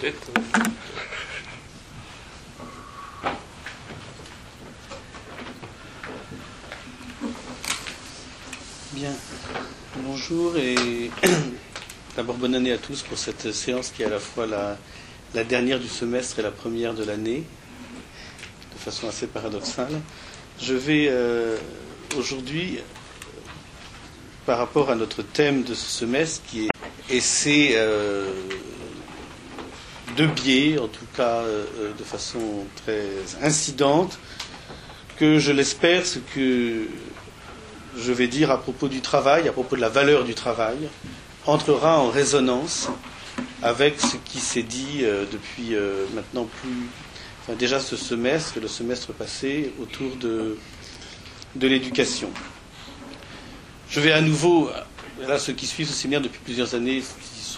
Bien. Bonjour et d'abord bonne année à tous pour cette séance qui est à la fois la, dernière du semestre et la première de l'année, de façon assez paradoxale. Je vais euh, aujourd'hui, par rapport à notre thème de ce semestre, qui est c'est euh, de biais, en tout cas euh, de façon très incidente, que je l'espère, ce que je vais dire à propos du travail, à propos de la valeur du travail, entrera en résonance avec ce qui s'est dit euh, depuis euh, maintenant plus, enfin déjà ce semestre le semestre passé autour de, l'éducation. Je vais à nouveau, là ceux qui suivent ce séminaire depuis plusieurs années,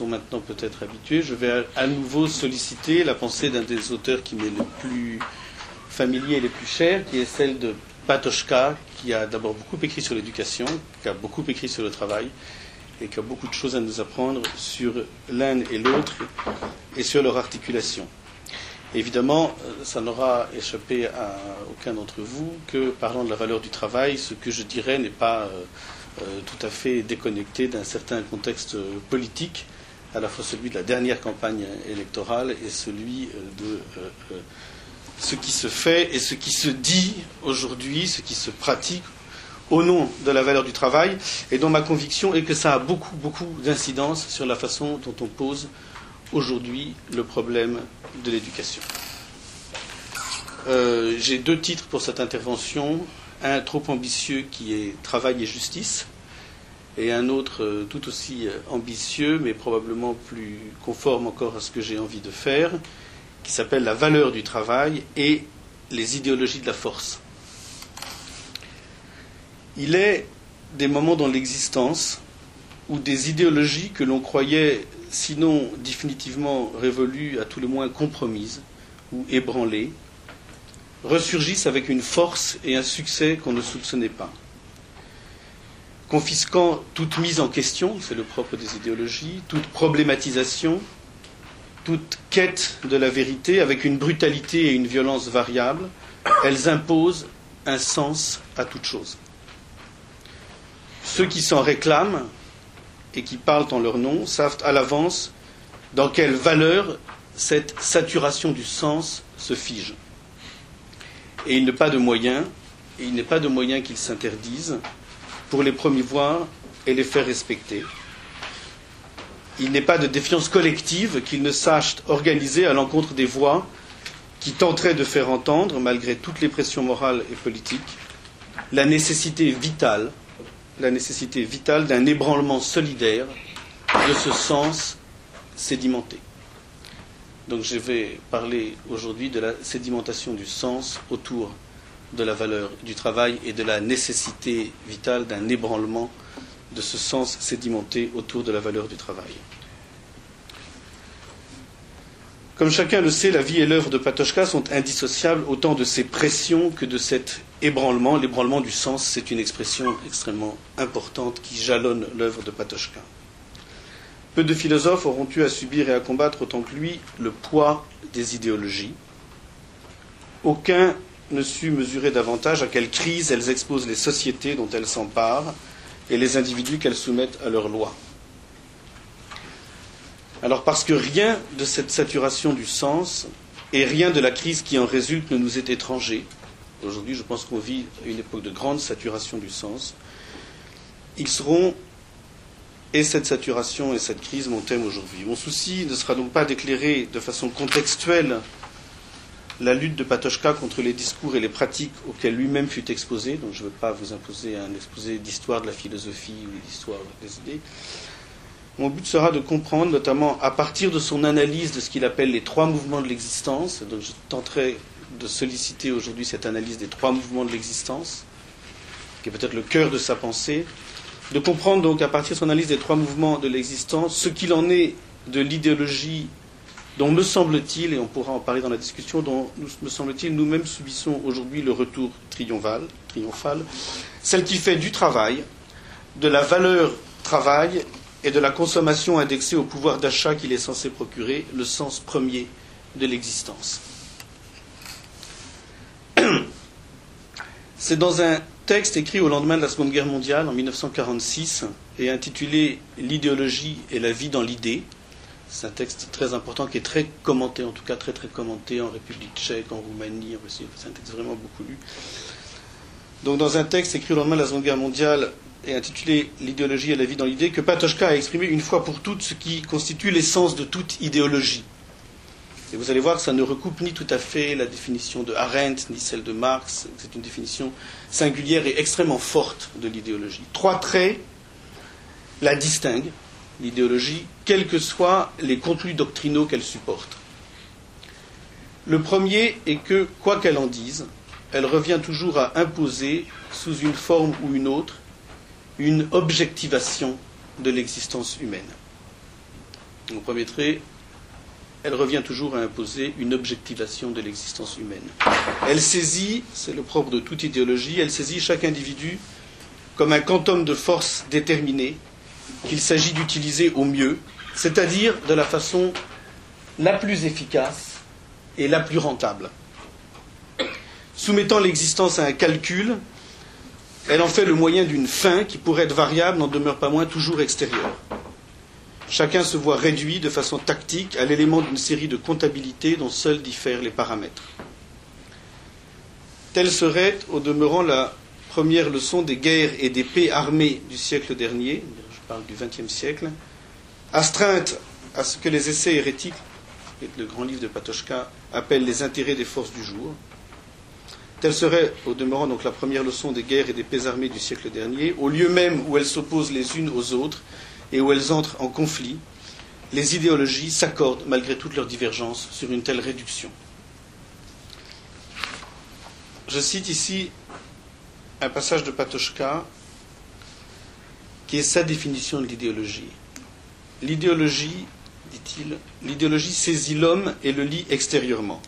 sont maintenant peut-être habitués, je vais à, nouveau solliciter la pensée d'un des auteurs qui m'est le plus familier et le plus cher, qui est celle de Patochka, qui a d'abord beaucoup écrit sur l'éducation, qui a beaucoup écrit sur le travail, et qui a beaucoup de choses à nous apprendre sur l'un et l'autre et sur leur articulation. Évidemment, ça n'aura échappé à aucun d'entre vous que, parlant de la valeur du travail, ce que je dirais n'est pas euh, euh, tout à fait déconnecté d'un certain contexte politique, à la fois celui de la dernière campagne électorale et celui de euh, ce qui se fait et ce qui se dit aujourd'hui, ce qui se pratique au nom de la valeur du travail, et dont ma conviction est que ça a beaucoup, beaucoup d'incidence sur la façon dont on pose aujourd'hui le problème de l'éducation. Euh, J'ai deux titres pour cette intervention, un trop ambitieux qui est Travail et justice, et un autre euh, tout aussi ambitieux, mais probablement plus conforme encore à ce que j'ai envie de faire, qui s'appelle La valeur du travail et les idéologies de la force. Il est des moments dans l'existence où des idéologies que l'on croyait sinon définitivement révolues, à tout le moins compromises ou ébranlées, ressurgissent avec une force et un succès qu'on ne soupçonnait pas. Confisquant toute mise en question, c'est le propre des idéologies, toute problématisation, toute quête de la vérité avec une brutalité et une violence variables, elles imposent un sens à toute chose. Ceux qui s'en réclament et qui parlent en leur nom savent à l'avance dans quelle valeur cette saturation du sens se fige. Et il n'est pas de moyen, et il n'est pas de moyen qu'ils s'interdisent pour les promouvoir et les faire respecter il n'est pas de défiance collective qu'ils ne sachent organiser à l'encontre des voix qui tenteraient de faire entendre, malgré toutes les pressions morales et politiques, la nécessité vitale, vitale d'un ébranlement solidaire de ce sens sédimenté. Donc je vais parler aujourd'hui de la sédimentation du sens autour de la valeur du travail et de la nécessité vitale d'un ébranlement de ce sens sédimenté autour de la valeur du travail. Comme chacun le sait, la vie et l'œuvre de Patochka sont indissociables autant de ses pressions que de cet ébranlement. L'ébranlement du sens, c'est une expression extrêmement importante qui jalonne l'œuvre de Patochka. Peu de philosophes auront eu à subir et à combattre autant que lui le poids des idéologies. Aucun ne sut mesurer davantage à quelle crise elles exposent les sociétés dont elles s'emparent et les individus qu'elles soumettent à leurs lois. Alors parce que rien de cette saturation du sens et rien de la crise qui en résulte ne nous est étranger, aujourd'hui je pense qu'on vit une époque de grande saturation du sens, ils seront, et cette saturation et cette crise, mon thème aujourd'hui. Mon souci ne sera donc pas d'éclairer de façon contextuelle la lutte de Patochka contre les discours et les pratiques auxquels lui-même fut exposé, donc je ne veux pas vous imposer un exposé d'histoire de la philosophie ou d'histoire des idées. Mon but sera de comprendre, notamment à partir de son analyse de ce qu'il appelle les trois mouvements de l'existence, donc je tenterai de solliciter aujourd'hui cette analyse des trois mouvements de l'existence, qui est peut-être le cœur de sa pensée, de comprendre donc à partir de son analyse des trois mouvements de l'existence ce qu'il en est de l'idéologie dont me semble-t-il, et on pourra en parler dans la discussion, dont me semble-t-il nous-mêmes subissons aujourd'hui le retour triomphal, triomphal, celle qui fait du travail, de la valeur travail et de la consommation indexée au pouvoir d'achat qu'il est censé procurer, le sens premier de l'existence. C'est dans un texte écrit au lendemain de la Seconde Guerre mondiale, en 1946, et intitulé L'idéologie et la vie dans l'idée. C'est un texte très important qui est très commenté, en tout cas très très commenté en République tchèque, en Roumanie, en Russie. C'est un texte vraiment beaucoup lu. Donc dans un texte écrit au lendemain de la Seconde Guerre mondiale et intitulé L'idéologie et la vie dans l'idée, que Patochka a exprimé une fois pour toutes ce qui constitue l'essence de toute idéologie. Et vous allez voir que ça ne recoupe ni tout à fait la définition de Arendt, ni celle de Marx. C'est une définition singulière et extrêmement forte de l'idéologie. Trois traits la distinguent, l'idéologie, quels que soient les contenus doctrinaux qu'elle supporte. Le premier est que, quoi qu'elle en dise, elle revient toujours à imposer, sous une forme ou une autre, une objectivation de l'existence humaine. Le premier trait, elle revient toujours à imposer une objectivation de l'existence humaine. Elle saisit, c'est le propre de toute idéologie, elle saisit chaque individu comme un quantum de force déterminé qu'il s'agit d'utiliser au mieux, c'est-à-dire de la façon la plus efficace et la plus rentable. Soumettant l'existence à un calcul, elle en fait le moyen d'une fin qui, pourrait être variable, n'en demeure pas moins toujours extérieure. Chacun se voit réduit de façon tactique à l'élément d'une série de comptabilités dont seuls diffèrent les paramètres. Telle serait, au demeurant, la première leçon des guerres et des paix armées du siècle dernier, parle du XXe siècle, astreinte à ce que les essais hérétiques, le grand livre de Patochka, appellent les intérêts des forces du jour. Telle serait, au demeurant, donc la première leçon des guerres et des paix armées du siècle dernier, au lieu même où elles s'opposent les unes aux autres et où elles entrent en conflit, les idéologies s'accordent, malgré toutes leurs divergences, sur une telle réduction. Je cite ici un passage de Patochka qui est sa définition de l'idéologie. L'idéologie, dit-il, l'idéologie saisit l'homme et le lie extérieurement.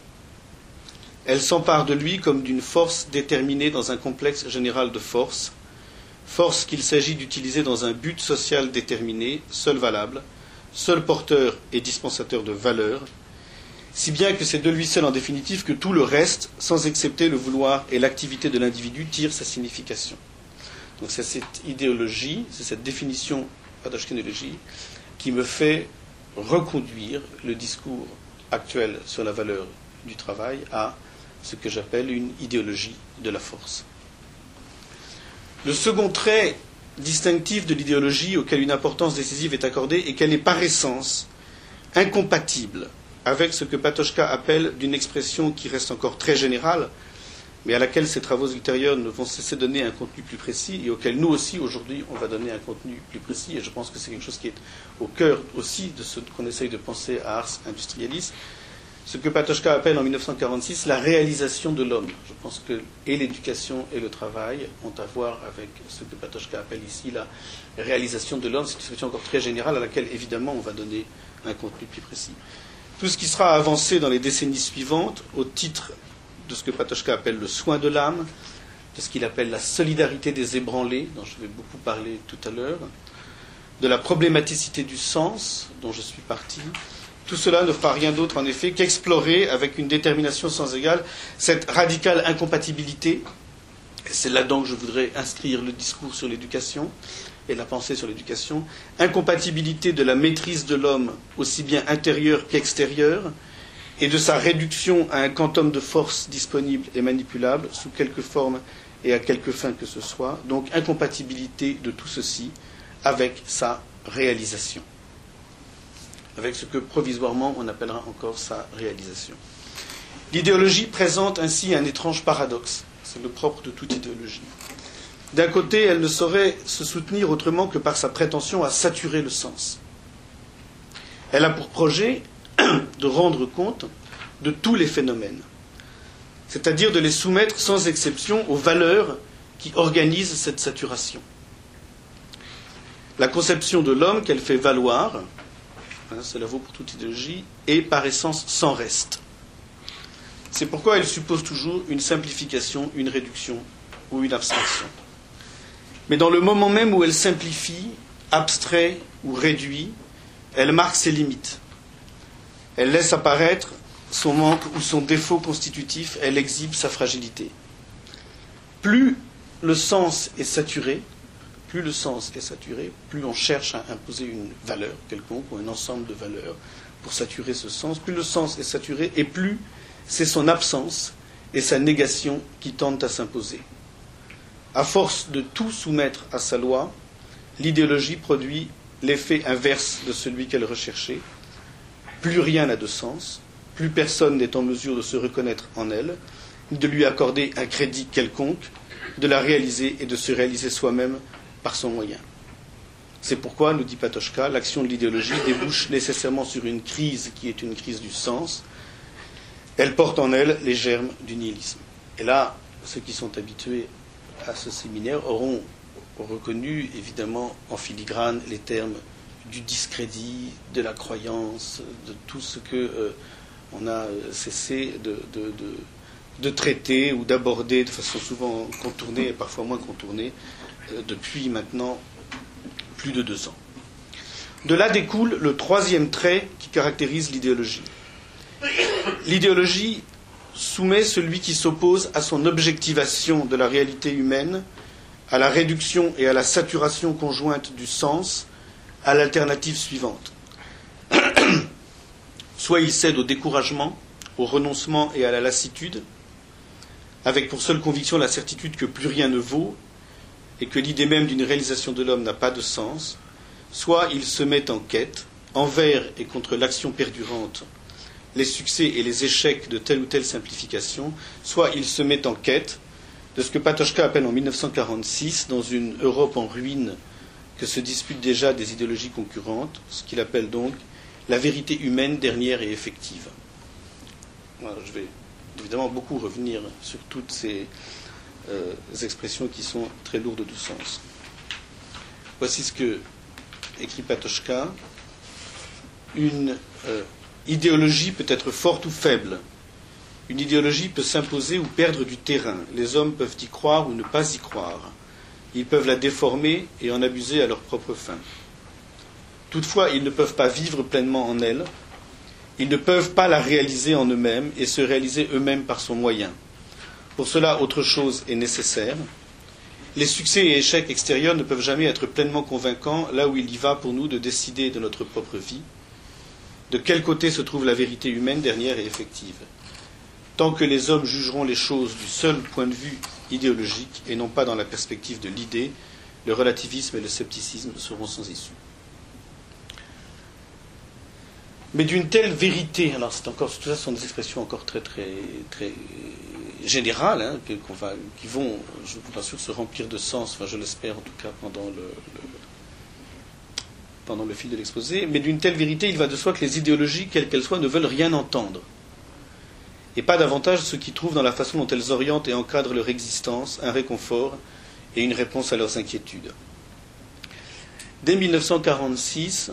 Elle s'empare de lui comme d'une force déterminée dans un complexe général de forces, force qu'il s'agit d'utiliser dans un but social déterminé, seul valable, seul porteur et dispensateur de valeur, si bien que c'est de lui seul en définitive que tout le reste, sans excepter le vouloir et l'activité de l'individu, tire sa signification. Donc c'est cette idéologie, c'est cette définition d'Ashkenologie qui me fait reconduire le discours actuel sur la valeur du travail à ce que j'appelle une idéologie de la force. Le second trait distinctif de l'idéologie auquel une importance décisive est accordée est qu'elle est par essence incompatible avec ce que Patochka appelle d'une expression qui reste encore très générale, mais à laquelle ses travaux ultérieurs ne vont cesser de donner un contenu plus précis et auquel nous aussi aujourd'hui on va donner un contenu plus précis. Et je pense que c'est quelque chose qui est au cœur aussi de ce qu'on essaye de penser à Ars Industrialis, ce que Patochka appelle en 1946 la réalisation de l'homme. Je pense que et l'éducation et le travail ont à voir avec ce que Patochka appelle ici la réalisation de l'homme. C'est une expression encore très générale à laquelle évidemment on va donner un contenu plus précis. Tout ce qui sera avancé dans les décennies suivantes au titre de ce que Patochka appelle le soin de l'âme, de ce qu'il appelle la solidarité des ébranlés, dont je vais beaucoup parler tout à l'heure, de la problématicité du sens, dont je suis parti, tout cela ne fera rien d'autre, en effet, qu'explorer avec une détermination sans égale cette radicale incompatibilité. C'est là-dedans que je voudrais inscrire le discours sur l'éducation et la pensée sur l'éducation. Incompatibilité de la maîtrise de l'homme, aussi bien intérieure qu'extérieure, et de sa réduction à un quantum de force disponible et manipulable, sous quelque forme et à quelque fin que ce soit. Donc, incompatibilité de tout ceci avec sa réalisation avec ce que provisoirement on appellera encore sa réalisation. L'idéologie présente ainsi un étrange paradoxe, c'est le propre de toute idéologie. D'un côté, elle ne saurait se soutenir autrement que par sa prétention à saturer le sens. Elle a pour projet de rendre compte de tous les phénomènes, c'est-à-dire de les soumettre sans exception aux valeurs qui organisent cette saturation. La conception de l'homme qu'elle fait valoir, Hein, cela vaut pour toute idéologie, est par essence sans reste. C'est pourquoi elle suppose toujours une simplification, une réduction ou une abstraction. Mais dans le moment même où elle simplifie, abstrait ou réduit, elle marque ses limites. Elle laisse apparaître son manque ou son défaut constitutif, elle exhibe sa fragilité. Plus le sens est saturé, plus le sens est saturé, plus on cherche à imposer une valeur quelconque ou un ensemble de valeurs pour saturer ce sens, plus le sens est saturé et plus c'est son absence et sa négation qui tentent à s'imposer. À force de tout soumettre à sa loi, l'idéologie produit l'effet inverse de celui qu'elle recherchait. Plus rien n'a de sens, plus personne n'est en mesure de se reconnaître en elle, de lui accorder un crédit quelconque, de la réaliser et de se réaliser soi-même par son moyen. C'est pourquoi, nous dit Patochka, l'action de l'idéologie débouche nécessairement sur une crise qui est une crise du sens. Elle porte en elle les germes du nihilisme. Et là, ceux qui sont habitués à ce séminaire auront reconnu évidemment en filigrane les termes du discrédit, de la croyance, de tout ce que euh, on a cessé de, traiter ou d'aborder de façon souvent contournée et parfois moins contournée euh, depuis maintenant plus de deux ans. De là découle le troisième trait qui caractérise l'idéologie. L'idéologie soumet celui qui s'oppose à son objectivation de la réalité humaine, à la réduction et à la saturation conjointe du sens, à l'alternative suivante. Soit il cède au découragement, au renoncement et à la lassitude, avec pour seule conviction la certitude que plus rien ne vaut et que l'idée même d'une réalisation de l'homme n'a pas de sens, soit il se met en quête, envers et contre l'action perdurante, les succès et les échecs de telle ou telle simplification, soit il se met en quête de ce que Patochka appelle en 1946, dans une Europe en ruine que se disputent déjà des idéologies concurrentes, ce qu'il appelle donc la vérité humaine dernière et effective. je vais évidemment beaucoup revenir sur toutes ces euh, expressions qui sont très lourdes de sens. Voici ce que écrit Patochka. Une euh, idéologie peut être forte ou faible. Une idéologie peut s'imposer ou perdre du terrain. Les hommes peuvent y croire ou ne pas y croire. Ils peuvent la déformer et en abuser à leur propre fin. Toutefois, ils ne peuvent pas vivre pleinement en elle, ils ne peuvent pas la réaliser en eux-mêmes et se réaliser eux-mêmes par son moyen. Pour cela, autre chose est nécessaire. Les succès et échecs extérieurs ne peuvent jamais être pleinement convaincants là où il y va pour nous de décider de notre propre vie, de quel côté se trouve la vérité humaine dernière et effective? Tant que les hommes jugeront les choses du seul point de vue idéologique et non pas dans la perspective de l'idée, le relativisme et le scepticisme seront sans issue. Mais d'une telle vérité, alors c'est encore, tout ça sont des expressions encore très très générales, hein, qui vont, je vous rassure, se remplir de sens. Enfin, je l'espère en tout cas pendant le, pendant le fil de l'exposé. Mais d'une telle vérité, il va de soi que les idéologies, quelles qu'elles soient, ne veulent rien entendre. Et pas davantage ceux qui trouvent dans la façon dont elles orientent et encadrent leur existence un réconfort et une réponse à leurs inquiétudes. Dès 1946,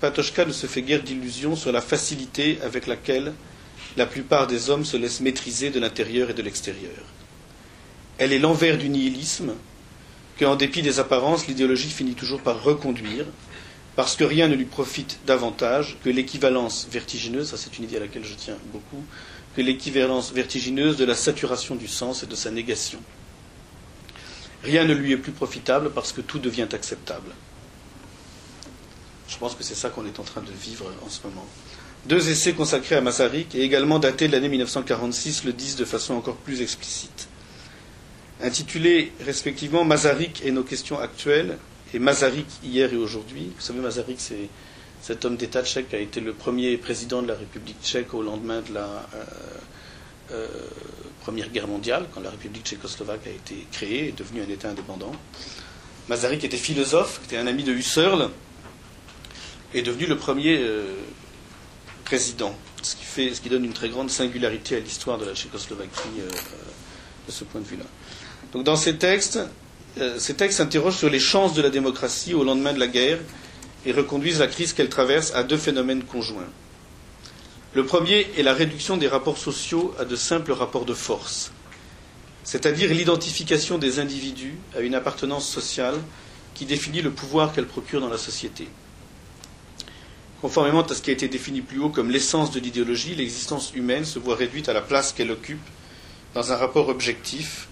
Patochka ne se fait guère d'illusions sur la facilité avec laquelle la plupart des hommes se laissent maîtriser de l'intérieur et de l'extérieur. Elle est l'envers du nihilisme que, en dépit des apparences, l'idéologie finit toujours par reconduire, parce que rien ne lui profite davantage que l'équivalence vertigineuse, ça c'est une idée à laquelle je tiens beaucoup, que l'équivalence vertigineuse de la saturation du sens et de sa négation. Rien ne lui est plus profitable parce que tout devient acceptable. Je pense que c'est ça qu'on est en train de vivre en ce moment. Deux essais consacrés à Masaryk et également datés de l'année 1946 le disent de façon encore plus explicite. Intitulés respectivement Masaryk et nos questions actuelles et Masaryk hier et aujourd'hui. Vous savez, Masaryk, c'est cet homme d'État tchèque a été le premier président de la République tchèque au lendemain de la euh, euh, Première Guerre mondiale, quand la République tchécoslovaque a été créée et devenue un État indépendant. Masaryk était philosophe, était un ami de Husserl, est devenu le premier euh, président, ce qui, fait, ce qui donne une très grande singularité à l'histoire de la Tchécoslovaquie de ce point de vue-là. Donc dans ces textes, ces textes s'interrogent sur les chances de la démocratie au lendemain de la guerre et reconduisent la crise qu'elle traverse à deux phénomènes conjoints. Le premier est la réduction des rapports sociaux à de simples rapports de force, c'est-à-dire l'identification des individus à une appartenance sociale qui définit le pouvoir qu'elle procure dans la société. Conformément à ce qui a été défini plus haut comme l'essence de l'idéologie, l'existence humaine se voit réduite à la place qu'elle occupe dans un rapport objectif,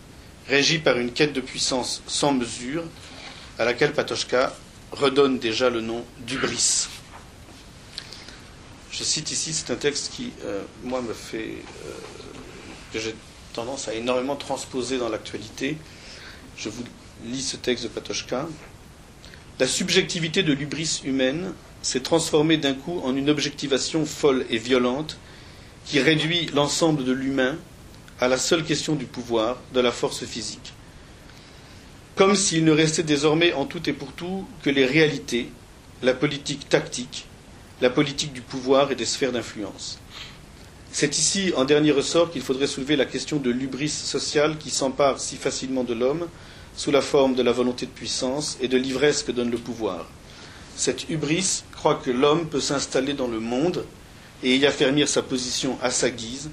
régi par une quête de puissance sans mesure, à laquelle Patochka redonne déjà le nom d'ubris. Je cite ici, c'est un texte qui, euh, moi, me fait. Euh, que j'ai tendance à énormément transposer dans l'actualité. Je vous lis ce texte de Patochka. La subjectivité de l'ubris humaine s'est transformée d'un coup en une objectivation folle et violente qui réduit l'ensemble de l'humain à la seule question du pouvoir, de la force physique. Comme s'il ne restait désormais en tout et pour tout que les réalités, la politique tactique, la politique du pouvoir et des sphères d'influence. C'est ici, en dernier ressort, qu'il faudrait soulever la question de l'ubris sociale qui s'empare si facilement de l'homme sous la forme de la volonté de puissance et de l'ivresse que donne le pouvoir. Cette hubris croit que l'homme peut s'installer dans le monde et y affermir sa position à sa guise,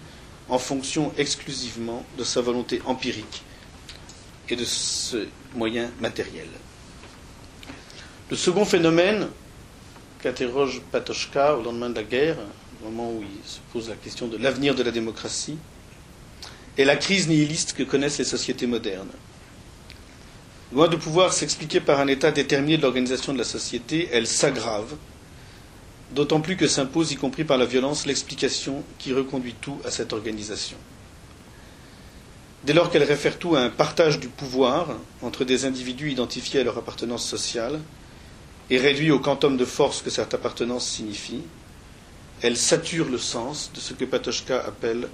en fonction exclusivement de sa volonté empirique et de ce moyen matériel. Le second phénomène qu'interroge Patochka au lendemain de la guerre, au moment où il se pose la question de l'avenir de la démocratie, est la crise nihiliste que connaissent les sociétés modernes. Loin de pouvoir s'expliquer par un état déterminé de l'organisation de la société, elle s'aggrave d'autant plus que s'impose, y compris par la violence, l'explication qui reconduit tout à cette organisation. Dès lors qu'elle réfère tout à un partage du pouvoir entre des individus identifiés à leur appartenance sociale et réduit au quantum de force que cette appartenance signifie, elle sature le sens de ce que Patochka appelle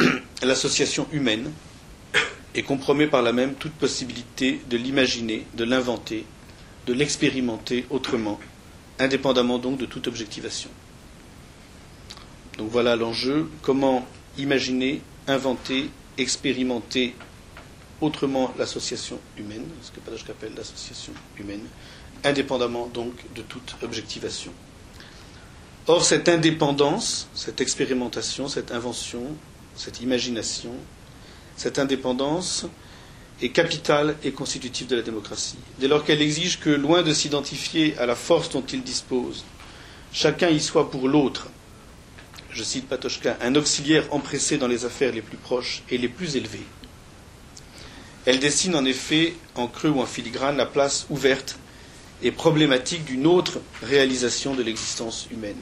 l'association humaine et compromet par là même toute possibilité de l'imaginer, de l'inventer, de l'expérimenter autrement indépendamment donc de toute objectivation. Donc voilà l'enjeu, comment imaginer, inventer, expérimenter autrement l'association humaine, ce que Padashka appelle l'association humaine, indépendamment donc de toute objectivation. Or, cette indépendance, cette expérimentation, cette invention, cette imagination, cette indépendance, est capitale et constitutive de la démocratie, dès lors qu'elle exige que, loin de s'identifier à la force dont il dispose, chacun y soit pour l'autre, je cite Patochka, un auxiliaire empressé dans les affaires les plus proches et les plus élevées. Elle dessine en effet, en creux ou en filigrane, la place ouverte et problématique d'une autre réalisation de l'existence humaine.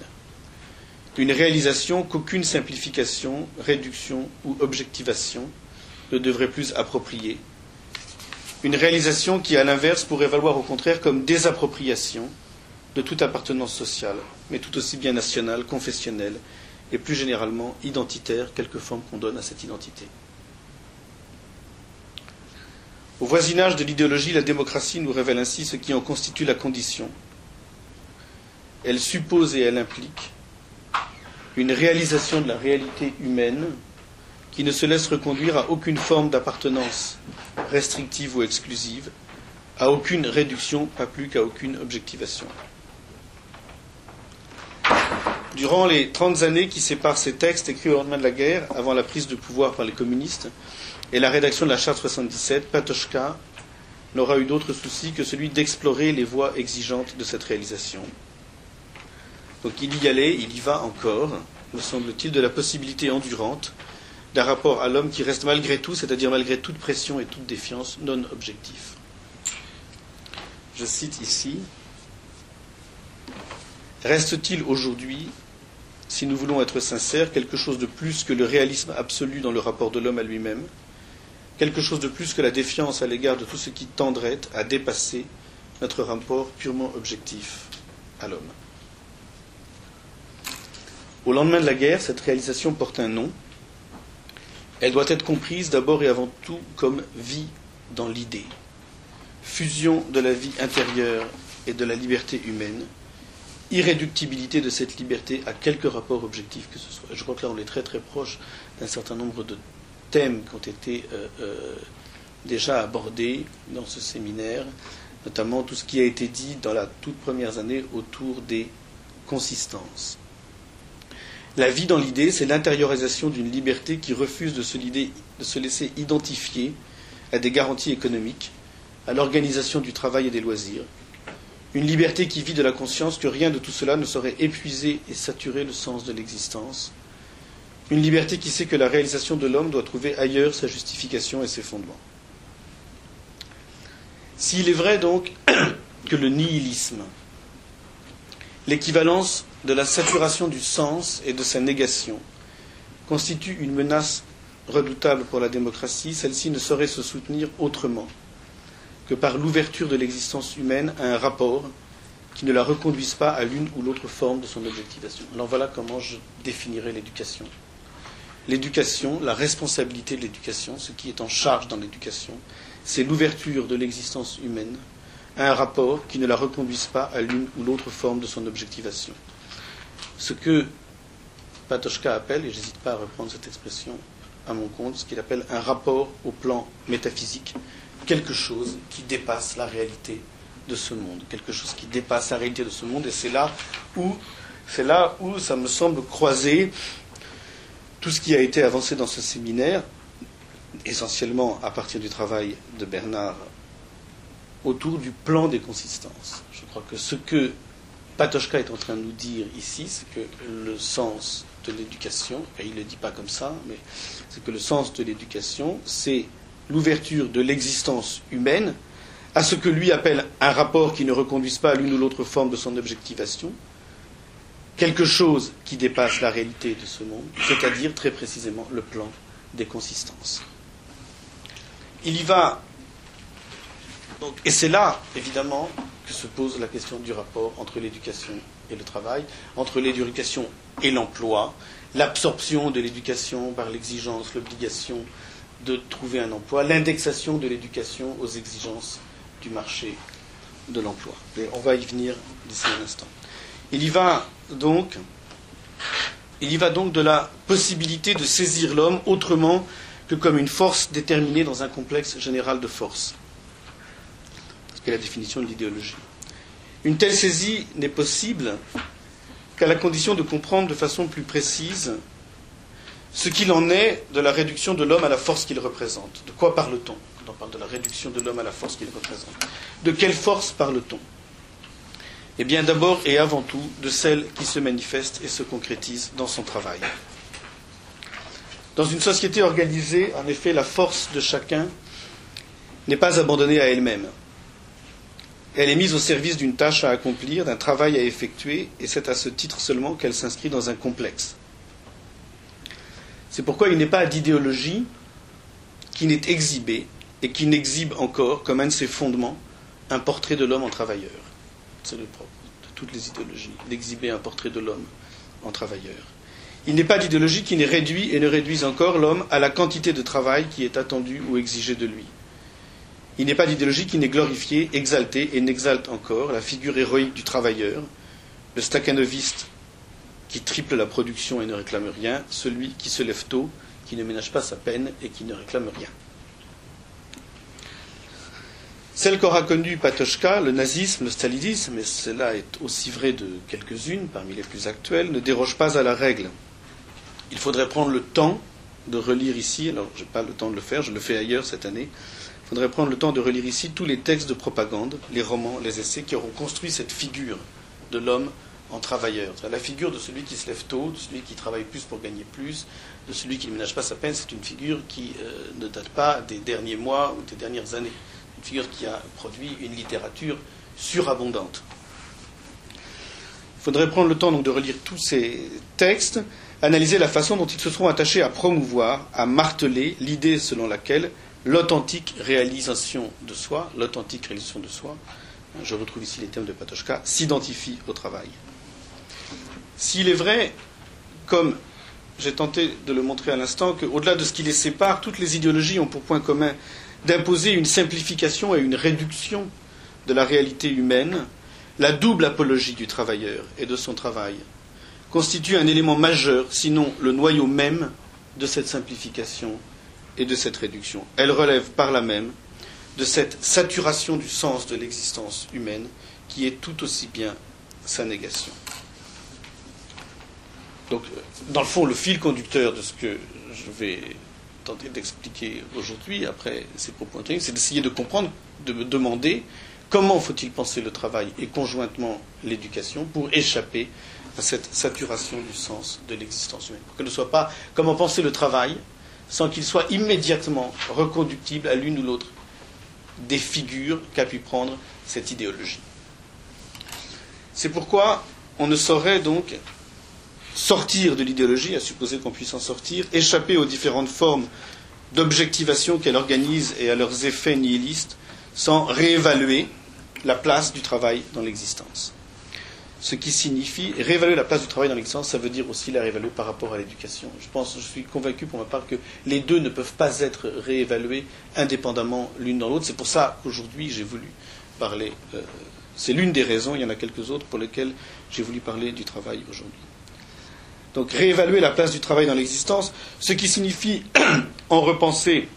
Une réalisation qu'aucune simplification, réduction ou objectivation ne devrait plus approprier, une réalisation qui, à l'inverse, pourrait valoir au contraire comme désappropriation de toute appartenance sociale, mais tout aussi bien nationale, confessionnelle et plus généralement identitaire, quelque forme qu'on donne à cette identité. Au voisinage de l'idéologie, la démocratie nous révèle ainsi ce qui en constitue la condition. Elle suppose et elle implique une réalisation de la réalité humaine qui ne se laisse reconduire à aucune forme d'appartenance restrictive ou exclusive, à aucune réduction, pas plus qu'à aucune objectivation. Durant les 30 années qui séparent ces textes écrits au lendemain de la guerre, avant la prise de pouvoir par les communistes, et la rédaction de la Charte 77, Patochka n'aura eu d'autre souci que celui d'explorer les voies exigeantes de cette réalisation. Donc il y allait, il y va encore, me semble-t-il, de la possibilité endurante d'un rapport à l'homme qui reste malgré tout, c'est-à-dire malgré toute pression et toute défiance, non objectif. Je cite ici Reste-t-il aujourd'hui, si nous voulons être sincères, quelque chose de plus que le réalisme absolu dans le rapport de l'homme à lui-même, quelque chose de plus que la défiance à l'égard de tout ce qui tendrait à dépasser notre rapport purement objectif à l'homme. Au lendemain de la guerre, cette réalisation porte un nom, elle doit être comprise d'abord et avant tout comme vie dans l'idée, fusion de la vie intérieure et de la liberté humaine, irréductibilité de cette liberté à quelque rapport objectif que ce soit. Je crois que là on est très très proche d'un certain nombre de thèmes qui ont été euh, euh, déjà abordés dans ce séminaire, notamment tout ce qui a été dit dans la toute première année autour des consistances. La vie dans l'idée, c'est l'intériorisation d'une liberté qui refuse de se, de se, laisser identifier à des garanties économiques, à l'organisation du travail et des loisirs, une liberté qui vit de la conscience que rien de tout cela ne saurait épuiser et saturer le sens de l'existence, une liberté qui sait que la réalisation de l'homme doit trouver ailleurs sa justification et ses fondements. S'il est vrai donc que le nihilisme, l'équivalence de la saturation du sens et de sa négation, constitue une menace redoutable pour la démocratie, celle-ci ne saurait se soutenir autrement que par l'ouverture de l'existence humaine à un rapport qui ne la reconduise pas à l'une ou l'autre forme de son objectivation. Alors voilà comment je définirais l'éducation. L'éducation, la responsabilité de l'éducation, ce qui est en charge dans l'éducation, c'est l'ouverture de l'existence humaine à un rapport qui ne la reconduise pas à l'une ou l'autre forme de son objectivation. Ce que Patochka appelle, et j'hésite pas à reprendre cette expression à mon compte, ce qu'il appelle un rapport au plan métaphysique, quelque chose qui dépasse la réalité de ce monde, quelque chose qui dépasse la réalité de ce monde, et c'est là où c'est là où ça me semble croiser tout ce qui a été avancé dans ce séminaire, essentiellement à partir du travail de Bernard autour du plan des consistances. Je crois que ce que Patochka est en train de nous dire ici, c'est que le sens de l'éducation, et il ne le dit pas comme ça, mais c'est que le sens de l'éducation, c'est l'ouverture de l'existence humaine à ce que lui appelle un rapport qui ne reconduise pas à l'une ou l'autre forme de son objectivation, quelque chose qui dépasse la réalité de ce monde, c'est-à-dire très précisément le plan des consistances. Il y va, et c'est là, évidemment, que se pose la question du rapport entre l'éducation et le travail, entre l'éducation et l'emploi, l'absorption de l'éducation par l'exigence, l'obligation de trouver un emploi, l'indexation de l'éducation aux exigences du marché de l'emploi. on va y venir d'ici un instant. Il y va donc, de la possibilité de saisir l'homme autrement que comme une force déterminée dans un complexe général de forces. C'est la définition de l'idéologie. Une telle saisie n'est possible qu'à la condition de comprendre de façon plus précise ce qu'il en est de la réduction de l'homme à la force qu'il représente. De quoi parle-t-on quand on parle de la réduction de l'homme à la force qu'il représente? De quelle force parle-t-on? Eh bien d'abord et avant tout de celle qui se manifeste et se concrétise dans son travail. Dans une société organisée, en effet, la force de chacun n'est pas abandonnée à elle-même. Elle est mise au service d'une tâche à accomplir, d'un travail à effectuer, et c'est à ce titre seulement qu'elle s'inscrit dans un complexe. C'est pourquoi il n'est pas d'idéologie qui n'est exhibée et qui n'exhibe encore, comme un de ses fondements, un portrait de l'homme en travailleur. C'est le propre de toutes les idéologies, d'exhiber un portrait de l'homme en travailleur. Il n'est pas d'idéologie qui n'ait réduit et ne réduise encore l'homme à la quantité de travail qui est attendue ou exigée de lui. Il n'est pas d'idéologie qui n'ait glorifié, exalté et n'exalte encore la figure héroïque du travailleur, le staccanoviste qui triple la production et ne réclame rien, celui qui se lève tôt, qui ne ménage pas sa peine et qui ne réclame rien. Celle qu'aura connue Patochka, le nazisme, le stalinisme, et cela est aussi vrai de quelques-unes parmi les plus actuelles, ne déroge pas à la règle. Il faudrait prendre le temps de relire ici, alors je n'ai pas le temps de le faire, je le fais ailleurs cette année, il faudrait prendre le temps de relire ici tous les textes de propagande, les romans, les essais qui auront construit cette figure de l'homme en travailleur. La figure de celui qui se lève tôt, de celui qui travaille plus pour gagner plus, de celui qui ne ménage pas sa peine, c'est une figure qui euh, ne date pas des derniers mois ou des dernières années. Une figure qui a produit une littérature surabondante. Il faudrait prendre le temps donc de relire tous ces textes, analyser la façon dont ils se seront attachés à promouvoir, à marteler l'idée selon laquelle l'authentique réalisation de soi, l'authentique réalisation de soi, je retrouve ici les termes de Patochka, s'identifie au travail. S'il est vrai, comme j'ai tenté de le montrer à l'instant, qu'au-delà de ce qui les sépare, toutes les idéologies ont pour point commun d'imposer une simplification et une réduction de la réalité humaine, la double apologie du travailleur et de son travail constitue un élément majeur, sinon le noyau même de cette simplification et de cette réduction. Elle relève par là même de cette saturation du sens de l'existence humaine qui est tout aussi bien sa négation. Donc, dans le fond, le fil conducteur de ce que je vais tenter d'expliquer aujourd'hui, après ces propos c'est d'essayer de comprendre, de me demander comment faut-il penser le travail et conjointement l'éducation pour échapper à cette saturation du sens de l'existence humaine. Pour que ne soit pas comment penser le travail sans qu'il soit immédiatement reconductible à l'une ou l'autre des figures qu'a pu prendre cette idéologie. C'est pourquoi on ne saurait donc sortir de l'idéologie, à supposer qu'on puisse en sortir, échapper aux différentes formes d'objectivation qu'elle organise et à leurs effets nihilistes, sans réévaluer la place du travail dans l'existence. Ce qui signifie réévaluer la place du travail dans l'existence, ça veut dire aussi la réévaluer par rapport à l'éducation. Je pense, je suis convaincu pour ma part que les deux ne peuvent pas être réévalués indépendamment l'une dans l'autre. C'est pour ça qu'aujourd'hui j'ai voulu parler. Euh, c'est l'une des raisons, il y en a quelques autres pour lesquelles j'ai voulu parler du travail aujourd'hui. Donc réévaluer la place du travail dans l'existence, ce qui signifie en repenser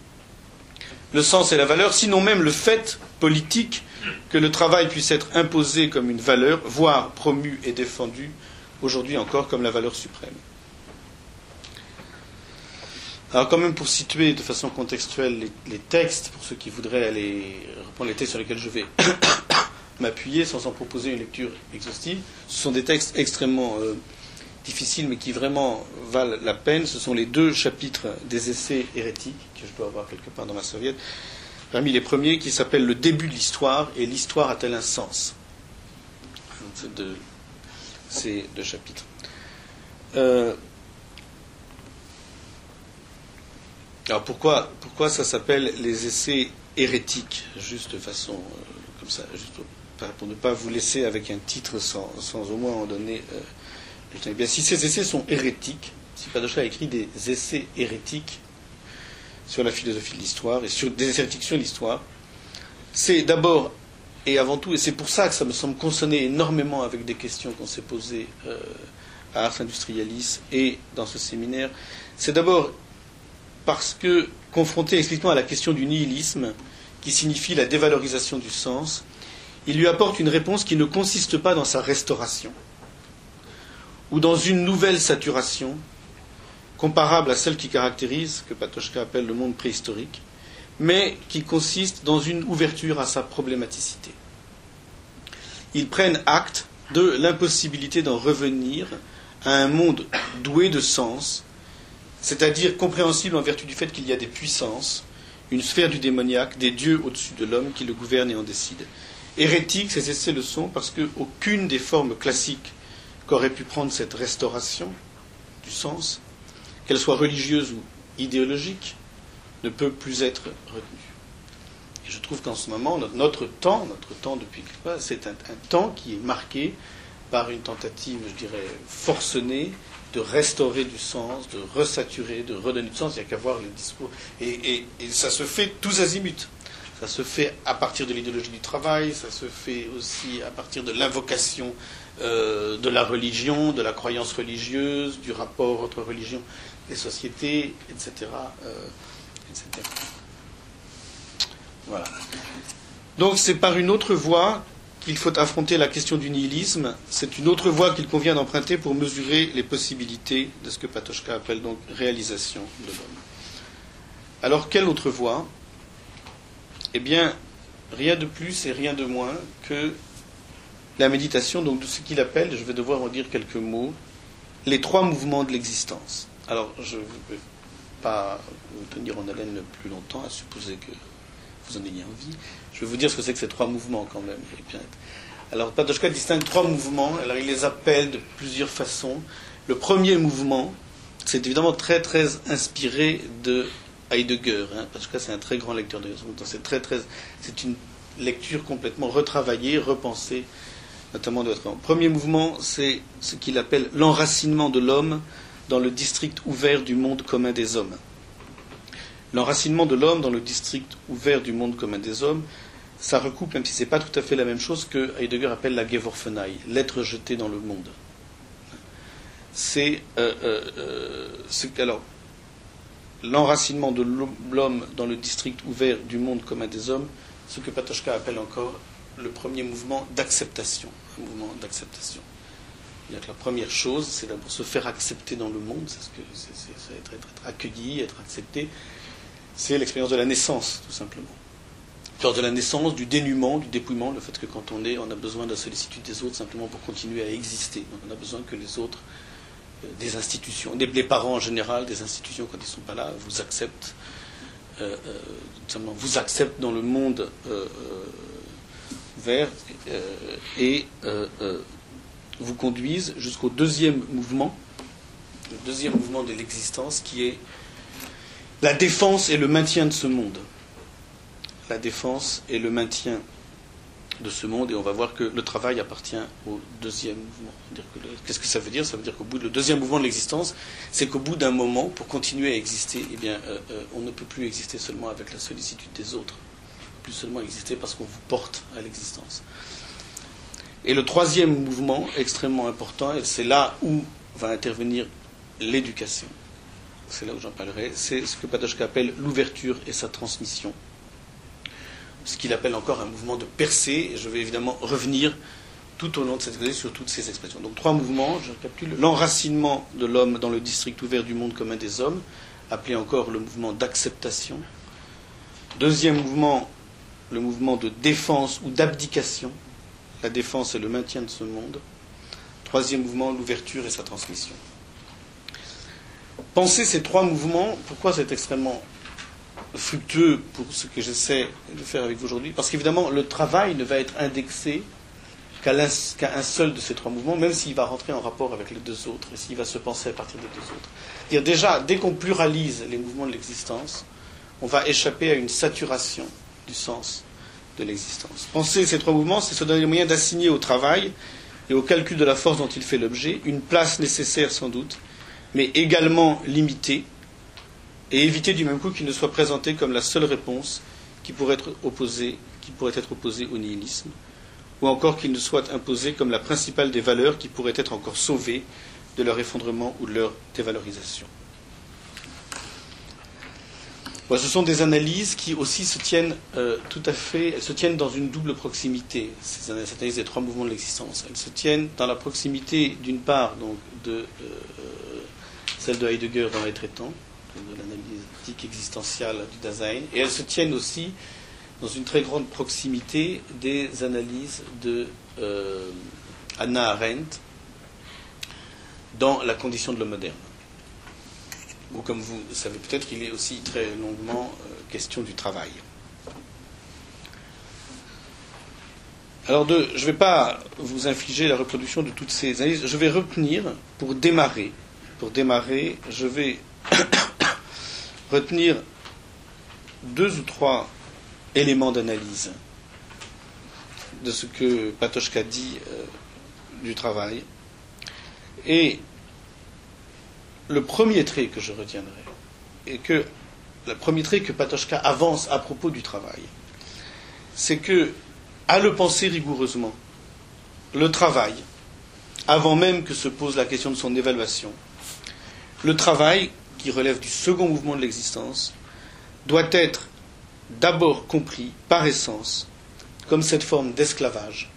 le sens et la valeur, sinon même le fait politique que le travail puisse être imposé comme une valeur, voire promu et défendu, aujourd'hui encore comme la valeur suprême. Alors quand même pour situer de façon contextuelle les, textes, pour ceux qui voudraient aller reprendre les textes sur lesquels je vais m'appuyer sans en proposer une lecture exhaustive, ce sont des textes extrêmement euh, difficiles mais qui vraiment valent la peine. Ce sont les deux chapitres des essais hérétiques que je dois avoir quelque part dans ma serviette parmi les premiers qui s'appelle Le début de l'histoire et l'histoire a-t-elle un sens? Ces deux chapitres. Euh, alors pourquoi, pourquoi ça s'appelle les essais hérétiques Juste de façon euh, comme ça, juste pour, ne pas vous laisser avec un titre sans, au moins en donner. Euh, bien, si ces essais sont hérétiques, si Padocha a écrit des essais hérétiques, sur la philosophie de l'histoire et sur des hérétiques sur l'histoire, c'est d'abord et avant tout, et c'est pour ça que ça me semble consonner énormément avec des questions qu'on s'est posées euh, à Ars Industrialis et dans ce séminaire, c'est d'abord parce que, confronté explicitement à la question du nihilisme, qui signifie la dévalorisation du sens, il lui apporte une réponse qui ne consiste pas dans sa restauration, ou dans une nouvelle saturation, comparable à celle qui caractérise ce que Patochka appelle le monde préhistorique, mais qui consiste dans une ouverture à sa problématicité. Ils prennent acte de l'impossibilité d'en revenir à un monde doué de sens, c'est-à-dire compréhensible en vertu du fait qu'il y a des puissances, une sphère du démoniaque, des dieux au-dessus de l'homme qui le gouvernent et en décident. Hérétique, ces essais le sont parce qu'aucune des formes classiques qu'aurait pu prendre cette restauration du sens qu'elle soit religieuse ou idéologique, ne peut plus être retenue. Et je trouve qu'en ce moment, notre, temps, notre temps depuis c'est un, temps qui est marqué par une tentative, je dirais, forcenée de restaurer du sens, de resaturer, de redonner du sens. Il n'y a qu'à voir les discours. Et, ça se fait tous azimuts. Ça se fait à partir de l'idéologie du travail, ça se fait aussi à partir de l'invocation euh, de la religion, de la croyance religieuse, du rapport entre religions les sociétés, etc. Euh, etc. Voilà. Donc c'est par une autre voie qu'il faut affronter la question du nihilisme. C'est une autre voie qu'il convient d'emprunter pour mesurer les possibilités de ce que Patochka appelle donc réalisation de l'homme. Alors quelle autre voie? Eh bien, rien de plus et rien de moins que la méditation, donc de ce qu'il appelle, je vais devoir en dire quelques mots, les trois mouvements de l'existence. Alors, je ne vais pas vous tenir en haleine plus longtemps, à supposer que vous en ayez envie. Je vais vous dire ce que c'est que ces trois mouvements quand même. Alors, Patochka distingue trois mouvements. Alors, il les appelle de plusieurs façons. Le premier mouvement, c'est évidemment très très inspiré de Heidegger. Hein. C'est un très grand lecteur de C'est très très, c'est une lecture complètement retravaillée, repensée, notamment de votre Premier mouvement, c'est ce qu'il appelle l'enracinement de l'homme dans le district ouvert du monde commun des hommes. L'enracinement de l'homme dans le district ouvert du monde commun des hommes, ça recoupe, même si ce n'est pas tout à fait la même chose, que Heidegger appelle la Geworfenei, l'être jeté dans le monde. C'est euh, euh, euh alors l'enracinement de l'homme dans le district ouvert du monde commun des hommes, ce que Patochka appelle encore le premier mouvement d'acceptation, un mouvement d'acceptation la première chose, c'est d'abord se faire accepter dans le monde, c'est ce que être, accueilli, être accepté. C'est l'expérience de la naissance, tout simplement. de la naissance, du dénuement, du dépouillement, le fait que quand on est, on a besoin de la sollicitude des autres simplement pour continuer à exister. on a besoin que les autres, euh, des institutions, les parents en général, des institutions quand ils ne sont pas là, vous acceptent, euh, euh, vous acceptent dans le monde vert et vous conduisent jusqu'au deuxième mouvement, le deuxième mouvement de l'existence qui est la défense et le maintien de ce monde. La défense et le maintien de ce monde, et on va voir que le travail appartient au deuxième mouvement. Qu'est-ce que ça veut dire? Ça veut dire qu'au bout le deuxième mouvement de l'existence, c'est qu'au bout d'un moment, pour continuer à exister, eh bien, euh, euh, on ne peut plus exister seulement avec la sollicitude des autres, plus seulement exister parce qu'on vous porte à l'existence. Et le troisième mouvement, extrêmement important, et c'est là où va intervenir l'éducation. C'est là où j'en parlerai. C'est ce que Patochka appelle l'ouverture et sa transmission ce qu'il appelle encore un mouvement de percée, et je vais évidemment revenir tout au long de cette exposé sur toutes ces expressions. Donc trois mouvements, je récapitule. L'enracinement de l'homme dans le district ouvert du monde commun des hommes, appelé encore le mouvement d'acceptation. Deuxième mouvement, le mouvement de défense ou d'abdication. La défense et le maintien de ce monde. Troisième mouvement, l'ouverture et sa transmission. Pensez ces trois mouvements, pourquoi c'est extrêmement fructueux pour ce que j'essaie de faire avec vous aujourd'hui, parce qu'évidemment, le travail ne va être indexé qu'à un seul de ces trois mouvements, même s'il va rentrer en rapport avec les deux autres, et s'il va se penser à partir des deux autres. Déjà, dès qu'on pluralise les mouvements de l'existence, on va échapper à une saturation du sens de l'existence. Penser ces trois mouvements, c'est se donner le moyen d'assigner au travail et au calcul de la force dont il fait l'objet une place nécessaire sans doute, mais également limitée, et éviter du même coup qu'il ne soit présenté comme la seule réponse qui pourrait être opposée, qui pourrait être opposée au nihilisme, ou encore qu'il ne soit imposé comme la principale des valeurs qui pourraient être encore sauvées de leur effondrement ou de leur dévalorisation. Ce sont des analyses qui aussi se tiennent euh, tout à fait, se tiennent dans une double proximité. Ces analyses des trois mouvements de l'existence, elles se tiennent dans la proximité d'une part donc de euh, celle de Heidegger dans les traitants, de l'analyse éthique existentielle du Dasein, et elles se tiennent aussi dans une très grande proximité des analyses de euh, Arendt dans la condition de l'homme moderne. Ou comme vous savez peut-être, il est aussi très longuement euh, question du travail. Alors, je ne vais pas vous infliger la reproduction de toutes ces analyses. Je vais retenir, pour démarrer, pour démarrer, je vais retenir deux ou trois éléments d'analyse de ce que Patochka dit euh, du travail. Et le premier trait que je retiendrai, et que le premier trait que Patochka avance à propos du travail, c'est que, à le penser rigoureusement, le travail, avant même que se pose la question de son évaluation, le travail qui relève du second mouvement de l'existence, doit être d'abord compris par essence comme cette forme d'esclavage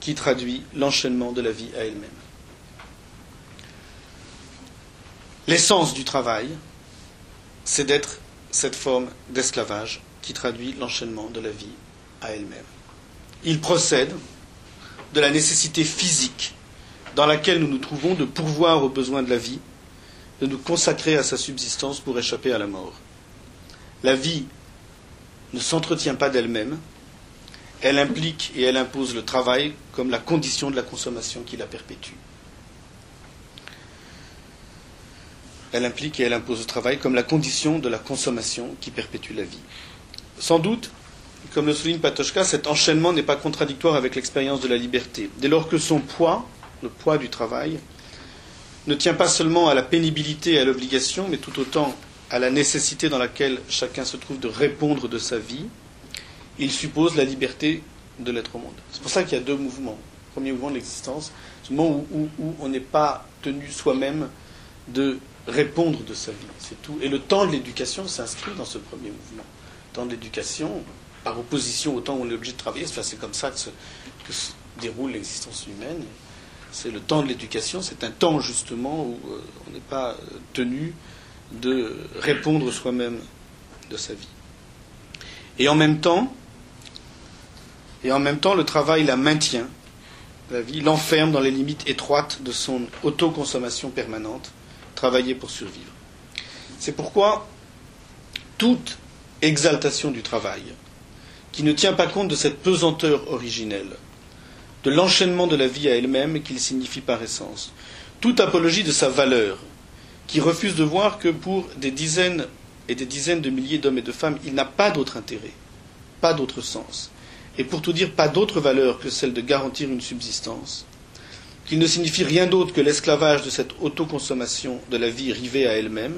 qui traduit l'enchaînement de la vie à elle-même. L'essence du travail, c'est d'être cette forme d'esclavage qui traduit l'enchaînement de la vie à elle-même. Il procède de la nécessité physique dans laquelle nous nous trouvons de pourvoir aux besoins de la vie de nous consacrer à sa subsistance pour échapper à la mort. La vie ne s'entretient pas d'elle-même, elle implique et elle impose le travail comme la condition de la consommation qui la perpétue. Elle implique et elle impose le travail comme la condition de la consommation qui perpétue la vie. Sans doute, comme le souligne Patochka, cet enchaînement n'est pas contradictoire avec l'expérience de la liberté, dès lors que son poids, le poids du travail, ne tient pas seulement à la pénibilité et à l'obligation, mais tout autant à la nécessité dans laquelle chacun se trouve de répondre de sa vie, il suppose la liberté de l'être au monde. C'est pour ça qu'il y a deux mouvements. Premier mouvement de l'existence, le moment où, on n'est pas tenu soi-même de répondre de sa vie. C'est tout. Et le temps de l'éducation s'inscrit dans ce premier mouvement. Le temps de l'éducation, par opposition au temps où on est obligé de travailler, c'est comme ça que se déroule l'existence humaine c'est le temps de l'éducation, c'est un temps justement où euh, on n'est pas euh, tenu de répondre soi-même de sa vie. Et en même temps, Et en même temps, le travail la maintient, la vie l'enferme dans les limites étroites de son autoconsommation permanente, travailler pour survivre. C'est pourquoi toute exaltation du travail, qui ne tient pas compte de cette pesanteur originelle, de l'enchaînement de la vie à elle-même qu'il signifie par essence, toute apologie de sa valeur, qui refuse de voir que pour des dizaines et des dizaines de milliers d'hommes et de femmes, il n'a pas d'autre intérêt, pas d'autre sens, et pour tout dire, pas d'autre valeur que celle de garantir une subsistance, qu'il ne signifie rien d'autre que l'esclavage de cette autoconsommation de la vie rivée à elle-même,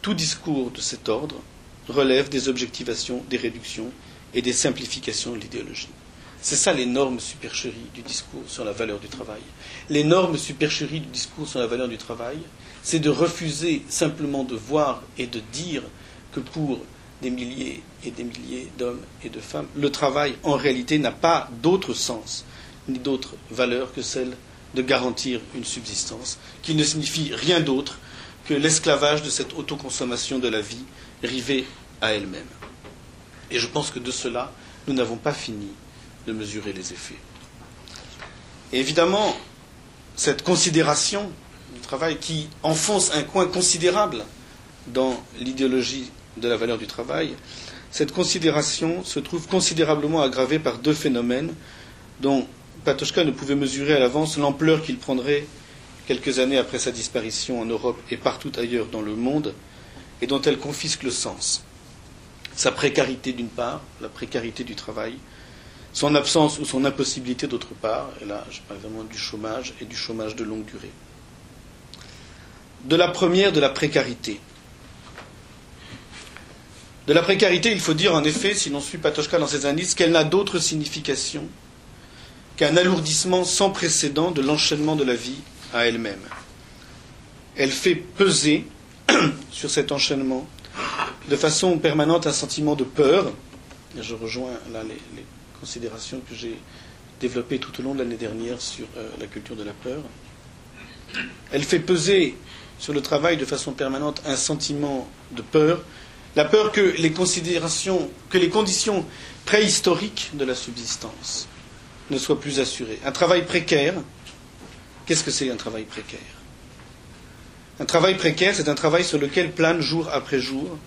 tout discours de cet ordre relève des objectivations, des réductions et des simplifications de l'idéologie. C'est ça l'énorme supercherie du discours sur la valeur du travail. L'énorme supercherie du discours sur la valeur du travail, c'est de refuser simplement de voir et de dire que pour des milliers et des milliers d'hommes et de femmes, le travail en réalité n'a pas d'autre sens ni d'autre valeur que celle de garantir une subsistance, qui ne signifie rien d'autre que l'esclavage de cette autoconsommation de la vie rivée à elle-même. Et je pense que de cela, nous n'avons pas fini de mesurer les effets. Et évidemment, cette considération du travail qui enfonce un coin considérable dans l'idéologie de la valeur du travail, cette considération se trouve considérablement aggravée par deux phénomènes dont Patochka ne pouvait mesurer à l'avance l'ampleur qu'il prendrait quelques années après sa disparition en Europe et partout ailleurs dans le monde, et dont elle confisque le sens. Sa précarité d'une part, la précarité du travail, son absence ou son impossibilité d'autre part, et là je parle vraiment du chômage et du chômage de longue durée. De la première, de la précarité. De la précarité, il faut dire en effet, si l'on suit Patochka dans ses indices, qu'elle n'a d'autre signification qu'un alourdissement sans précédent de l'enchaînement de la vie à elle-même. Elle fait peser sur cet enchaînement de façon permanente un sentiment de peur. Je rejoins là les, considérations que j'ai développées tout au long de l'année dernière sur euh, la culture de la peur. Elle fait peser sur le travail de façon permanente un sentiment de peur, la peur que les considérations, que les conditions préhistoriques de la subsistance ne soient plus assurées. Un travail précaire, qu'est-ce que c'est un travail précaire? Un travail précaire, c'est un travail sur lequel plane jour après jour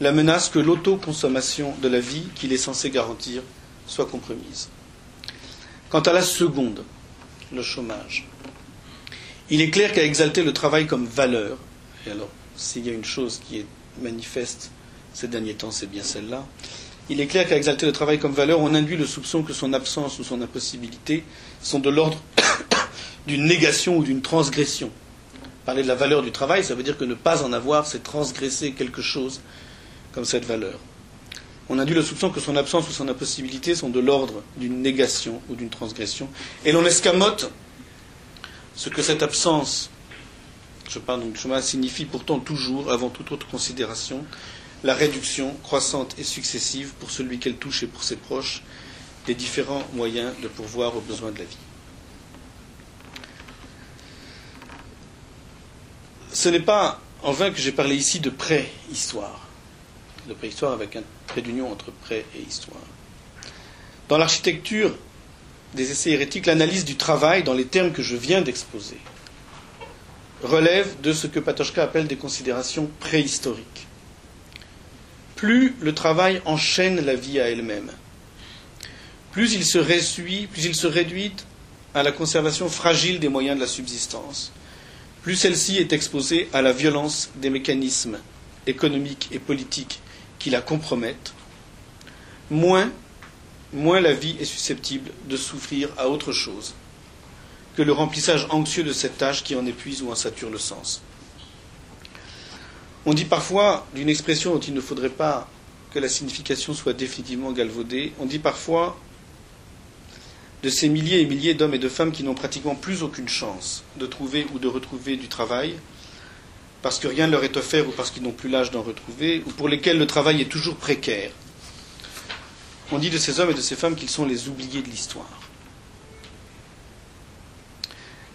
la menace que l'autoconsommation de la vie qu'il est censé garantir soit compromise. Quant à la seconde, le chômage, il est clair qu'à exalter le travail comme valeur, et alors s'il y a une chose qui est manifeste ces derniers temps, c'est bien celle-là, il est clair qu'à exalter le travail comme valeur, on induit le soupçon que son absence ou son impossibilité sont de l'ordre d'une négation ou d'une transgression. Parler de la valeur du travail, ça veut dire que ne pas en avoir, c'est transgresser quelque chose comme cette valeur. On induit le soupçon que son absence ou son impossibilité sont de l'ordre d'une négation ou d'une transgression. Et l'on escamote ce que cette absence, je parle donc du chômage, signifie pourtant toujours, avant toute autre considération, la réduction croissante et successive pour celui qu'elle touche et pour ses proches des différents moyens de pourvoir aux besoins de la vie. Ce n'est pas en vain que j'ai parlé ici de préhistoire, de préhistoire avec un trait d'union entre pré et histoire. Dans l'architecture des essais hérétiques, l'analyse du travail dans les termes que je viens d'exposer relève de ce que Patochka appelle des considérations préhistoriques. Plus le travail enchaîne la vie à elle-même, plus il se réduit, plus il se réduit à la conservation fragile des moyens de la subsistance, plus celle-ci est exposée à la violence des mécanismes économiques et politiques qui la compromettent, moins la vie est susceptible de souffrir à autre chose que le remplissage anxieux de cette tâche qui en épuise ou en sature le sens. On dit parfois, d'une expression dont il ne faudrait pas que la signification soit définitivement galvaudée, on dit parfois de ces milliers et milliers d'hommes et de femmes qui n'ont pratiquement plus aucune chance de trouver ou de retrouver du travail, parce que rien ne leur est offert ou parce qu'ils n'ont plus l'âge d'en retrouver, ou pour lesquels le travail est toujours précaire, on dit de ces hommes et de ces femmes qu'ils sont les oubliés de l'histoire.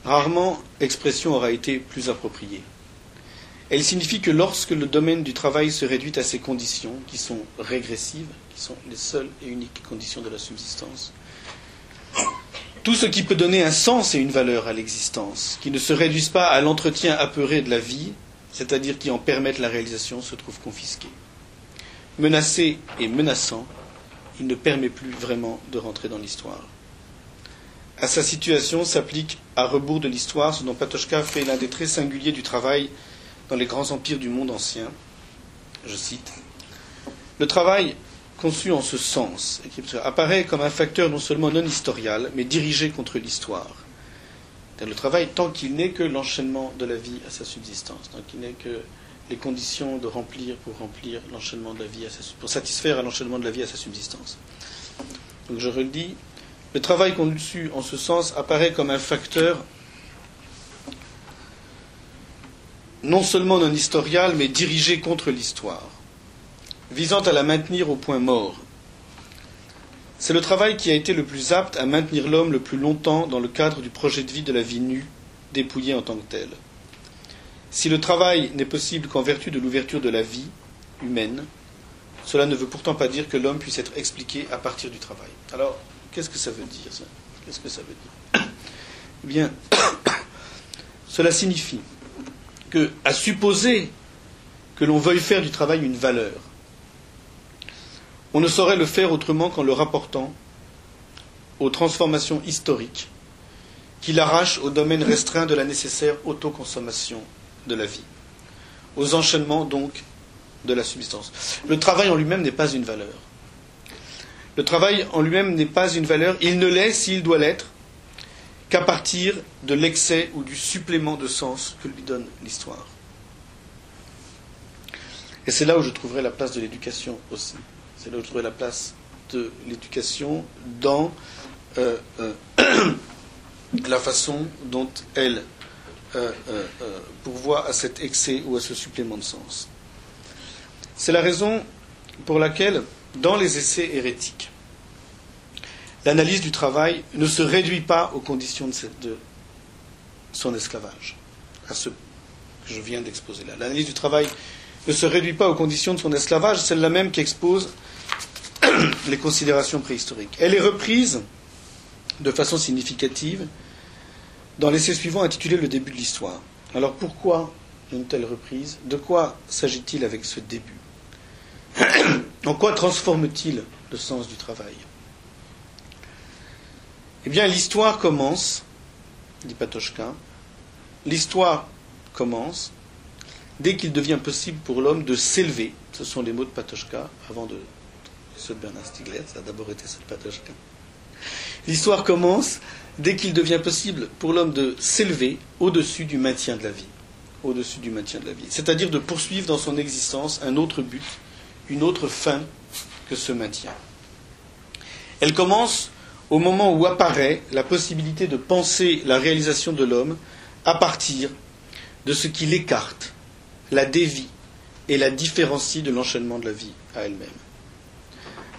Rarement l'expression aura été plus appropriée. Elle signifie que lorsque le domaine du travail se réduit à ces conditions, qui sont régressives, qui sont les seules et uniques conditions de la subsistance, tout ce qui peut donner un sens et une valeur à l'existence, qui ne se réduisent pas à l'entretien apeuré de la vie, c'est-à-dire qui en permettent la réalisation, se trouve confisqué. Menacé et menaçant, il ne permet plus vraiment de rentrer dans l'histoire. À sa situation s'applique à rebours de l'histoire ce dont Patochka fait l'un des traits singuliers du travail dans les grands empires du monde ancien. Je cite Le travail conçu en ce sens apparaît comme un facteur non seulement non historial, mais dirigé contre l'histoire. Le travail, tant qu'il n'est que l'enchaînement de la vie à sa subsistance, tant qu'il n'est que les conditions de remplir pour remplir l'enchaînement de la vie à sa, pour satisfaire à l'enchaînement de la vie à sa subsistance. Donc je redis, le travail conçu en ce sens apparaît comme un facteur non seulement non historial, mais dirigé contre l'histoire, visant à la maintenir au point mort. C'est le travail qui a été le plus apte à maintenir l'homme le plus longtemps dans le cadre du projet de vie de la vie nue, dépouillée en tant que telle. Si le travail n'est possible qu'en vertu de l'ouverture de la vie humaine, cela ne veut pourtant pas dire que l'homme puisse être expliqué à partir du travail. Alors, Qu'est-ce que ça veut dire ça? Qu'est-ce que ça veut dire? Eh bien, cela signifie que, à supposer que l'on veuille faire du travail une valeur, on ne saurait le faire autrement qu'en le rapportant aux transformations historiques qui l'arrachent au domaine restreint de la nécessaire autoconsommation de la vie, aux enchaînements donc de la subsistance. Le travail en lui-même n'est pas une valeur. Le travail en lui-même n'est pas une valeur, il ne l'est, s'il doit l'être, qu'à partir de l'excès ou du supplément de sens que lui donne l'histoire. Et c'est là où je trouverai la place de l'éducation aussi. C'est là où je trouverai la place de l'éducation dans euh, euh, la façon dont elle euh, pourvoit à cet excès ou à ce supplément de sens. C'est la raison pour laquelle dans les essais hérétiques, l'analyse du travail ne se réduit pas aux conditions de, son esclavage, à ce que je viens d'exposer là. L'analyse du travail ne se réduit pas aux conditions de son esclavage, celle-là même qui expose les considérations préhistoriques. Elle est reprise de façon significative dans l'essai suivant intitulé Le début de l'histoire. Alors pourquoi une telle reprise? De quoi s'agit-il avec ce début? En quoi transforme-t-il le sens du travail? Eh bien, l'histoire commence, dit Patochka, l'histoire commence dès qu'il devient possible pour l'homme de s'élever. Ce sont les mots de Patochka, avant de ceux de Bernard Stiegler, ça a d'abord été ceux de Patochka. L'histoire commence dès qu'il devient possible pour l'homme de s'élever au-dessus du maintien de la vie. Au-dessus du maintien de la vie. C'est-à-dire de poursuivre dans son existence un autre but une autre fin que ce maintien. Elle commence au moment où apparaît la possibilité de penser la réalisation de l'homme à partir de ce qui l'écarte, la dévie et la différencie de l'enchaînement de la vie à elle-même.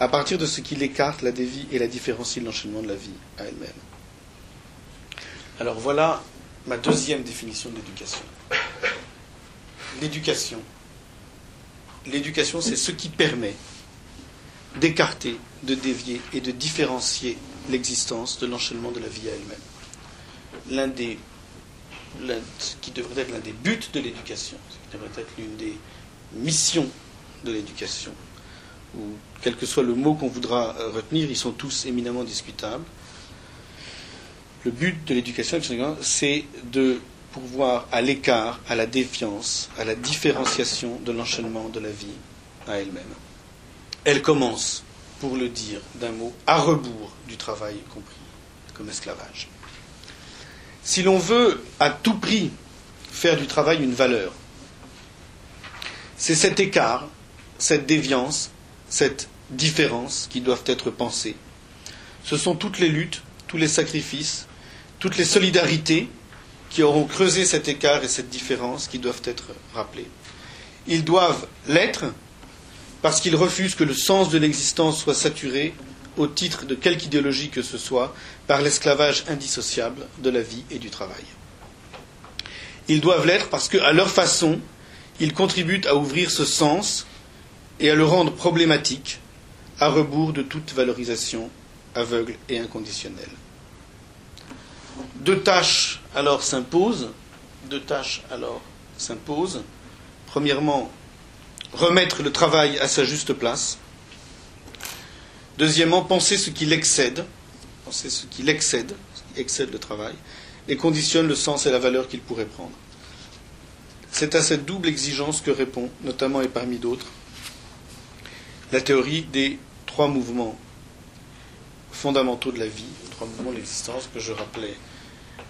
À partir de ce qui l'écarte, la dévie et la différencie de l'enchaînement de la vie à elle-même. Alors voilà ma deuxième définition de l'éducation. L'éducation l'éducation, c'est ce qui permet d'écarter, de dévier et de différencier l'existence de l'enchaînement de la vie à elle-même. L'un des, qui devrait être l'un des buts de l'éducation, qui devrait être l'une des missions de l'éducation, ou quel que soit le mot qu'on voudra euh, retenir, ils sont tous éminemment discutables. Le but de l'éducation, c'est de voir à l'écart, à la défiance, à la différenciation de l'enchaînement de la vie à elle-même. Elle commence, pour le dire d'un mot, à rebours du travail compris comme esclavage. Si l'on veut à tout prix faire du travail une valeur, c'est cet écart, cette déviance, cette différence qui doivent être pensées. Ce sont toutes les luttes, tous les sacrifices, toutes les solidarités qui auront creusé cet écart et cette différence qui doivent être rappelés. Ils doivent l'être parce qu'ils refusent que le sens de l'existence soit saturé, au titre de quelque idéologie que ce soit, par l'esclavage indissociable de la vie et du travail. Ils doivent l'être parce qu'à leur façon, ils contribuent à ouvrir ce sens et à le rendre problématique, à rebours de toute valorisation aveugle et inconditionnelle. deux tâches alors s'imposent. Deux tâches alors s'imposent. Premièrement, remettre le travail à sa juste place. Deuxièmement, penser ce qui l'excède, penser ce qui l'excède, ce qui excède le travail, et conditionne le sens et la valeur qu'il pourrait prendre. C'est à cette double exigence que répond, notamment et parmi d'autres, la théorie des trois mouvements fondamentaux de la vie, trois mouvements de l'existence que je rappelais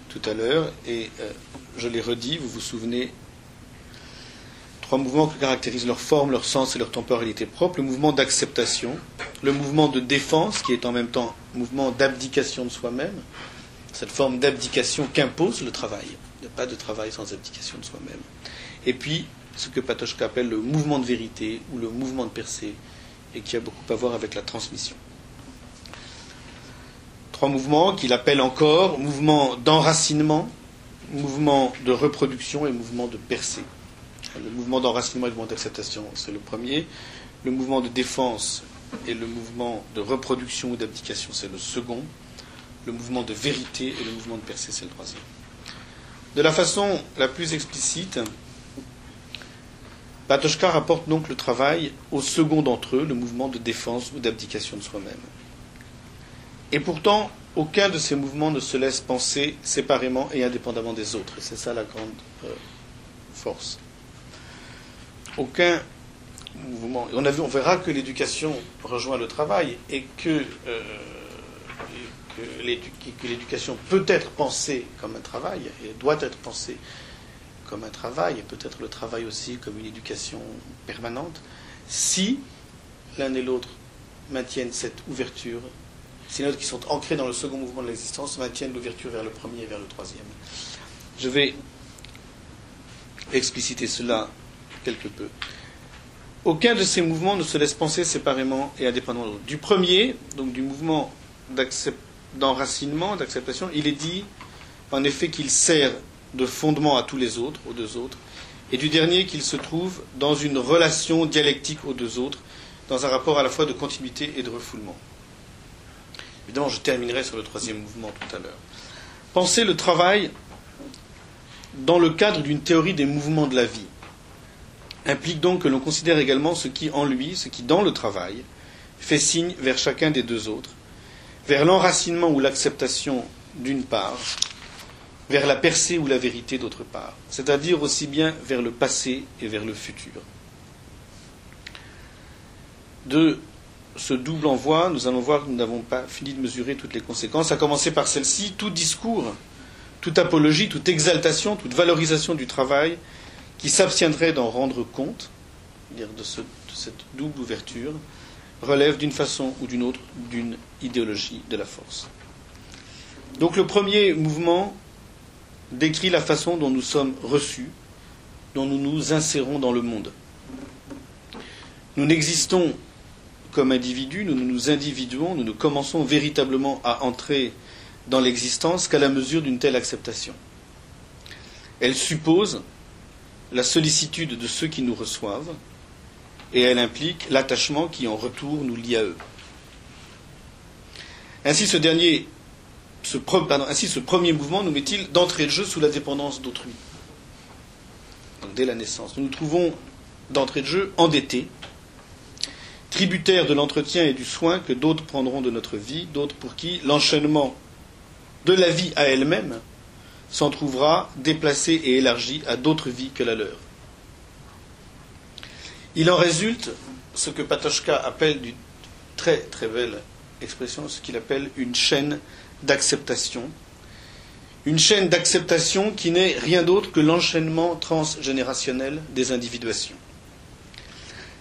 tout à l'heure, et euh, je les redis, vous vous souvenez, trois mouvements qui caractérisent leur forme, leur sens et leur temporalité propre, le mouvement d'acceptation, le mouvement de défense, qui est en même temps mouvement d'abdication de soi-même, cette forme d'abdication qu'impose le travail. Il n'y a pas de travail sans abdication de soi-même. Et puis, ce que Patochka appelle le mouvement de vérité ou le mouvement de percée, et qui a beaucoup à voir avec la transmission. Trois mouvements qu'il appelle encore mouvement d'enracinement, mouvement de reproduction et mouvement de percée. Le mouvement d'enracinement et le mouvement d'acceptation, c'est le premier. Le mouvement de défense et le mouvement de reproduction ou d'abdication, c'est le second. Le mouvement de vérité et le mouvement de percée, c'est le troisième. De la façon la plus explicite, Patochka rapporte donc le travail au second d'entre eux, le mouvement de défense ou d'abdication de soi-même. Et pourtant, aucun de ces mouvements ne se laisse penser séparément et indépendamment des autres. Et c'est ça la grande euh, force aucun mouvement. On, verra que l'éducation rejoint le travail et que, euh, que l'éducation peut être pensée comme un travail et doit être pensée comme un travail, et peut-être le travail aussi comme une éducation permanente, si l'un et l'autre maintiennent cette ouverture, si les qui sont ancrés dans le second mouvement de l'existence maintiennent l'ouverture vers le premier et vers le troisième. Je vais expliciter cela quelque peu. Aucun de ces mouvements ne se laisse penser séparément et indépendamment Du premier, donc du mouvement d'enracinement, d'acceptation, il est dit en effet qu'il sert de fondement à tous les autres, aux deux autres, et du dernier qu'il se trouve dans une relation dialectique aux deux autres, dans un rapport à la fois de continuité et de refoulement. Évidemment, je terminerai sur le troisième mouvement tout à l'heure. Penser le travail dans le cadre d'une théorie des mouvements de la vie implique donc que l'on considère également ce qui en lui, ce qui dans le travail, fait signe vers chacun des deux autres, vers l'enracinement ou l'acceptation d'une part, vers la percée ou la vérité d'autre part, c'est-à-dire aussi bien vers le passé et vers le futur. De ce double envoi, nous allons voir que nous n'avons pas fini de mesurer toutes les conséquences, à commencer par celle-ci, tout discours, toute apologie, toute exaltation, toute valorisation du travail qui s'abstiendrait d'en rendre compte, de, de cette double ouverture, relève d'une façon ou d'une autre d'une idéologie de la force. Donc le premier mouvement décrit la façon dont nous sommes reçus, dont nous nous insérons dans le monde. Nous n'existons comme individus, nous nous individuons, nous ne commençons véritablement à entrer dans l'existence qu'à la mesure d'une telle acceptation. Elle suppose la sollicitude de ceux qui nous reçoivent, et elle implique l'attachement qui en retour nous lie à eux. Ainsi ce dernier, ce, premier mouvement nous met-il d'entrée de jeu sous la dépendance d'autrui. Donc dès la naissance, nous nous trouvons d'entrée de jeu endettés, tributaires de l'entretien et du soin que d'autres prendront de notre vie, d'autres pour qui l'enchaînement de la vie à elle-même s'en trouvera déplacé et élargi à d'autres vies que la leur. Il en résulte ce que Patochka appelle d'une très très belle expression, ce qu'il appelle une chaîne d'acceptation. Une chaîne d'acceptation qui n'est rien d'autre que l'enchaînement transgénérationnel des individuations.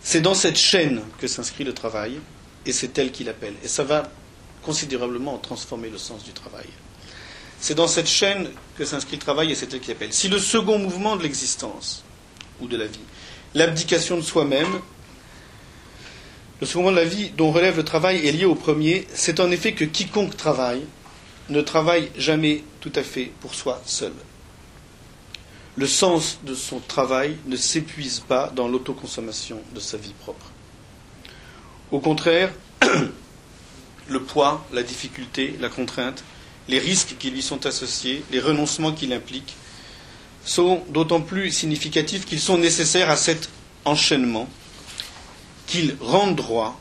C'est dans cette chaîne que s'inscrit le travail, et c'est elle qu'il appelle. Et ça va considérablement transformer le sens du travail. C'est dans cette chaîne que s'inscrit le travail et c'est elle qui appelle. Si le second mouvement de l'existence, ou de la vie, l'abdication de soi-même, le second mouvement de la vie dont relève le travail est lié au premier, c'est en effet que quiconque travaille ne travaille jamais tout à fait pour soi seul. Le sens de son travail ne s'épuise pas dans l'autoconsommation de sa vie propre. Au contraire, le poids, la difficulté, la contrainte les risques qui lui sont associés, les renoncements qu'il implique, sont d'autant plus significatifs qu'ils sont nécessaires à cet enchaînement, qu'ils rendent droit,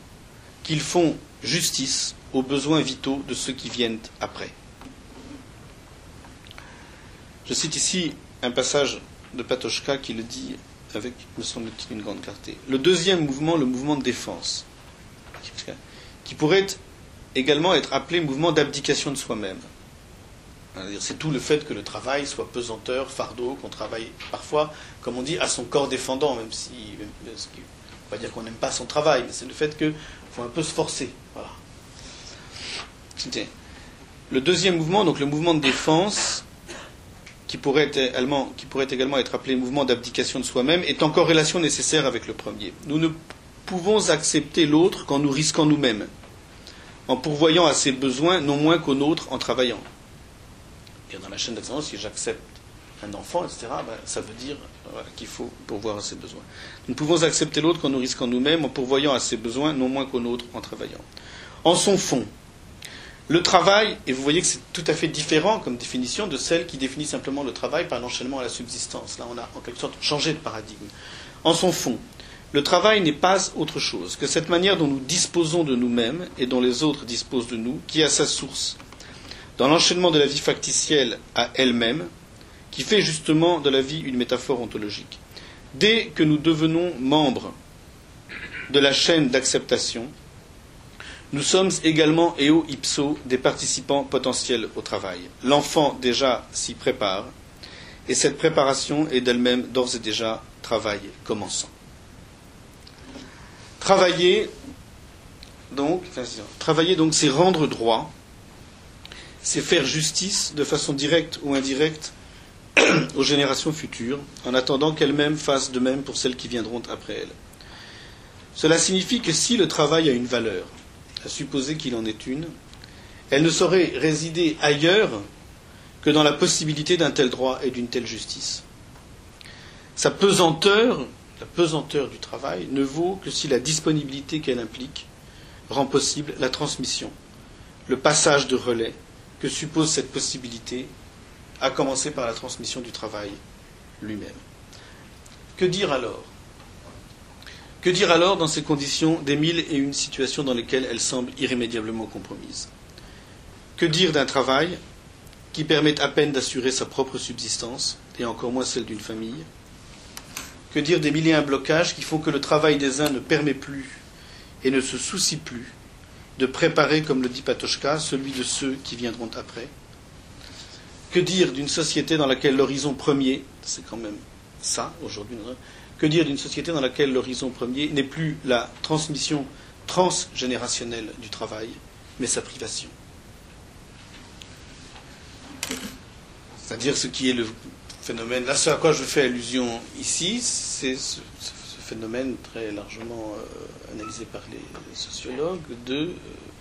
qu'ils font justice aux besoins vitaux de ceux qui viennent après. Je cite ici un passage de Patochka qui le dit avec, me semble-t-il, une grande clarté. Le deuxième mouvement, le mouvement de défense, qui pourrait également être appelé mouvement d'abdication de soi-même. C'est tout le fait que le travail soit pesanteur, fardeau, qu'on travaille parfois, comme on dit, à son corps défendant, même si. ne veut pas dire qu'on n'aime pas son travail, mais c'est le fait qu'il faut un peu se forcer. Le deuxième mouvement, donc le mouvement de défense, qui pourrait, qui pourrait également être appelé mouvement d'abdication de soi-même, est en corrélation nécessaire avec le premier. Nous ne pouvons accepter l'autre qu'en nous risquant nous-mêmes, en pourvoyant à ses besoins non moins qu'aux nôtres en travaillant. Dans la chaîne d'excellence, si j'accepte un enfant, etc., ben, ça veut dire qu'il faut pourvoir à ses besoins. Nous ne pouvons accepter l'autre qu'en nous risquant nous-mêmes, en pourvoyant à ses besoins non moins qu'aux nôtres en travaillant. En son fond, le travail, et vous voyez que c'est tout à fait différent comme définition de celle qui définit simplement le travail par l'enchaînement à la subsistance. Là, on a en quelque sorte changé de paradigme. En son fond, le travail n'est pas autre chose que cette manière dont nous disposons de nous-mêmes et dont les autres disposent de nous, qui a sa source dans l'enchaînement de la vie factitielle à elle-même, qui fait justement de la vie une métaphore ontologique. Dès que nous devenons membres de la chaîne d'acceptation, nous sommes également eo ipso des participants potentiels au travail. L'enfant déjà s'y prépare, et cette préparation est d'elle-même d'ores et déjà travail commençant. Travailler, donc, travailler donc, c'est rendre droit, c'est faire justice de façon directe ou indirecte aux générations futures, en attendant qu'elles-mêmes fassent de même pour celles qui viendront après elles. Cela signifie que si le travail a une valeur, à supposer qu'il en est une, elle ne saurait résider ailleurs que dans la possibilité d'un tel droit et d'une telle justice. Sa pesanteur, la pesanteur du travail, ne vaut que si la disponibilité qu'elle implique rend possible la transmission, le passage de relais que suppose cette possibilité, à commencer par la transmission du travail lui-même. Que dire alors? Que dire alors dans ces conditions des mille et une situations dans lesquelles elles semblent irrémédiablement compromises? Que dire d'un travail qui permet à peine d'assurer sa propre subsistance, et encore moins celle d'une famille? Que dire des mille et un blocages qui font que le travail des uns ne permet plus et ne se soucie plus de préparer, comme le dit Patochka, celui de ceux qui viendront après Que dire d'une société dans laquelle l'horizon premier, c'est quand même ça aujourd'hui, que dire d'une société dans laquelle l'horizon premier n'est plus la transmission transgénérationnelle du travail, mais sa privation? C'est-à-dire ce qui est le phénomène. Là, ce à quoi je fais allusion ici, c'est ce, phénomène très largement euh, analysé par les, sociologues de euh,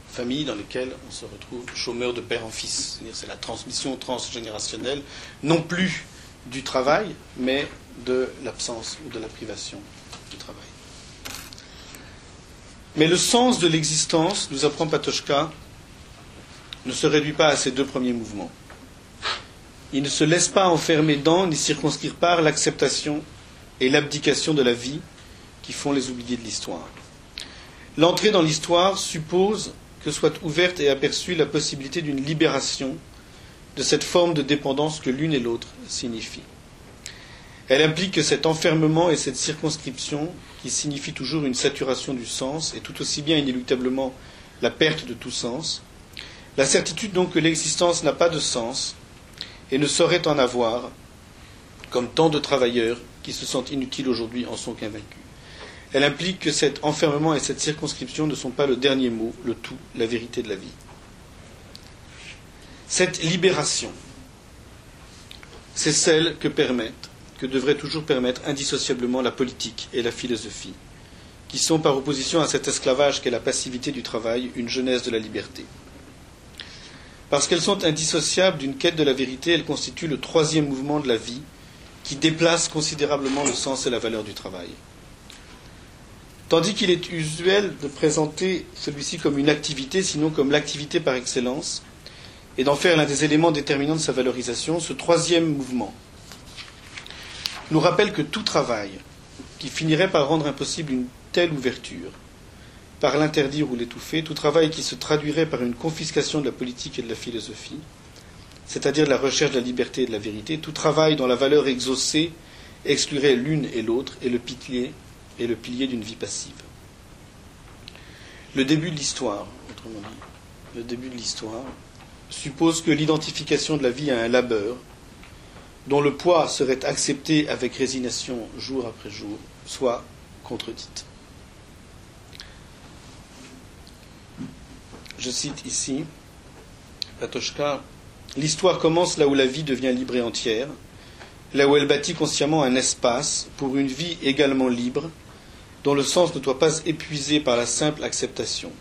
familles dans lesquelles on se retrouve chômeur de père en fils. C'est-à-dire c'est la transmission transgénérationnelle, non plus du travail, mais de l'absence ou de la privation du travail. Mais le sens de l'existence, nous apprend Patochka, ne se réduit pas à ces deux premiers mouvements. Il ne se laisse pas enfermer dans ni circonscrire par l'acceptation et l'abdication de la vie qui font les oubliés de l'histoire. L'entrée dans l'histoire suppose que soit ouverte et aperçue la possibilité d'une libération de cette forme de dépendance que l'une et l'autre signifient. Elle implique que cet enfermement et cette circonscription, qui signifie toujours une saturation du sens, et tout aussi bien inéluctablement la perte de tout sens, la certitude donc que l'existence n'a pas de sens et ne saurait en avoir, comme tant de travailleurs qui se sentent inutiles aujourd'hui en sont convaincus. Elle implique que cet enfermement et cette circonscription ne sont pas le dernier mot, le tout, la vérité de la vie. Cette libération, c'est celle que permettent que devraient toujours permettre indissociablement la politique et la philosophie, qui sont par opposition à cet esclavage qu'est la passivité du travail, une jeunesse de la liberté. Parce qu'elles sont indissociables d'une quête de la vérité, elles constituent le troisième mouvement de la vie qui déplace considérablement le sens et la valeur du travail. Tandis qu'il est usuel de présenter celui-ci comme une activité, sinon comme l'activité par excellence, et d'en faire l'un des éléments déterminants de sa valorisation, ce troisième mouvement nous rappelle que tout travail qui finirait par rendre impossible une telle ouverture, par l'interdire ou l'étouffer, tout travail qui se traduirait par une confiscation de la politique et de la philosophie, c'est-à-dire de la recherche de la liberté et de la vérité, tout travail dont la valeur exaucée exclurait l'une et l'autre et le pilier et le pilier d'une vie passive. Le début de l'histoire, autrement dit, le début de l'histoire suppose que l'identification de la vie à un labeur, dont le poids serait accepté avec résignation jour après jour, soit contredite. Je cite ici Patochka L'histoire commence là où la vie devient libre et entière, là où elle bâtit consciemment un espace pour une vie également libre, dont le sens ne doit pas épuiser par la simple acceptation.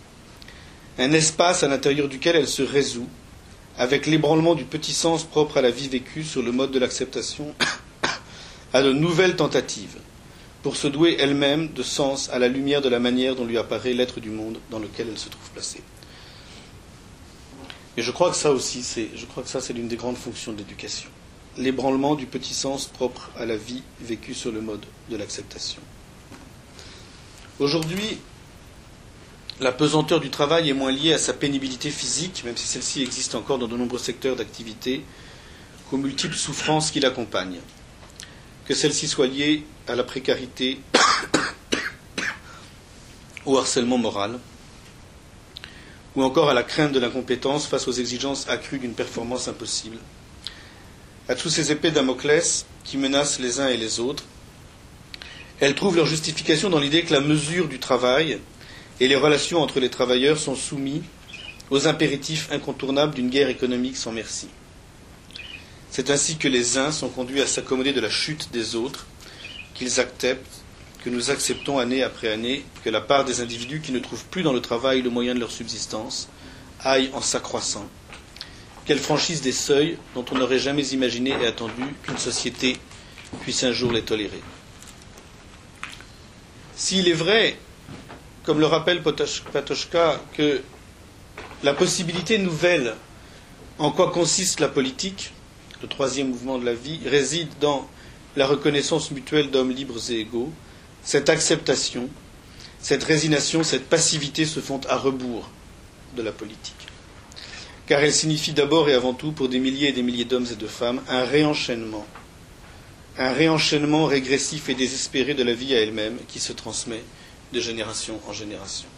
Un espace à l'intérieur duquel elle se résout, avec l'ébranlement du petit sens propre à la vie vécue sur le mode de l'acceptation, à de nouvelles tentatives, pour se douer elle-même de sens à la lumière de la manière dont lui apparaît l'être du monde dans lequel elle se trouve placée. Et je crois que ça aussi, c'est, je crois que ça, c'est l'une des grandes fonctions de l'éducation. L'ébranlement du petit sens propre à la vie vécue sur le mode de l'acceptation. Aujourd'hui, la pesanteur du travail est moins liée à sa pénibilité physique, même si celle-ci existe encore dans de nombreux secteurs d'activité, qu'aux multiples souffrances qui l'accompagnent. Que celle-ci soit liée à la précarité, au harcèlement moral, ou encore à la crainte de l'incompétence face aux exigences accrues d'une performance impossible. À tous ces épées Damoclès qui menacent les uns et les autres, elles trouvent leur justification dans l'idée que la mesure du travail et les relations entre les travailleurs sont soumis aux impératifs incontournables d'une guerre économique sans merci. C'est ainsi que les uns sont conduits à s'accommoder de la chute des autres, qu'ils acceptent, que nous acceptons année après année, que la part des individus qui ne trouvent plus dans le travail le moyen de leur subsistance aille en s'accroissant, qu'elles franchissent des seuils dont on n'aurait jamais imaginé et attendu qu'une société puisse un jour les tolérer. S'il est vrai comme le rappelle Patochka, que la possibilité nouvelle en quoi consiste la politique, le troisième mouvement de la vie, réside dans la reconnaissance mutuelle d'hommes libres et égaux, cette acceptation, cette résignation, cette passivité se font à rebours de la politique. Car elle signifie d'abord et avant tout, pour des milliers et des milliers d'hommes et de femmes, un réenchaînement, un réenchaînement régressif et désespéré de la vie à elle-même qui se transmet de génération en génération.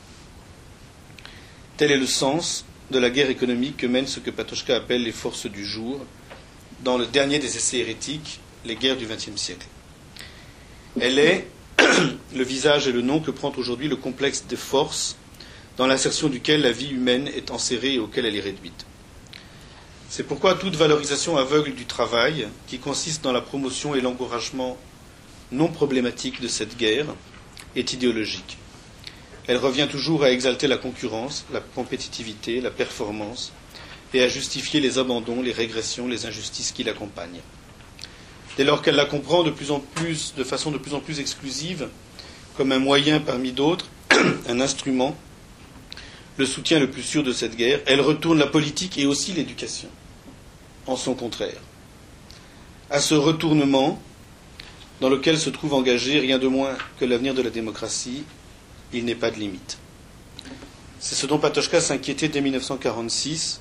Tel est le sens de la guerre économique que mène ce que Patochka appelle les forces du jour dans le dernier des essais hérétiques, les guerres du XXe siècle. Elle est le visage et le nom que prend aujourd'hui le complexe des forces dans l'insertion duquel la vie humaine est enserrée et auquel elle est réduite. C'est pourquoi toute valorisation aveugle du travail, qui consiste dans la promotion et l'encouragement non problématique de cette guerre, est idéologique. Elle revient toujours à exalter la concurrence, la compétitivité, la performance, et à justifier les abandons, les régressions, les injustices qui l'accompagnent. Dès lors qu'elle la comprend de plus en plus, de façon de plus en plus exclusive, comme un moyen parmi d'autres, un instrument, le soutien le plus sûr de cette guerre, elle retourne la politique et aussi l'éducation en son contraire. À ce retournement, dans lequel se trouve engagé rien de moins que l'avenir de la démocratie, il n'est pas de limite. C'est ce dont Patochka s'inquiétait dès 1946,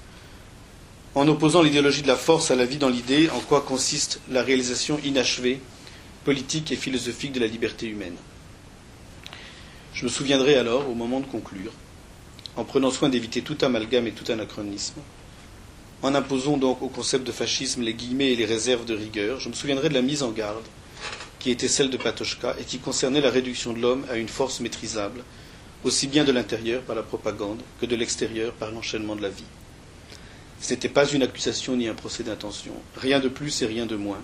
en opposant l'idéologie de la force à la vie dans l'idée en quoi consiste la réalisation inachevée, politique et philosophique de la liberté humaine. Je me souviendrai alors, au moment de conclure, en prenant soin d'éviter tout amalgame et tout anachronisme, en imposant donc au concept de fascisme les guillemets et les réserves de rigueur, je me souviendrai de la mise en garde qui était celle de Patochka et qui concernait la réduction de l'homme à une force maîtrisable, aussi bien de l'intérieur par la propagande que de l'extérieur par l'enchaînement de la vie. Ce n'était pas une accusation ni un procès d'intention, rien de plus et rien de moins,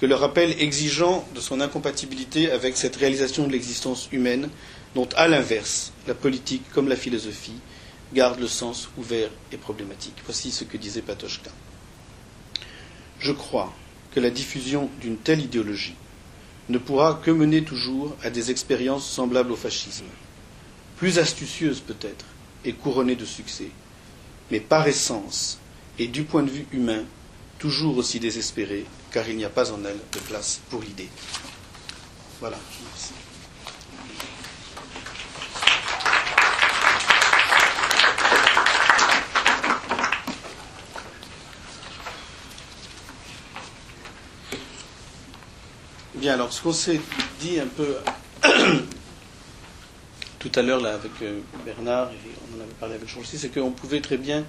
que le rappel exigeant de son incompatibilité avec cette réalisation de l'existence humaine dont, à l'inverse, la politique comme la philosophie gardent le sens ouvert et problématique. Voici ce que disait Patochka. Je crois que la diffusion d'une telle idéologie ne pourra que mener toujours à des expériences semblables au fascisme, plus astucieuses peut-être et couronnées de succès, mais par essence et du point de vue humain, toujours aussi désespérée, car il n'y a pas en elle de place pour l'idée. Voilà, merci. Bien, alors ce qu'on s'est dit un peu tout à l'heure là avec euh, Bernard, et on en avait parlé avec Jean aussi, c'est qu'on pouvait très bien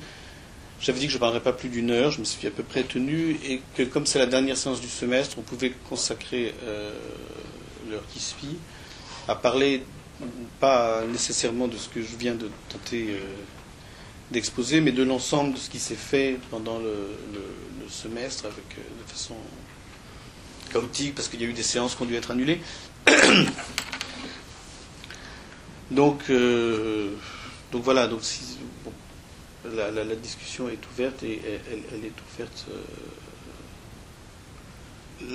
j'avais dit que je ne parlerais pas plus d'une heure, je me suis à peu près tenu, et que comme c'est la dernière séance du semestre, on pouvait consacrer euh, l'heure qui suit à parler pas nécessairement de ce que je viens de tenter euh, d'exposer, mais de l'ensemble de ce qui s'est fait pendant le, semestre avec, de façon chaotique, parce qu'il y a eu des séances qui ont dû être annulées. donc, donc voilà, donc la, discussion est ouverte et elle, est ouverte euh,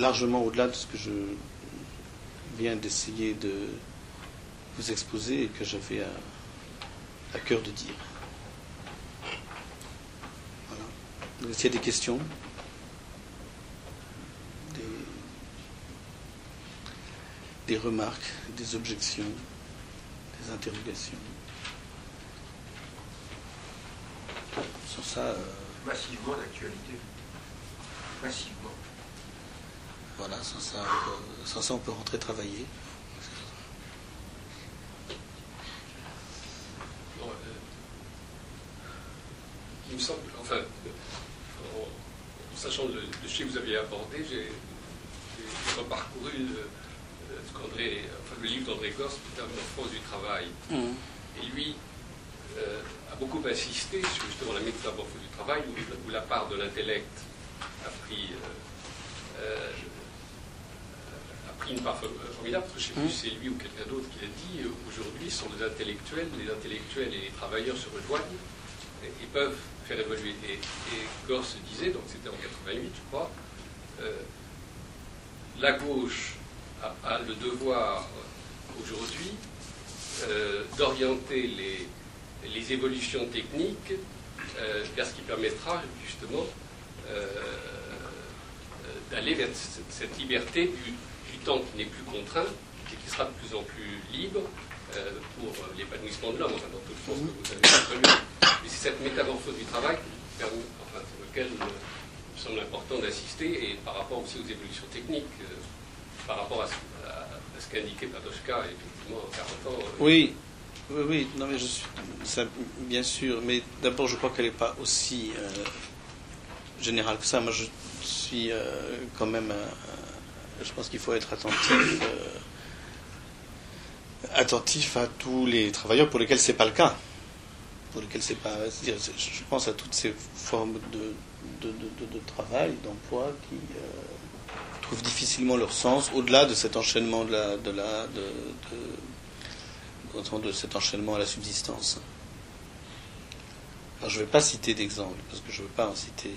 largement au-delà de ce que je viens d'essayer de vous exposer et que j'avais à, cœur de dire. Voilà. Donc, s'il y a des questions, des remarques, des objections, des interrogations. sur ça. Euh, Massivement d'actualité. Massivement. Voilà, sans ça, sans ça, on peut rentrer travailler. Euh, il me semble, enfin, en, sachant le, sujet que vous aviez abordé, j'ai reparcouru le, enfin, le livre d'André Gorce, Métamorphose du travail. Mmh. Et lui, euh, a beaucoup insisté sur justement la métamorphose du travail, où, la part de l'intellect a pris, euh, euh, une part formidable, parce que je ne sais plus si c'est lui ou quelqu'un d'autre qui l'a dit, aujourd'hui sont des intellectuels, les intellectuels et les travailleurs se rejoignent et, peuvent faire évoluer. Et, et se disait, donc c'était en 88 je crois, la gauche a le devoir aujourd'hui d'orienter les les évolutions techniques euh, vers ce qui permettra justement euh, euh, d'aller vers cette, liberté du, temps qui n'est plus contraint et qui sera de plus en plus libre pour l'épanouissement de l'homme, dans tout le sens que vous avez. Mais c'est cette métamorphose du travail enfin, sur lequel il me semble important d'assister et par rapport aussi aux évolutions techniques, par rapport à ce, qu'indiquait Padoshka effectivement en 40 ans. Oui, oui, oui, non, mais je suis. Bien sûr, mais d'abord, je crois qu'elle n'est pas aussi euh, générale que ça. Moi, je suis euh, quand même. je pense qu'il faut être attentif. Euh, attentif à tous les travailleurs pour lesquels c'est pas le cas. Pour lesquels c'est pas. Je pense à toutes ces formes de, de, de travail, d'emploi qui trouvent difficilement leur sens au-delà de cet enchaînement de la, de la, de, de cet enchaînement à la subsistance. Alors je ne vais pas citer d'exemples, parce que je ne veux pas en citer,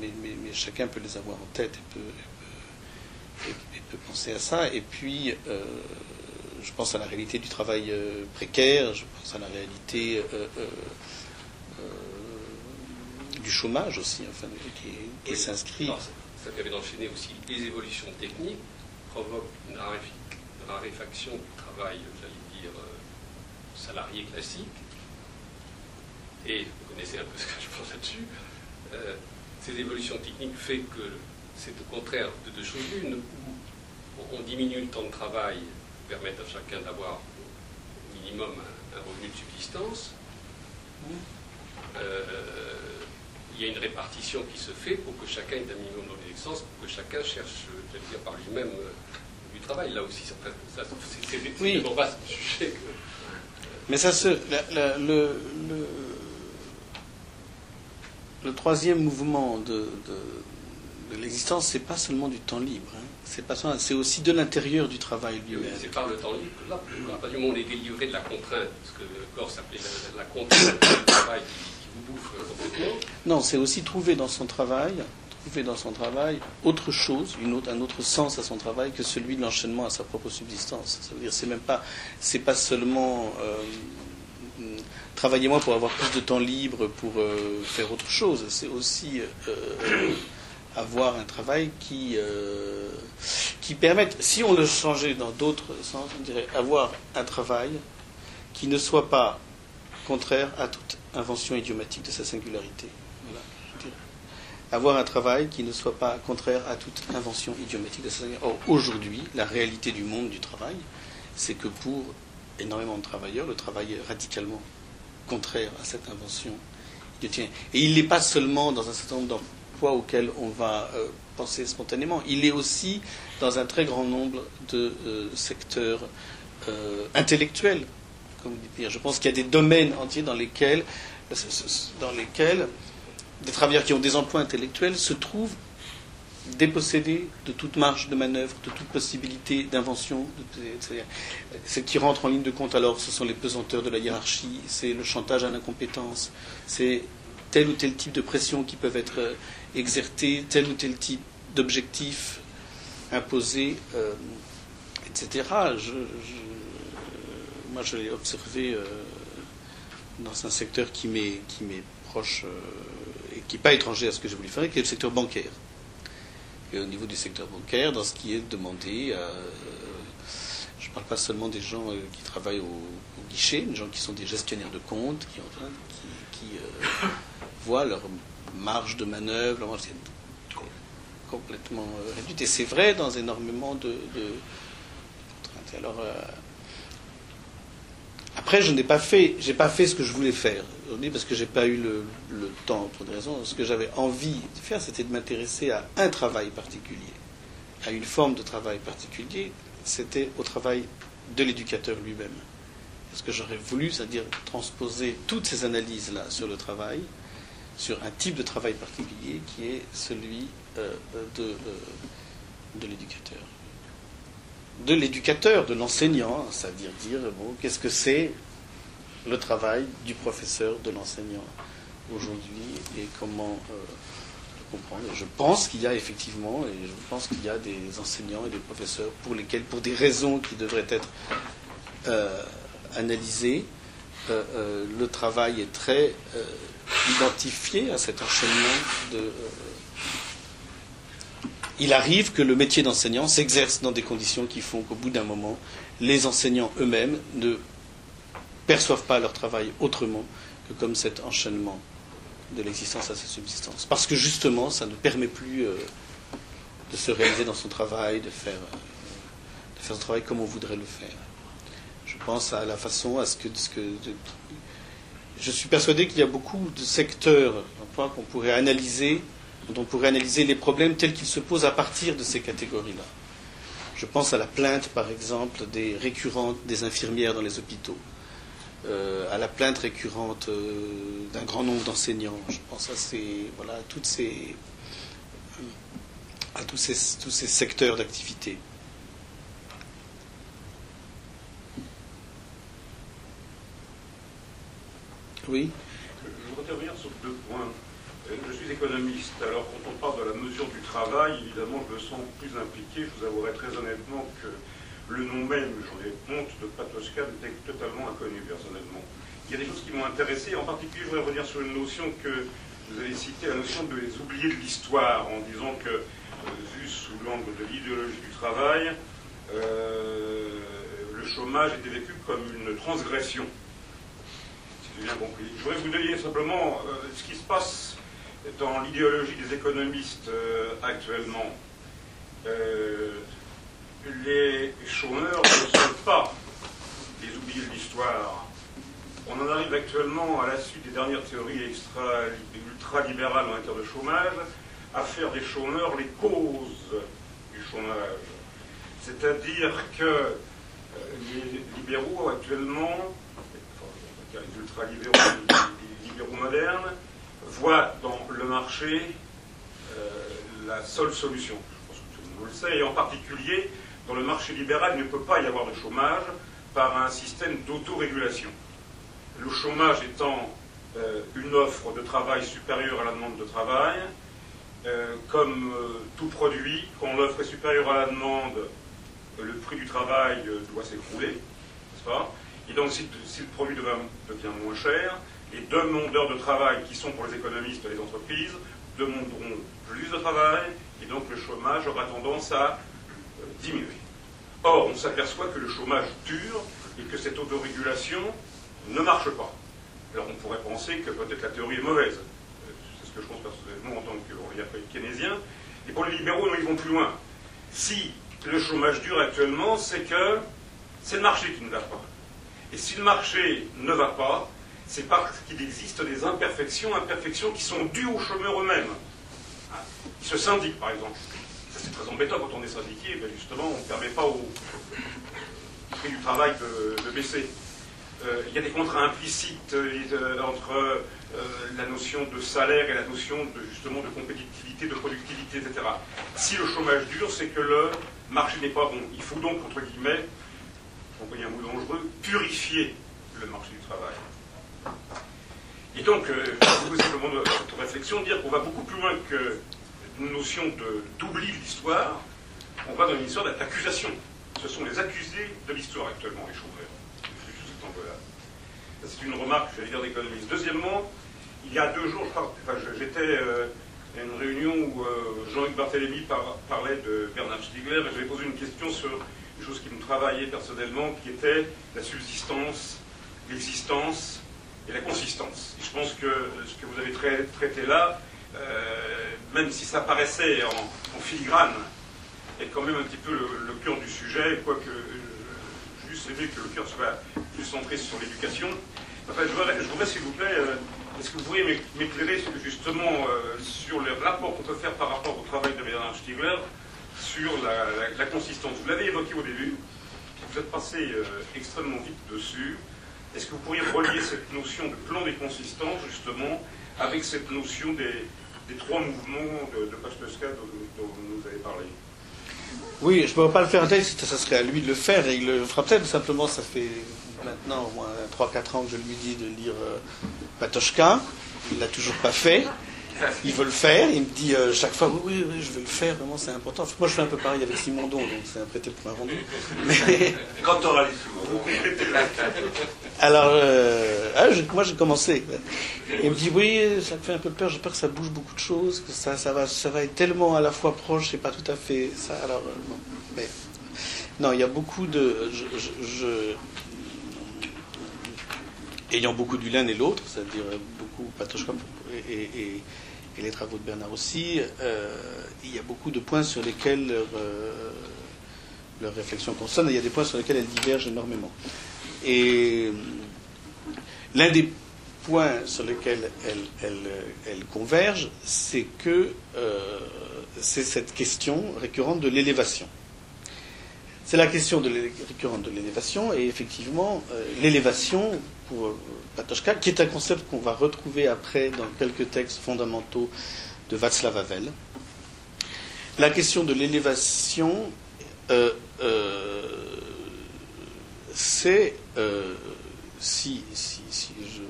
mais, mais, chacun peut les avoir en tête et peut, peut, penser à ça. Et puis, euh, je pense à la réalité du travail euh, précaire, je pense à la réalité euh, du chômage aussi, enfin, qui, s'inscrit. Ça, permet d'enchaîner aussi les évolutions techniques, provoquent une raréfaction du travail, j'allais dire, salarié classique, et vous connaissez un peu ce que je pense là-dessus, euh, ces évolutions techniques fait que c'est au contraire de deux choses l'une, où on diminue le temps de travail pour permettre à chacun d'avoir au minimum un, revenu de subsistance, euh, il y a une répartition qui se fait pour que chacun ait un minimum de reconnaissance, pour que chacun cherche, j'allais dire, par lui-même euh, du travail. Là aussi, ça, c'est oui. vaste sujet que mais ça se, le, le, troisième mouvement de, de, l'existence, c'est pas seulement du temps libre. Hein. C'est pas c'est aussi de l'intérieur du travail lui-même. C'est par le temps libre. Là, à partir du moment où on est délivré de la contrainte, ce que Corse appelait la, la contrainte du travail qui, Non, c'est aussi trouver dans son travail trouver dans son travail autre chose, un autre sens à son travail que celui de l'enchaînement à sa propre subsistance. Ça veut dire c'est même pas c'est pas seulement euh, travailler moins pour avoir plus de temps libre pour faire autre chose. C'est aussi avoir un travail qui, qui permette, si on le changeait dans d'autres sens, on dirait avoir un travail qui ne soit pas contraire à toute invention idiomatique de sa singularité. Avoir un travail qui ne soit pas contraire à toute invention idiomatique de sa singularité. Or, aujourd'hui, la réalité du monde du travail, c'est que pour énormément de travailleurs, le travail est radicalement contraire à cette invention. Et il n'est pas seulement dans un certain nombre d'emplois auxquels on va euh, penser spontanément, il est aussi dans un très grand nombre de euh, secteurs euh, intellectuels je pense qu'il y a des domaines entiers dans lesquels, dans lesquels des travailleurs qui ont des emplois intellectuels se trouvent dépossédés de toute marge de manœuvre, de toute possibilité d'invention. Ce qui rentre en ligne de compte alors, ce sont les pesanteurs de la hiérarchie, c'est le chantage à l'incompétence, c'est tel ou tel type de pression qui peuvent être euh, exertés, tel ou tel type d'objectifs imposés, euh, etc. moi, je l'ai observé euh, dans un secteur qui m'est, proche euh, et qui n'est pas étranger à ce que j'ai voulu faire, qui est le secteur bancaire. Et au niveau du secteur bancaire, dans ce qui est demandé, euh, je ne parle pas seulement des gens qui travaillent au, guichet, des gens qui sont des gestionnaires de comptes, qui, voient leur marge de manœuvre, leur marge complètement réduite. Et c'est vrai dans énormément de, contraintes. Alors, après, je n'ai pas fait, j'ai pas fait ce que je voulais faire parce que j'ai pas eu le, temps pour des raisons. Ce que j'avais envie de faire, c'était de m'intéresser à un travail particulier, à une forme de travail particulier. C'était au travail de l'éducateur lui-même. Ce que j'aurais voulu, c'est-à-dire transposer toutes ces analyses-là sur le travail, sur un type de travail particulier qui est celui euh, de, euh, de l'éducateur de l'éducateur, de l'enseignant, c'est-à-dire dire, bon, qu'est-ce que c'est le travail du professeur, de l'enseignant aujourd'hui et comment euh, le comprendre. je pense qu'il y a effectivement, et je pense qu'il y a des enseignants et des professeurs pour lesquels, pour des raisons qui devraient être euh, analysées, euh, le travail est très identifié à cet enchaînement de il arrive que le métier d'enseignant s'exerce dans des conditions qui font qu'au bout d'un moment, les enseignants eux-mêmes ne perçoivent pas leur travail autrement que comme cet enchaînement de l'existence à sa subsistance. Parce que justement, ça ne permet plus euh, de se réaliser dans son travail, de faire, euh, de faire son travail comme on voudrait le faire. Je pense à la façon, à ce je suis persuadé qu'il y a beaucoup de secteurs qu'on pourrait analyser on pourrait analyser les problèmes tels qu'ils se posent à partir de ces catégories-là. Je pense à la plainte, par exemple, des récurrentes des infirmières dans les hôpitaux, euh, à la plainte récurrente euh, d'un grand nombre d'enseignants. Je pense à ces, à tous ces, secteurs d'activité. Oui sur deux points je suis alors quand on parle de la mesure du travail, évidemment, je me sens plus impliqué. Je vous avouerai très honnêtement que le nom même, j'en ai honte de Patoscan, était totalement inconnu personnellement. Il y a des choses qui m'ont intéressé, en particulier, je voudrais revenir sur une notion que vous avez citée, la notion de les oubliés de l'histoire, en disant que, euh, vu sous l'angle de l'idéologie du travail, euh, le chômage était vécu comme une transgression. Si j'ai bien compris. Je voudrais vous donner simplement euh, ce qui se passe dans l'idéologie des économistes euh, actuellement, euh, les chômeurs ne sont pas les oubliés de l'histoire. On en arrive actuellement, à la suite des dernières théories ultra-libérales en matière de chômage, à faire des chômeurs les causes du chômage. C'est-à-dire que euh, les libéraux actuellement, enfin, les ultra-libéraux, les libéraux modernes, voit dans le marché euh, la seule solution. Je pense que tout le monde le sait, et en particulier, dans le marché libéral, il ne peut pas y avoir de chômage par un système d'autorégulation. Le chômage étant euh, une offre de travail supérieure à la demande de travail, euh, comme tout produit, quand l'offre est supérieure à la demande, le prix du travail doit s'écrouler, n'est-ce Et donc, si, le produit devient moins cher, les demandeurs de travail, qui sont pour les économistes les entreprises, demanderont plus de travail, et donc le chômage aura tendance à euh, diminuer. Or, on s'aperçoit que le chômage dure et que cette autorégulation ne marche pas. Alors on pourrait penser que peut-être la théorie est mauvaise. Euh, C'est ce que je pense personnellement en tant que keynésien. Et pour les libéraux, non, ils vont plus loin. Si le chômage dure actuellement, c'est que c'est le marché qui ne va pas. Et si le marché ne va pas, c'est parce qu'il existe des imperfections, imperfections qui sont dues aux chômeurs eux-mêmes. Hein, Ils se syndiquent, par exemple. C'est très embêtant quand on est syndiqué, ben justement, on ne permet pas au prix du travail de, baisser. Euh, il y a des contrats implicites euh, entre euh, la notion de salaire et la notion de, justement de compétitivité, de productivité, etc. Si le chômage dure, c'est que le marché n'est pas bon. Il faut donc, entre guillemets, employer un mot dangereux, purifier le marché du travail. Et donc, euh, je vous simplement cette réflexion, dire qu'on va beaucoup plus loin qu'une notion de- d'oubli de l'histoire, on va dans une histoire d'accusation. Ce sont les accusés de l'histoire actuellement, les chômeurs. C'est une remarque, j'allais dire, d'économiste. Deuxièmement, il y a deux jours, j'étais euh, à une réunion où euh, Jean-Luc Barthélémy par- parlait de Bernard Stiegler, et j'avais posé une question sur une chose qui me travaillait personnellement, qui était la subsistance, l'existence et la consistance. Je pense que ce que vous avez trai- traité là, euh, même si ça paraissait en, filigrane, est quand même un petit peu le, cœur du sujet, quoique euh, juste aimé que le cœur soit plus centré sur l'éducation. Enfin, je voudrais, s'il vous plaît, euh, est-ce que vous pourriez m'é- m'éclairer justement euh, sur le rapport qu'on peut faire par rapport au travail de Bernard Stiegler sur la, la- consistance Vous l'avez évoqué au début, vous êtes passé extrêmement vite dessus. Est-ce que vous pourriez relier cette notion de plan des consistances, justement, avec cette notion des, des trois mouvements de, de dont, dont vous nous avez parlé? Oui, je ne pourrais pas le faire en texte, ça serait à lui de le faire, et il le fera peut-être, simplement ça fait maintenant au moins 3-4 ans que je lui dis de lire euh, Patochka, il l'a toujours pas fait, il veut le faire, il me dit euh, chaque fois, oui, oui, oui, je vais le faire, vraiment c'est important. Moi je fais un peu pareil avec Simondon, donc c'est un prêté pour un rendu. Mais, Quand on aura les sous. Alors, euh, ah, moi j'ai commencé. Il me dit, oui, ça me fait un peu peur, j'ai peur que ça bouge beaucoup de choses, que ça, ça, va, ça va être tellement à la fois proche, c'est pas tout à fait ça. Alors, euh, bon, mais non, il y a beaucoup de. Ayant beaucoup du l'un et l'autre, c'est-à-dire beaucoup Patochka et, et- et- et les travaux de Bernard aussi, euh, il y a beaucoup de points sur lesquels leur, euh, leur réflexion consonne, et il y a des points sur lesquels elles divergent énormément. Et l'un des points sur lesquels elles convergent, c'est que euh, c'est cette question récurrente de l'élévation. C'est la question de récurrente de l'élévation, et effectivement, euh, l'élévation, pour euh, Patochka, qui est un concept qu'on va retrouver après dans quelques textes fondamentaux de Václav Havel, la question de l'élévation, c'est, euh, si, je ne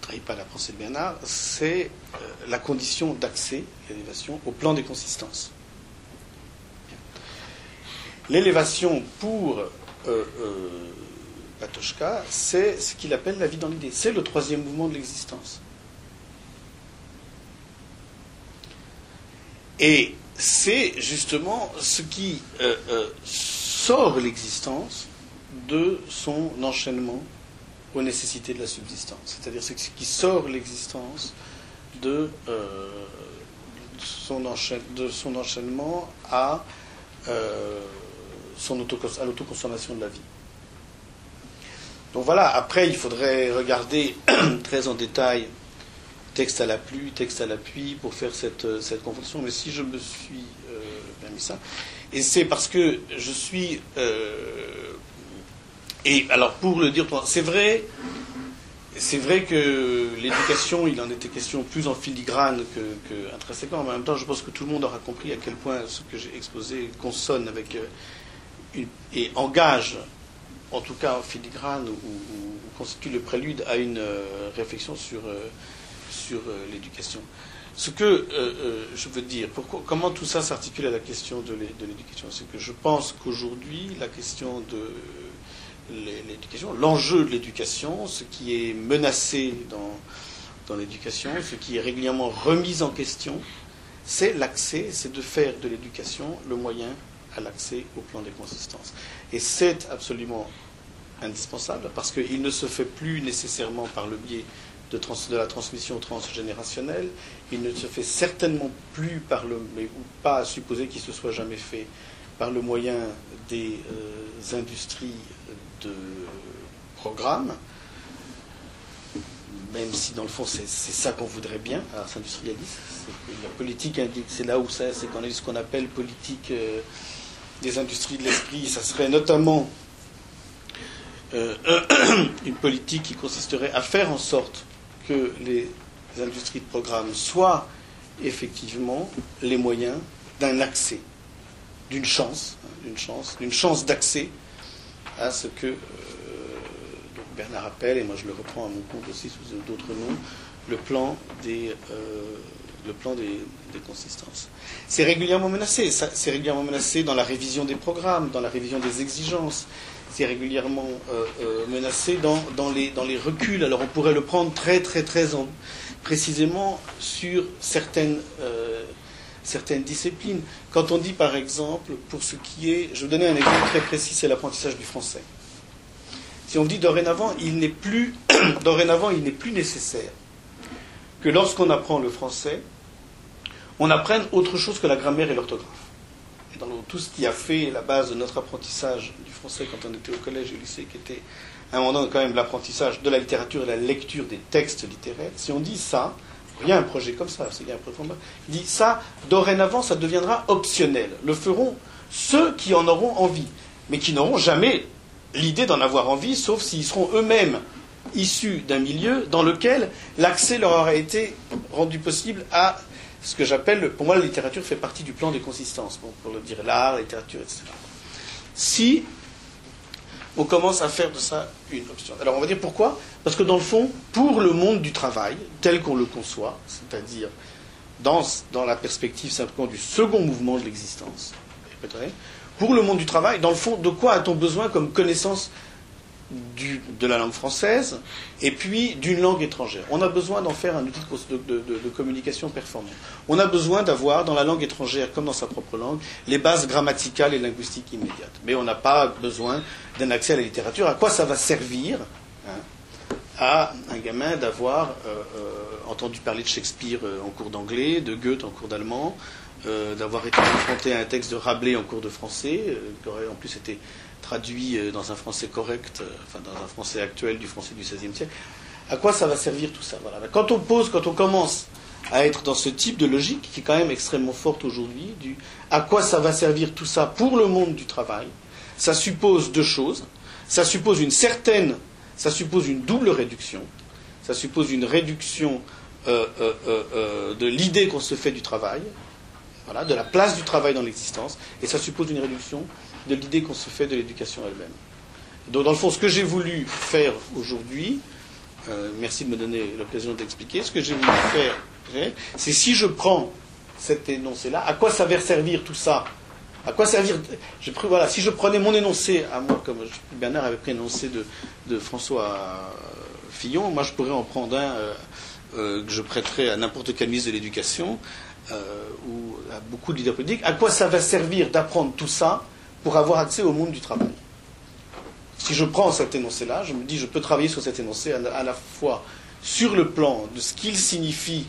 trahis pas la pensée de Bernard, c'est euh, la condition d'accès, l'élévation, au plan des consistances. L'élévation pour euh, euh, Patochka, c'est ce qu'il appelle la vie dans l'idée. C'est le troisième mouvement de l'existence. Et c'est justement ce qui euh, euh, sort l'existence de son enchaînement aux nécessités de la subsistance. C'est-à-dire c'est ce qui sort l'existence de, euh, son enchaînement à, euh, à l'autoconsommation de la vie. Donc voilà, après il faudrait regarder très en détail texte à la pluie, texte à l'appui pour faire cette, cette confonction, mais si je me suis euh, permis ça, et c'est parce que je suis. euh, et alors pour le dire, c'est vrai, c'est vrai que l'éducation, il en était question plus en filigrane que, en même temps, je pense que tout le monde aura compris à quel point ce que j'ai exposé consonne avec euh, une- et engage, en tout cas en filigrane, ou, constitue le prélude à une euh, réflexion sur, sur l'éducation. Ce que euh, euh, je veux dire, comment tout ça s'articule à la question de l'éducation, c'est que je pense qu'aujourd'hui, la question de, l'éducation, l'enjeu de l'éducation, ce qui est menacé dans, dans l'éducation, ce qui est régulièrement remis en question, c'est l'accès, c'est de faire de l'éducation le moyen à l'accès au plan des consistances. Et c'est absolument indispensable parce qu'il ne se fait plus nécessairement par le biais de, la transmission transgénérationnelle, il ne se fait certainement plus par le, mais pas à supposer qu'il se soit jamais fait par le moyen des euh, industries de programme, même si dans le fond c'est ça qu'on voudrait bien, alors s'industrialise. La politique indique, c'est là où c'est, c'est qu'on a ce qu'on appelle politique euh, des industries de l'esprit, ça serait notamment euh, une politique qui consisterait à faire en sorte que les industries de programme soient effectivement les moyens d'un accès, d'une chance, hein, d'une chance, d'une chance d'accès à ce que euh, Bernard appelle, et moi je le reprends à mon compte aussi sous d'autres noms, le plan des, euh, le plan des, consistances. C'est régulièrement menacé, c'est régulièrement menacé dans la révision des programmes, dans la révision des exigences, c'est régulièrement euh, euh, menacé dans, les, reculs. Alors on pourrait le prendre très très très précisément sur certaines, certaines disciplines. Quand on dit par exemple, pour ce qui est, je vais donner un exemple très précis, c'est l'apprentissage du français. Si on dit dorénavant, il n'est plus, dorénavant, il n'est plus nécessaire que lorsqu'on apprend le français, on apprenne autre chose que la grammaire et l'orthographe. Et dans tout ce qui a fait la base de notre apprentissage français quand on était au collège et au lycée, qui était à un moment donné quand même l'apprentissage de la littérature et la lecture des textes littéraires, si on dit ça, il y a un projet comme ça, c'est un projet il dit ça, dorénavant, ça deviendra optionnel. Le feront ceux qui en auront envie, mais qui n'auront jamais l'idée d'en avoir envie, sauf s'ils seront eux-mêmes issus d'un milieu dans lequel l'accès leur aurait été rendu possible à ce que j'appelle, pour moi, la littérature fait partie du plan des consistances, pour le dire l'art, la littérature, etc. Si on commence à faire de ça une option. Alors on va dire pourquoi? Parce que dans le fond, pour le monde du travail, tel qu'on le conçoit, c'est-à-dire dans, dans la perspective simplement du second mouvement de l'existence, pour le monde du travail, dans le fond, de quoi a-t-on besoin comme connaissance de la langue française et puis d'une langue étrangère. On a besoin d'en faire un outil de, communication performant. On a besoin d'avoir dans la langue étrangère comme dans sa propre langue les bases grammaticales et linguistiques immédiates. Mais on n'a pas besoin d'un accès à la littérature. À quoi ça va servir hein, à un gamin d'avoir euh, euh, entendu parler de Shakespeare euh, en cours d'anglais, de Goethe en cours d'allemand, d'avoir été confronté à un texte de Rabelais en cours de français, qui aurait en plus été traduit euh, dans un français correct, euh, enfin dans un français actuel du français du XVIe siècle. À quoi ça va servir tout ça voilà. Quand on pose, quand on commence à être dans ce type de logique, qui est quand même extrêmement forte aujourd'hui, du à quoi ça va servir tout ça pour le monde du travail, ça suppose deux choses. Ça suppose une certaine, ça suppose une double réduction. Ça suppose une réduction euh, de l'idée qu'on se fait du travail, voilà, de la place du travail dans l'existence, et ça suppose une réduction de l'idée qu'on se fait de l'éducation elle-même. Donc, dans le fond, ce que j'ai voulu faire aujourd'hui, euh, merci de me donner l'occasion d'expliquer, ce que j'ai voulu faire, c'est si je prends cet énoncé-là, à quoi ça va servir tout ça? À quoi servir? Voilà, Si je prenais mon énoncé à moi, comme Bernard avait pris l'énoncé de, François Fillon, moi je pourrais en prendre un euh, euh, que je prêterais à n'importe quel ministre de l'Éducation ou à beaucoup de leaders politiques. À quoi ça va servir d'apprendre tout ça? Pour avoir accès au monde du travail. Si je prends cet énoncé-là, je me dis je peux travailler sur cet énoncé à la fois sur le plan de ce qu'il signifie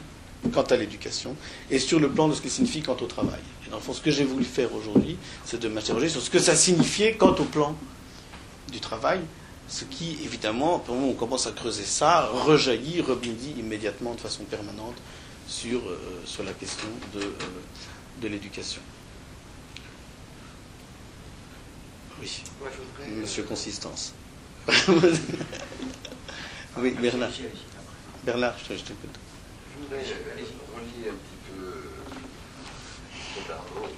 quant à l'éducation et sur le plan de ce qu'il signifie quant au travail. Et dans le fond, ce que j'ai voulu faire aujourd'hui, c'est de m'interroger sur ce que ça signifiait quant au plan du travail, ce qui, évidemment, pour on commence à creuser ça, rejaillit, rebondit immédiatement de façon permanente sur, euh, sur la question de, euh, de l'éducation. Oui. Monsieur Consistance. oui, Bernard. Bernard, je t'écoute. Je voudrais relier un petit peu Darnaud,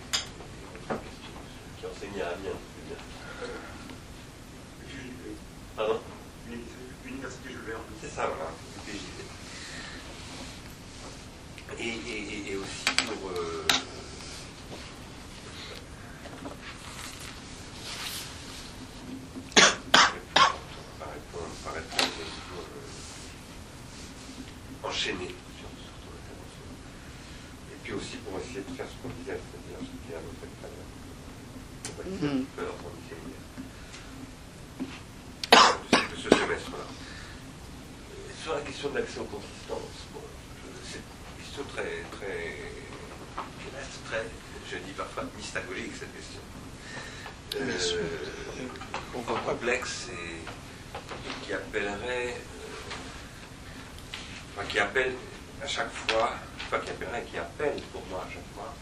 qui enseignait à Amiens. Pardon L'université Jules Verne. C'est ça, voilà, Et, et, et, aussi pour. Euh, enchaîner. Et puis aussi pour essayer de faire ce qu'on disait, c'est-à-dire ce qu'il y a à notre extérieur. On va essayer de faire ce qu'on disait hier. Ce semestre-là. Sur la question de l'accès aux consistances, c'est une question très, très, très, je dis parfois, mystagolique cette question. Euh, complexe et qui appellerait qui appelle à chaque fois, enfin qui appellerait, qui appelle pour moi à chaque fois,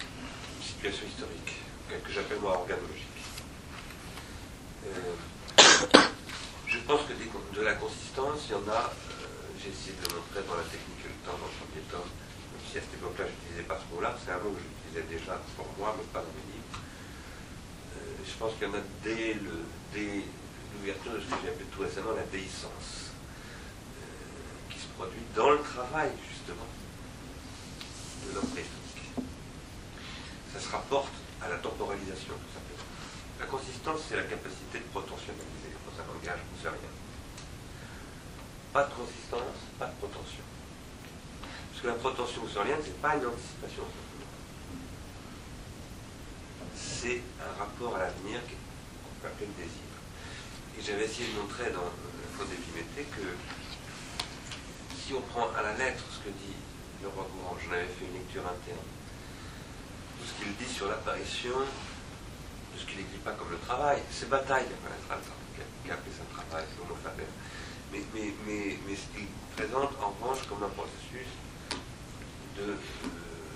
une situation historique, que j'appelle moi organologique. Euh, je pense que de la consistance, il y en a, j'ai essayé de le montrer dans la technique le temps, dans le premier tome, même si à cette époque-là, je n'utilisais pas ce mot-là, c'est un mot que j'utilisais déjà pour moi, mais pas dans mes livres. je pense qu'il y en a dès l'ouverture de ce que j'ai appelé tout récemment la déhiscence produit dans le travail, justement, de l'homme. Ça se rapporte à la temporalisation, tout simplement. La consistance, c'est la capacité de protentionnaliser. Dans un langage, on sait rien. Pas de consistance, pas de protension. Parce que la protension rien, ce n'est pas une anticipation. C'est un rapport à l'avenir qu'on peut appeler le désir. Et j'avais essayé de montrer dans la faute que si on prend à la lettre ce que dit le roi Courant, j'en avais fait une lecture interne, tout ce qu'il dit sur l'apparition de ce qu'il n'écrit pas comme le travail, c'est bataille, qui a appelé ça travail, c'est l'homo mais, mais, mais, mais ce qu'il présente en revanche comme un processus de euh,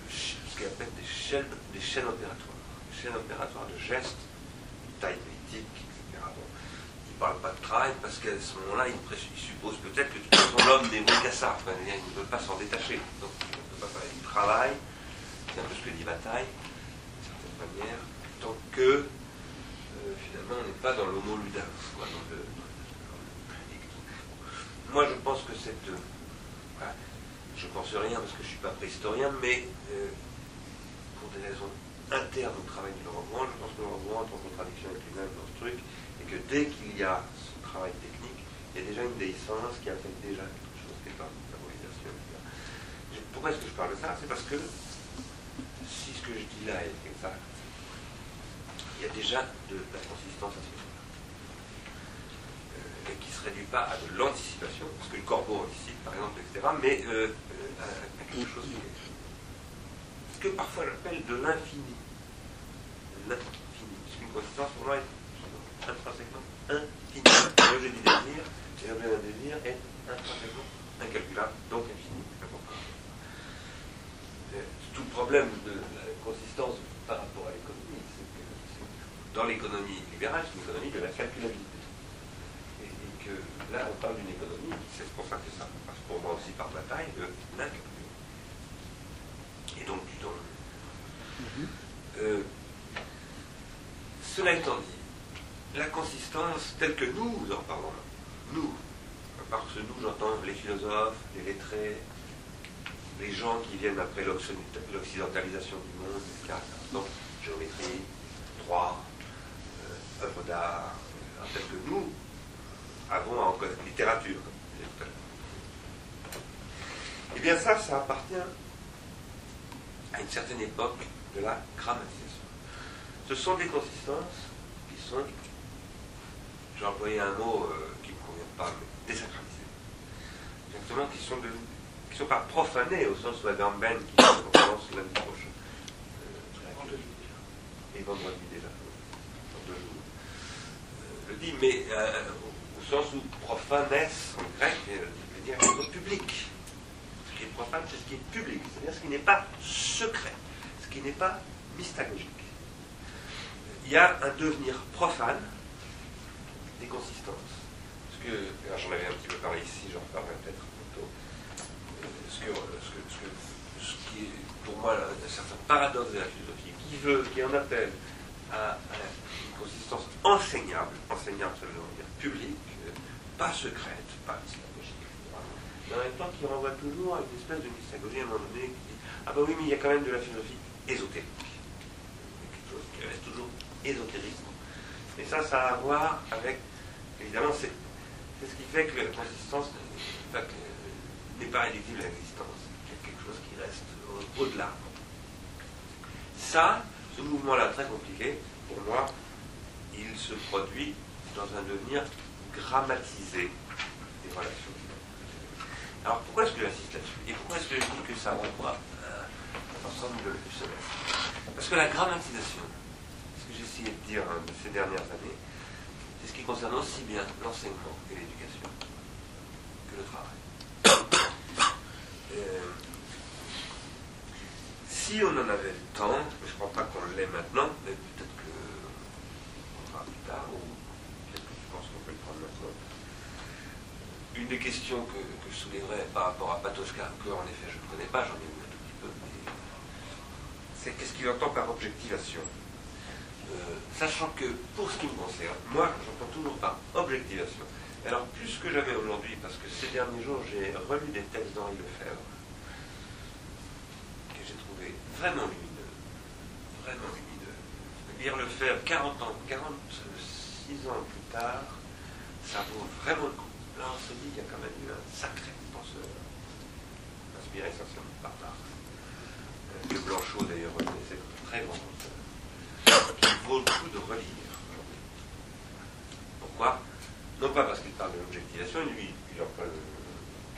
ce qu'il appelle des chaînes, des chaînes opératoires, des chaînes opératoires de gestes, taille politique, parle pas de travail parce qu'à ce moment-là, il, suppose peut-être que de toute façon l'homme n'est qu'à ça. il ne veut pas s'en détacher. Donc il, pas il travaille, c'est un peu ce que dit Bataille, d'une certaine manière, tant que euh, finalement on n'est pas dans l'homo ludens, le, moi je pense que cette. Je euh, je pense rien parce que je ne suis pas préhistorien, mais euh, pour des raisons internes au travail du roman, je pense que le roman est en contradiction avec lui-même dans ce truc que dès qu'il y a ce travail technique, il y a déjà une déhiscence qui affecte déjà quelque chose qui est en métabolisation. Pourquoi est-ce que je parle de ça? C'est parce que si ce que je dis là est exact, il y a déjà de, la consistance à ce niveau-là. Euh, et qui ne se réduit pas à de l'anticipation, parce que le corbeau anticipe par exemple, etc., mais euh, euh, à, quelque chose qui est. Ce que parfois j'appelle de l'infini. L'infini. Parce qu'une consistance pour moi est intrinsèquement infini. L'objet du désir, et l'objet d'un désir est intrinsèquement incalculable, donc infini. Tout le problème de la consistance par rapport à l'économie, c'est que dans l'économie libérale, c'est une économie de la calculabilité. Et, que là, on parle d'une économie, c'est pour ça que ça passe pour moi aussi par bataille, de l'incalculabilité. Et donc du temps. Mm-hmm. Euh, cela étant dit, la consistance telle que nous en parlons, nous, parce que nous j'entends les philosophes, les lettrés, les gens qui viennent après l'occidentalisation du monde, etc. Donc, géométrie, droit, euh, œuvre d'art, euh, telle que nous avons en littérature, comme Eh bien ça, ça appartient à une certaine époque de la grammatisation. Ce sont des consistances qui sont j'ai employé un mot euh, qui ne me convient pas, mais désacralisé. Exactement, qui sont, de, qui sont pas profanés au sens où Adam Ben, qui commence lundi prochain, euh, et vendredi déjà, dans deux jours, euh, le dit, mais au sens où profanesse en grec veut dire quelque public. Ce qui est profane, c'est ce qui est public, c'est-à-dire ce qui n'est pas secret, ce qui n'est pas mystagogique. Il y a un devenir profane des consistances. Ce que, j'en avais un petit peu parlé ici, j'en reparlerai peut-être plutôt. Euh, ce, que, ce, ce qui est pour moi un certain paradoxe de la philosophie, qui veut, qui en appelle à, une consistance enseignable, enseignable ça veut dire publique, euh, pas secrète, pas mystagogique, mais en même temps qui renvoie toujours à une espèce de mystagogie à un moment donné qui dit Ah ben oui, mais il y a quand même de la philosophie ésotérique. Quelque chose qui reste toujours ésotérique. Et ça, ça a à voir avec Évidemment, c'est ce qui fait que la consistance n'est pas réductible à l'existence. Il y a quelque chose qui reste au-delà. ça, Ce mouvement-là, très compliqué, pour moi, il se produit dans un devenir grammatisé des relations. Alors pourquoi est-ce que j'insiste là-dessus Et pourquoi est-ce que je dis que ça renvoie à l'ensemble du semestre Parce que la grammatisation, ce que j'ai essayé de dire hein, ces dernières années, qui concerne aussi bien l'enseignement et l'éducation que le travail. Euh, si on en avait le temps, je ne crois pas qu'on l'ait maintenant, mais peut-être que on fera plus tard, ou peut-être que je pense qu'on peut le prendre maintenant. Une des questions que, je soulèverais par rapport à Patochka, que en effet je ne connais pas, j'en ai vu un tout petit peu, c'est qu'est-ce qu'il entend par objectivation? euh, Sachant que pour ce qui me concerne, moi j'entends toujours par objectivation. Alors plus que jamais aujourd'hui, parce que ces derniers jours j'ai relu des textes d'Henri Lefebvre, vraiment lumineux. Vraiment lumineux. Lire le faire 40 ans, 46 ans plus tard, ça vaut vraiment le coup. Là, on se dit qu'il y a quand même eu un sacré penseur, inspiré essentiellement par Marx, que Blanchot d'ailleurs reconnaissait comme très grand vaut le coup de relire. Pourquoi? Non pas parce qu'il parle de l'objectivation, lui, il emploie le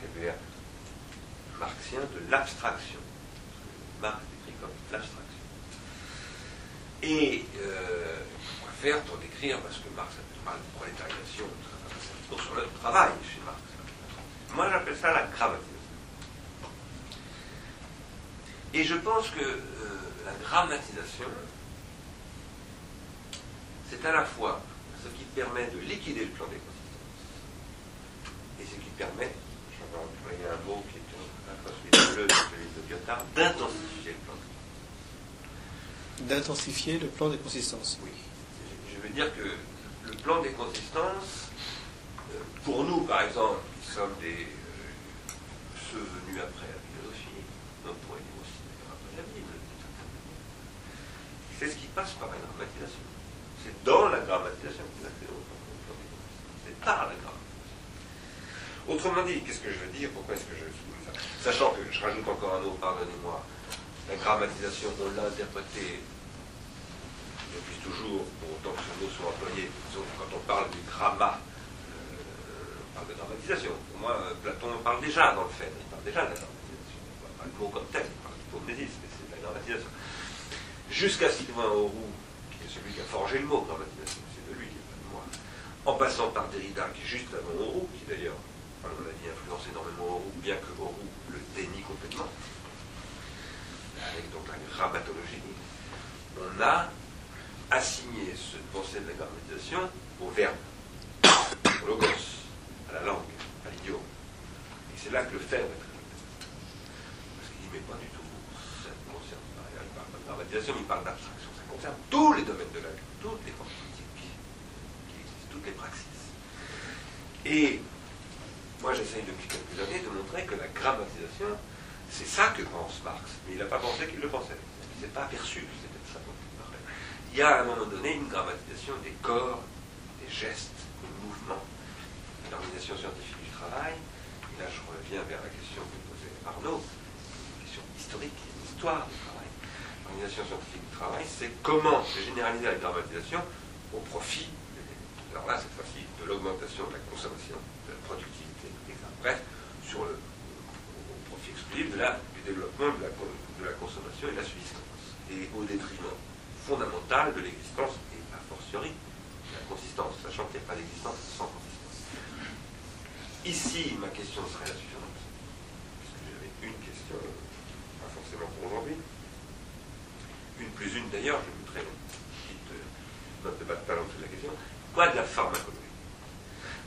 vocabulaire marxien de l'abstraction. Marx l'abstraction. Et euh, va faire pour décrire, parce que Marx a mal de prolétarisation, sur le travail chez Marx. Moi j'appelle ça la grammatisation. Et je pense que euh, la grammatisation, c'est à la fois ce qui permet de liquider le plan des consistances et ce qui permet, je vais employer un mot qui est un peu celui de Lyotard, d'intensifier le plan d'intensifier le plan des consistances. Oui. Je veux dire que le plan des consistances, euh, pour nous, par exemple, qui sommes des, euh, ceux venus après la philosophie, on pourrait dire aussi après la Bible, c'est ce qui passe par la grammatisation. C'est dans la grammatisation consistances. C'est par la grammatisation. Autrement dit, qu'est-ce que je veux dire? Pourquoi est-ce que je Sachant que, je rajoute encore un mot, pardonnez-moi, la grammatisation, on l'a interprétée depuis toujours, pour autant que ce mot soit employé, quand on parle du gramma, euh, on parle de dramatisation. Pour moi, euh, Platon parle déjà dans le fait, il parle déjà de la dramatisation. Pas le mot comme tel, il parle d'hypomnésis, mais c'est de la dramatisation. Jusqu'à Sylvain Auroux, qui a forgé le mot dramatisation, c'est de lui, pas de moi. En passant par Derrida, qui est juste avant Auroux, qui d'ailleurs, à mon avis, influence énormément Auroux, bien que Auroux le dénie complètement avec donc la grammatologie, on a assigné ce pensée de la grammatisation au verbe, au logos, à la langue, à l'idiome. Et c'est là que le faire est Parce qu'il n'y met pas du tout, ça ne concerne pas, il parle pas de grammatisation, il parle d'abstraction. Concerne tous les domaines de la vie, toutes les formes politiques qui existent, toutes les praxis. Et moi j'essaye depuis quelques années de montrer que la grammatisation, c'est ça que pense Marx, mais il n'a pas pensé qu'il le pensait. Il s'est pas aperçu que c'était ça dont il parlait. Il y a à un moment donné une grammatisation des corps, des gestes, des mouvements, l'organisation scientifique du travail. Et là, je reviens vers la question que posait Arnaud, une question historique, une histoire du travail. L'organisation scientifique du travail, c'est comment généraliser la grammatisation au profit, alors là, cette fois-ci, de l'augmentation de la consommation, de la productivité, etc. Bref, sur le de la, du développement de la, de la, consommation et de la subsistance, et au détriment fondamental de l'existence et a fortiori de la consistance, sachant qu'il n'y a pas d'existence sans consistance. Ici, ma question serait la suivante, puisque j'avais une question, pas forcément pour aujourd'hui, une plus une d'ailleurs, je mettrai une petite euh, note de bas de talent de la question, quoi de la pharmacologie?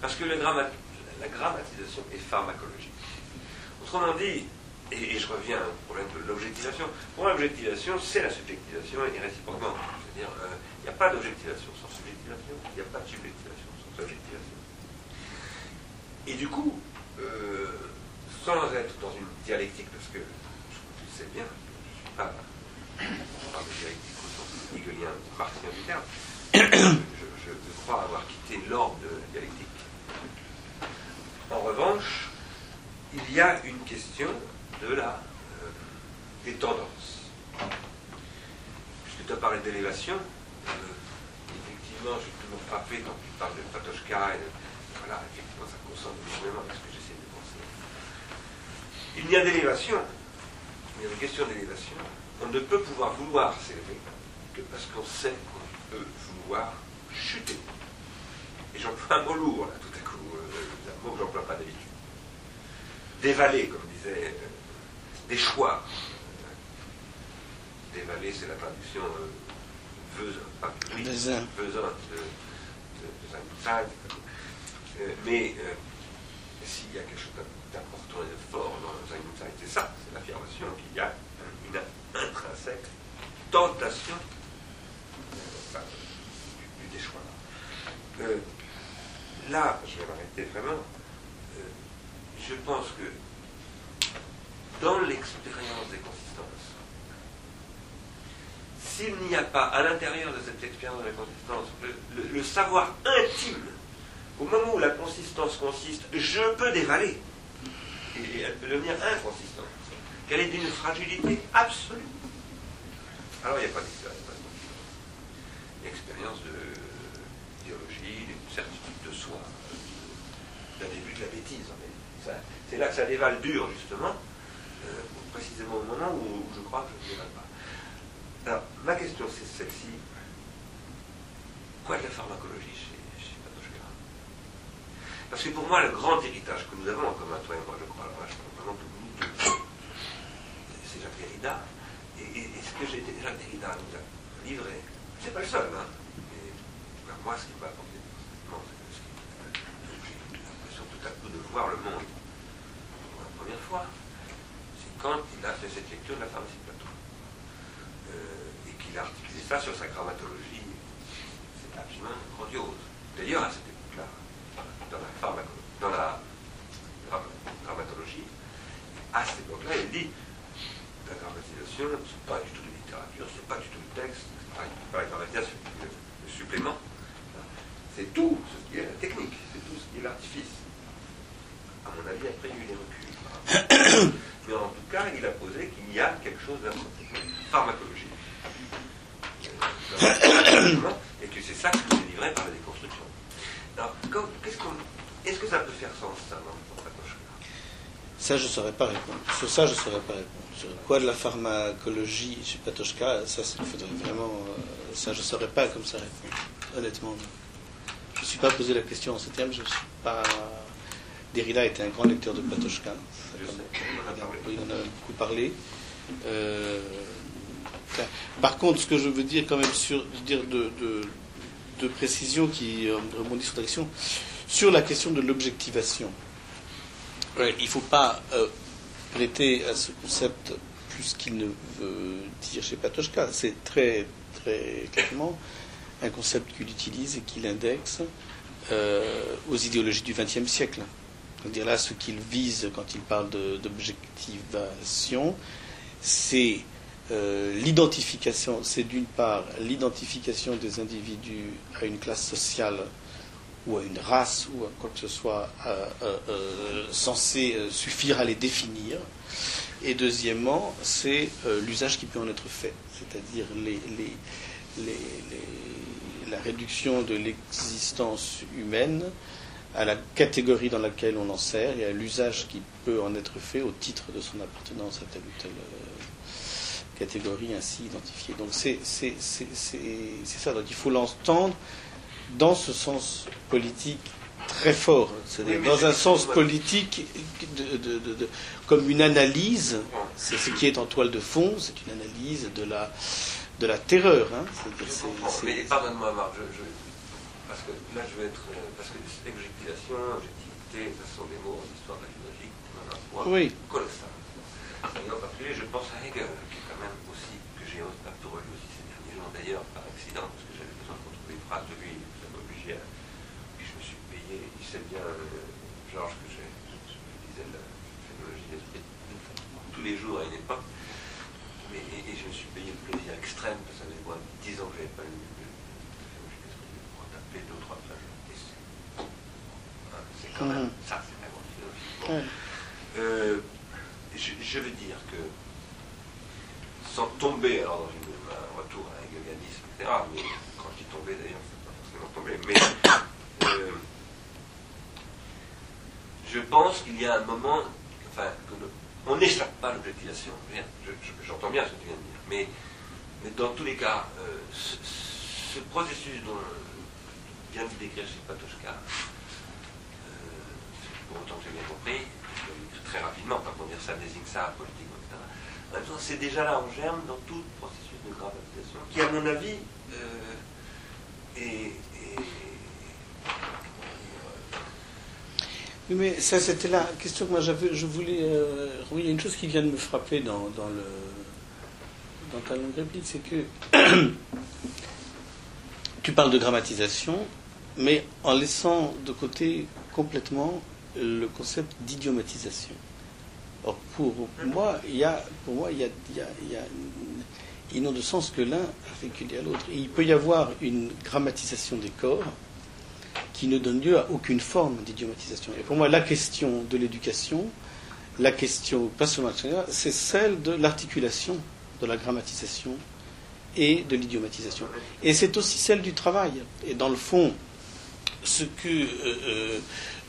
Parce que la grammatisation est pharmacologique. Autrement dit, et, je reviens au problème de l'objectivation. Pour moi, l'objectivation, c'est la subjectivation et réciproquement. C'est-à-dire, euh, il n'y a pas d'objectivation sans subjectivation, il n'y a pas de subjectivation sans objectivation. Et du coup, euh, sans être dans une dialectique, parce que je sais bien, je ne suis pas de dialectique au sens hegelien, marxien du terme, je, je crois avoir quitté l'ordre de la dialectique. En revanche, il y a une question de la, euh, des tendances. Puisque tu as parlé d'élévation. Euh, effectivement, j'ai toujours frappé quand tu parles de Patochka. Et voilà, effectivement, ça consomme énormément avec ce que j'essaie de penser. Il n'y a d'élévation, il y a une question d'élévation. On ne peut pouvoir vouloir s'élever que parce qu'on sait qu'on peut vouloir chuter. Et j'emploie un mot lourd, là, tout à coup, euh, un mot que j'emploie pas d'habitude. Dévaler, comme disait, euh, des choix. Dévaler, c'est la traduction euh, pas oui, de, de. Euh, mais euh, s'il y a quelque chose d'important et de fort dans Zangzag, c'est ça, c'est l'affirmation qu'il y a intrinsèque tentation du, déchoir. Euh, là, je vais m'arrêter vraiment. Euh, je pense que dans l'expérience des consistances, s'il n'y a pas à l'intérieur de cette expérience de la consistance le- le savoir intime, au moment où la consistance consiste, je peux dévaler, et elle peut devenir inconsistante, qu'elle est d'une fragilité absolue. Alors il n'y a pas d'expérience. pas de théologie, d'une certitude de soi, euh, d'un début de la bêtise. C'est là que ça dévale dur, justement, euh, précisément au moment où je crois que je ne dévale pas. Alors, ma question, c'est celle-ci. Quoi de la pharmacologie chez, chez Parce que pour moi, le grand héritage que nous avons en commun, toi et moi, je crois, je parle vraiment de nous deux, Et, et- et ce que j'ai Jacques Derrida nous a livré, c'est pas le seul, hein. Mais, ben, moi, ce qui m'a apporté, qui- j'ai l'impression tout à coup de voir le monde pour la première fois, c'est quand il a fait cette lecture de la pharmacie de. Euh, et qu'il a articulé ça sur sa grammatologie. C'est absolument grandiose. D'ailleurs, à cette époque-là, dans la pharmacologie, dans la gra- grammatologie, à cette époque-là, il dit grammatisation, c'est pas du tout de littérature, c'est pas du tout de texte, pas, pas la c'est le, supplément. C'est tout ce qui est la technique, c'est tout ce qui est l'artifice. À mon avis, après, il y a eu des reculs. Mais en tout cas, il a posé qu'il y a quelque chose de pharmacologie. Euh, Et que c'est ça qui nous est livré par la déconstruction. Alors, comme- qu'est-ce qu'on- est-ce que ça peut faire sens, ça, dans dans Patochka Ça, je ne saurais pas répondre. Sur ça, je ne saurais pas répondre. Sur quoi de la pharmacologie chez Patochka, ça, il faudrait vraiment. euh, ça, je ne saurais pas comme ça répondre. Honnêtement. Je ne me suis pas posé la question en ces termes. Je ne suis pas. Derrida était un grand lecteur de Patochka. On en a beaucoup parlé. Euh, par contre, ce que je veux dire quand même sur, dire de, de, de précision qui euh, rebondit sur ta question, sur la question de l'objectivation. Il ne faut pas euh, prêter à ce concept plus qu'il ne veut dire chez Patochka. C'est très, très clairement un concept qu'il utilise et qu'il indexe euh, aux idéologies du XXe siècle. C'est-à-dire là, ce qu'il vise quand il parle d'objectivation, c'est euh, l'identification, c'est d'une part l'identification des individus à une classe sociale ou à une race ou à quoi que ce soit euh, euh, euh, censé suffire à les définir. Et deuxièmement, c'est l'usage qui peut en être fait, c'est-à-dire la réduction de l'existence humaine à la catégorie dans laquelle on en sert et à l'usage qui peut en être fait au titre de son appartenance à telle ou telle catégorie ainsi identifiée. Donc c'est ça, donc il faut l'entendre dans ce sens politique très fort, c'est-à-dire Oui, dans un sens politique de- de- de- comme une analyse, c'est ce qui est en toile de fond, c'est une analyse de la, de la terreur. hein. Mais pardonne-moi, Marc, je, je- parce que là, je vais être. euh, Parce que objectivation, objectivité, ce sont des mots en histoire de la philosophie qui ont un poids Oui. colossal. Et en particulier, je pense à Hegel, qui est quand même aussi, que j'ai un peu relu aussi ces derniers jours, d'ailleurs, par accident, parce que j'avais besoin de retrouver une phrase de lui, ça m'a obligé à. Puis je me suis il sait bien, euh, Georges, que j'ai- je, je lisais la phénoménologie d'esprit tous les jours à une époque. Mais, et, et je me suis payé le plaisir extrême, parce que ça faisait moins de 10 ans que je n'avais pas lu de phénoménologie d'esprit, pour taper deux ou trois pages. C'est hein, c'est quand même, Mhm. ça c'est philosophie. Bon. Ouais. Euh, je, je veux dire que, sans tomber alors dans une, un retour à Hegel partie tomber d'ailleurs, c'est pas forcément tombé, mais euh, je pense qu'il y a un moment, enfin, on n'échappe pas à l'objectivation. J'entends bien ce que tu viens de dire, mais, mais dans tous les cas, euh, ce, ce processus dont vient de décrire Patochka, euh, pour autant que j'ai bien compris, dire très rapidement, pas pour dire ça désigne ça, politiquement, etc. En même temps, c'est déjà là en germe dans tout processus de gravatisation, qui, à mon avis, euh, est- Oui, mais ça, c'était la question que moi j'avais. Je voulais. euh, oui, il y a une chose qui vient de me frapper dans, dans le dans ta longue réplique, c'est que tu parles de grammatisation, mais en laissant de côté complètement le concept d'idiomatisation. Or, pour moi, il y a, pour moi, il y a, il y a- il y a ils n'ont de sens que l'un avec à l'autre. Il peut y avoir une grammatisation des corps qui ne donne lieu à aucune forme d'idiomatisation. Et pour moi, la question de l'éducation, la question, pas seulement c'est celle de l'articulation de la grammatisation et de l'idiomatisation. Et c'est aussi celle du travail. Et dans le fond, ce que euh, euh,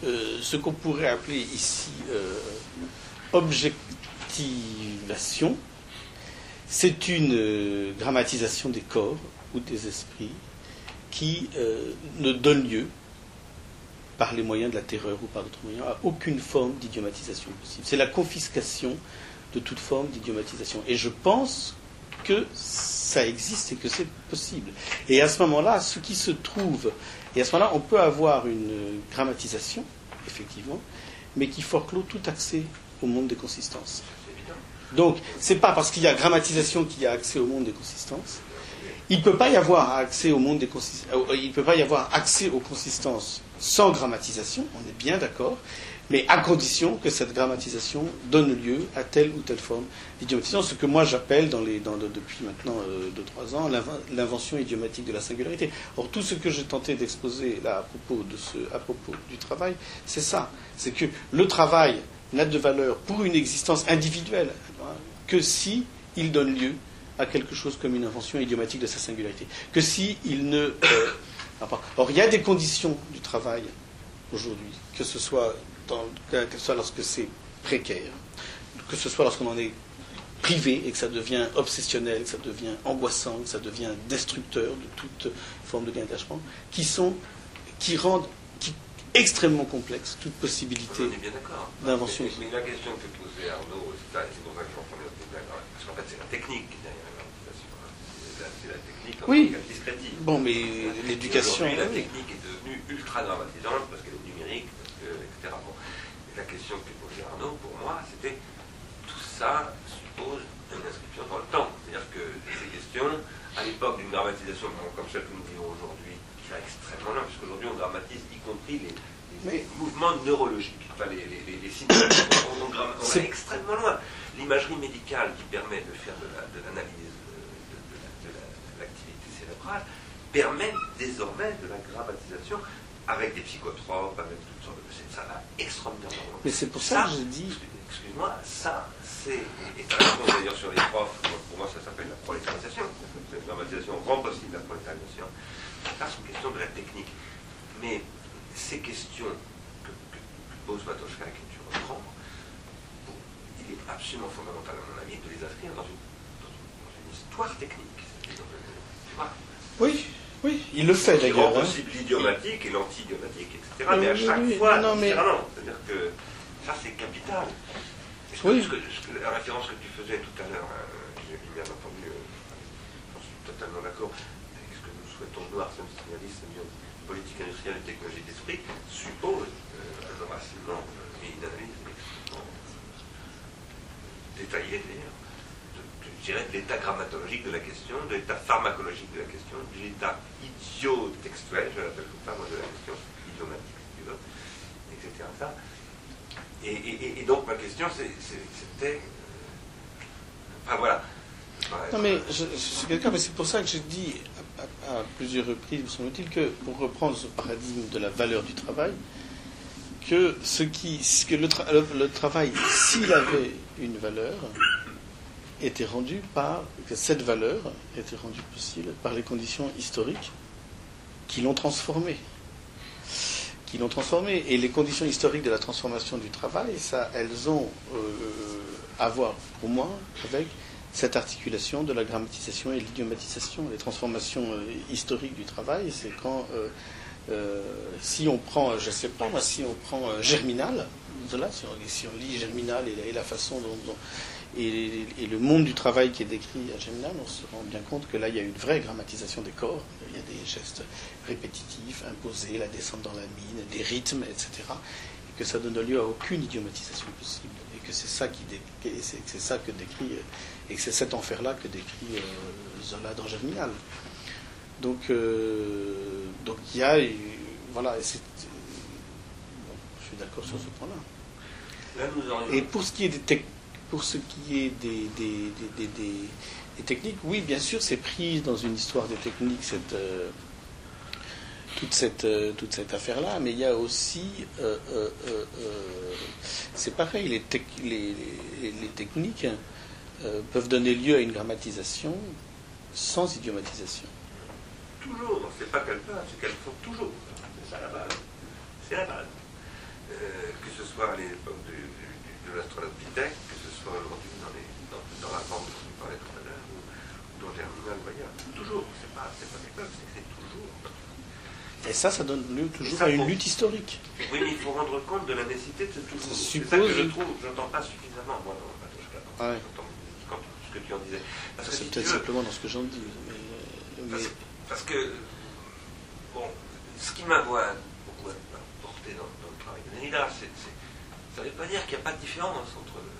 euh, ce qu'on pourrait appeler ici objectivation, c'est une grammatisation des corps ou des esprits qui ne donne lieu, par les moyens de la terreur ou par d'autres moyens, à aucune forme d'idiomatisation possible. C'est la confiscation de toute forme d'idiomatisation. Et je pense que ça existe et que c'est possible. Et à ce moment-là, ce qui se trouve, et à ce moment-là, on peut avoir une grammatisation, effectivement, mais qui forclôt tout accès au monde des consistances. Donc, c'est pas parce qu'il y a grammatisation qu'il y a accès au monde des consistances. Il ne peut pas y avoir accès au monde des consist- euh, il peut pas y avoir accès aux consistances sans grammatisation, on est bien d'accord, mais à condition que cette grammatisation donne lieu à telle ou telle forme d'idiomatisation, ce que moi j'appelle depuis maintenant 2-3 ans l'inven- l'invention idiomatique de la singularité. Or, tout ce que j'ai tenté d'exposer là à propos, du travail, c'est ça. C'est que le travail n'a de valeur pour une existence individuelle que si il donne lieu à quelque chose comme une invention idiomatique de sa singularité. Que si il ne. euh, Or, il y a des conditions travail aujourd'hui, que ce soit, dans, que ce soit lorsque c'est précaire, que ce soit lorsqu'on en est privé et que ça devient obsessionnel, que ça devient angoissant, que ça devient destructeur de toute forme de gain d'engagement, qui sont, qui rendent qui, extrêmement complexe toute possibilité. D'invention. Mais, mais la question que posait Arnaud, c'est pour ça que j'en première parce qu'en fait c'est la technique qui est derrière la hein. C'est la, technique en Oui. Bon, mais l'éducation. La technique est ultra dramatisante parce qu'elle est numérique, parce que, etc. Bon. Et la question que posait Arnaud, pour moi, c'était tout ça suppose une inscription dans le temps. C'est-à-dire que ces questions, à l'époque d'une grammatisation bon, comme celle que nous vivons aujourd'hui, qui va extrêmement loin, puisqu'aujourd'hui on dramatise y compris les, mouvements neurologiques, enfin les, les, les, les signes. on, on, on va C'est- extrêmement loin. L'imagerie médicale qui permet de faire de la- de l'analyse de, de- de la- de la- de l'activité cérébrale permet désormais de la grammatisation avec des psychotropes, avec toutes sortes de... Ça va extraordinairement loin. Mais c'est pour ça que j'ai dit. Excuse-moi, ça, c'est. Et ça répond d'ailleurs sur les profs, pour moi ça s'appelle la prolétarisation. Cette dramatisation rend possible la prolétarisation. Ça, c'est une question de la technique. Mais ces questions que, que- que pose Matochka et que tu reprends, il est absolument fondamental, à mon avis, de les inscrire dans une, dans une, dans une histoire technique. Tu vois Oui, oui, il le fait d'ailleurs. rend hein. l'idiomatique et l'anti-idiomatique, etc. Oui, mais à oui, chaque oui, fois, non, non, mais- différemment. C'est-à-dire que ça, c'est capital. Ce que- Oui. ce que- ce que- la référence que tu faisais tout à l'heure, euh, j'ai bien entendu, euh, j'en suis totalement d'accord avec ce que nous souhaitons nous, Arsène Signalis, politique industrielle et technologie d'esprit, suppose euh, un enracinement euh, et une analyse extrêmement détaillée d'ailleurs, de, de- je dirais, de l'état grammatologique de la question, de l'état pharmacologique de la question, de l'état idiotextuel, je l'appelle comme ça, moi, de la question, idiomatique, si tu veux, etc. Ça. Et, et- et- et donc ma question, c'était... Enfin voilà. Non, mais je, je suis quelqu'un, mais c'est pour ça que j'ai dit à, à- à plusieurs reprises, me semble-t-il, que pour reprendre ce paradigme de la valeur du travail, que ce qui, que le, tra- le- le travail, s'il avait une valeur, était rendu par que cette valeur était rendue possible par les conditions historiques qui l'ont transformé. Qui l'ont transformé. Et les conditions historiques de la transformation du travail, ça, elles ont euh, à voir, pour moi, avec cette articulation de la grammatisation et l'idiomatisation. Les transformations euh, historiques du travail, c'est quand, euh, si on prend, je ne sais pas moi, si on prend Germinal, là, si, on, si on lit Germinal et la, façon dont- et, et le monde du travail qui est décrit à Germinal, on se rend bien compte que là, il y a une vraie grammatisation des corps. Il y a des gestes répétitifs, imposés, la descente dans la mine, des rythmes, etc. Et que ça donne lieu à aucune idiomatisation possible. Et que c'est ça qui c'est que décrit et que c'est cet enfer-là que décrit euh, Zola dans Germinal. Donc, euh, donc il y a, voilà, et c'est- bon, je suis d'accord sur ce point-là. Et pour ce qui est des, tec- pour ce qui est des, techniques, oui, bien sûr, c'est pris dans une histoire des techniques cette, euh, toute cette, euh, cette affaire-là, mais il y a aussi, euh, c'est pareil, les, les, techniques peuvent donner lieu à une grammatisation sans idiomatisation. Toujours, c'est pas qu'elles peuvent, c'est qu'elles font toujours. C'est ça la base. C'est la base. Que ce soit à l'époque de, de, de aujourd'hui dans, les, dans, dans la forme dont on parlait tout à l'heure, ou, ou dans Germinal ailleurs. Toujours, c'est pas, c'est pas qu'elles peuvent, c'est toujours. Et ça, ça donne lieu toujours ça, à une lutte historique. Oui, mais il faut rendre compte de la nécessité de ce toujours. C'est ça que je trouve, j'entends pas suffisamment, moi, dans Patochka, quand, Ouais. quand, ce que tu en disais. Parce que C'est si peut-être simplement dans ce que j'en dis. mais- Parce, parce que, bon, ce qui m'a beaucoup beaucoup porté dans, dans le travail de Derrida, c'est, ça ne veut pas dire qu'il n'y a pas de différence entre, le- le- le-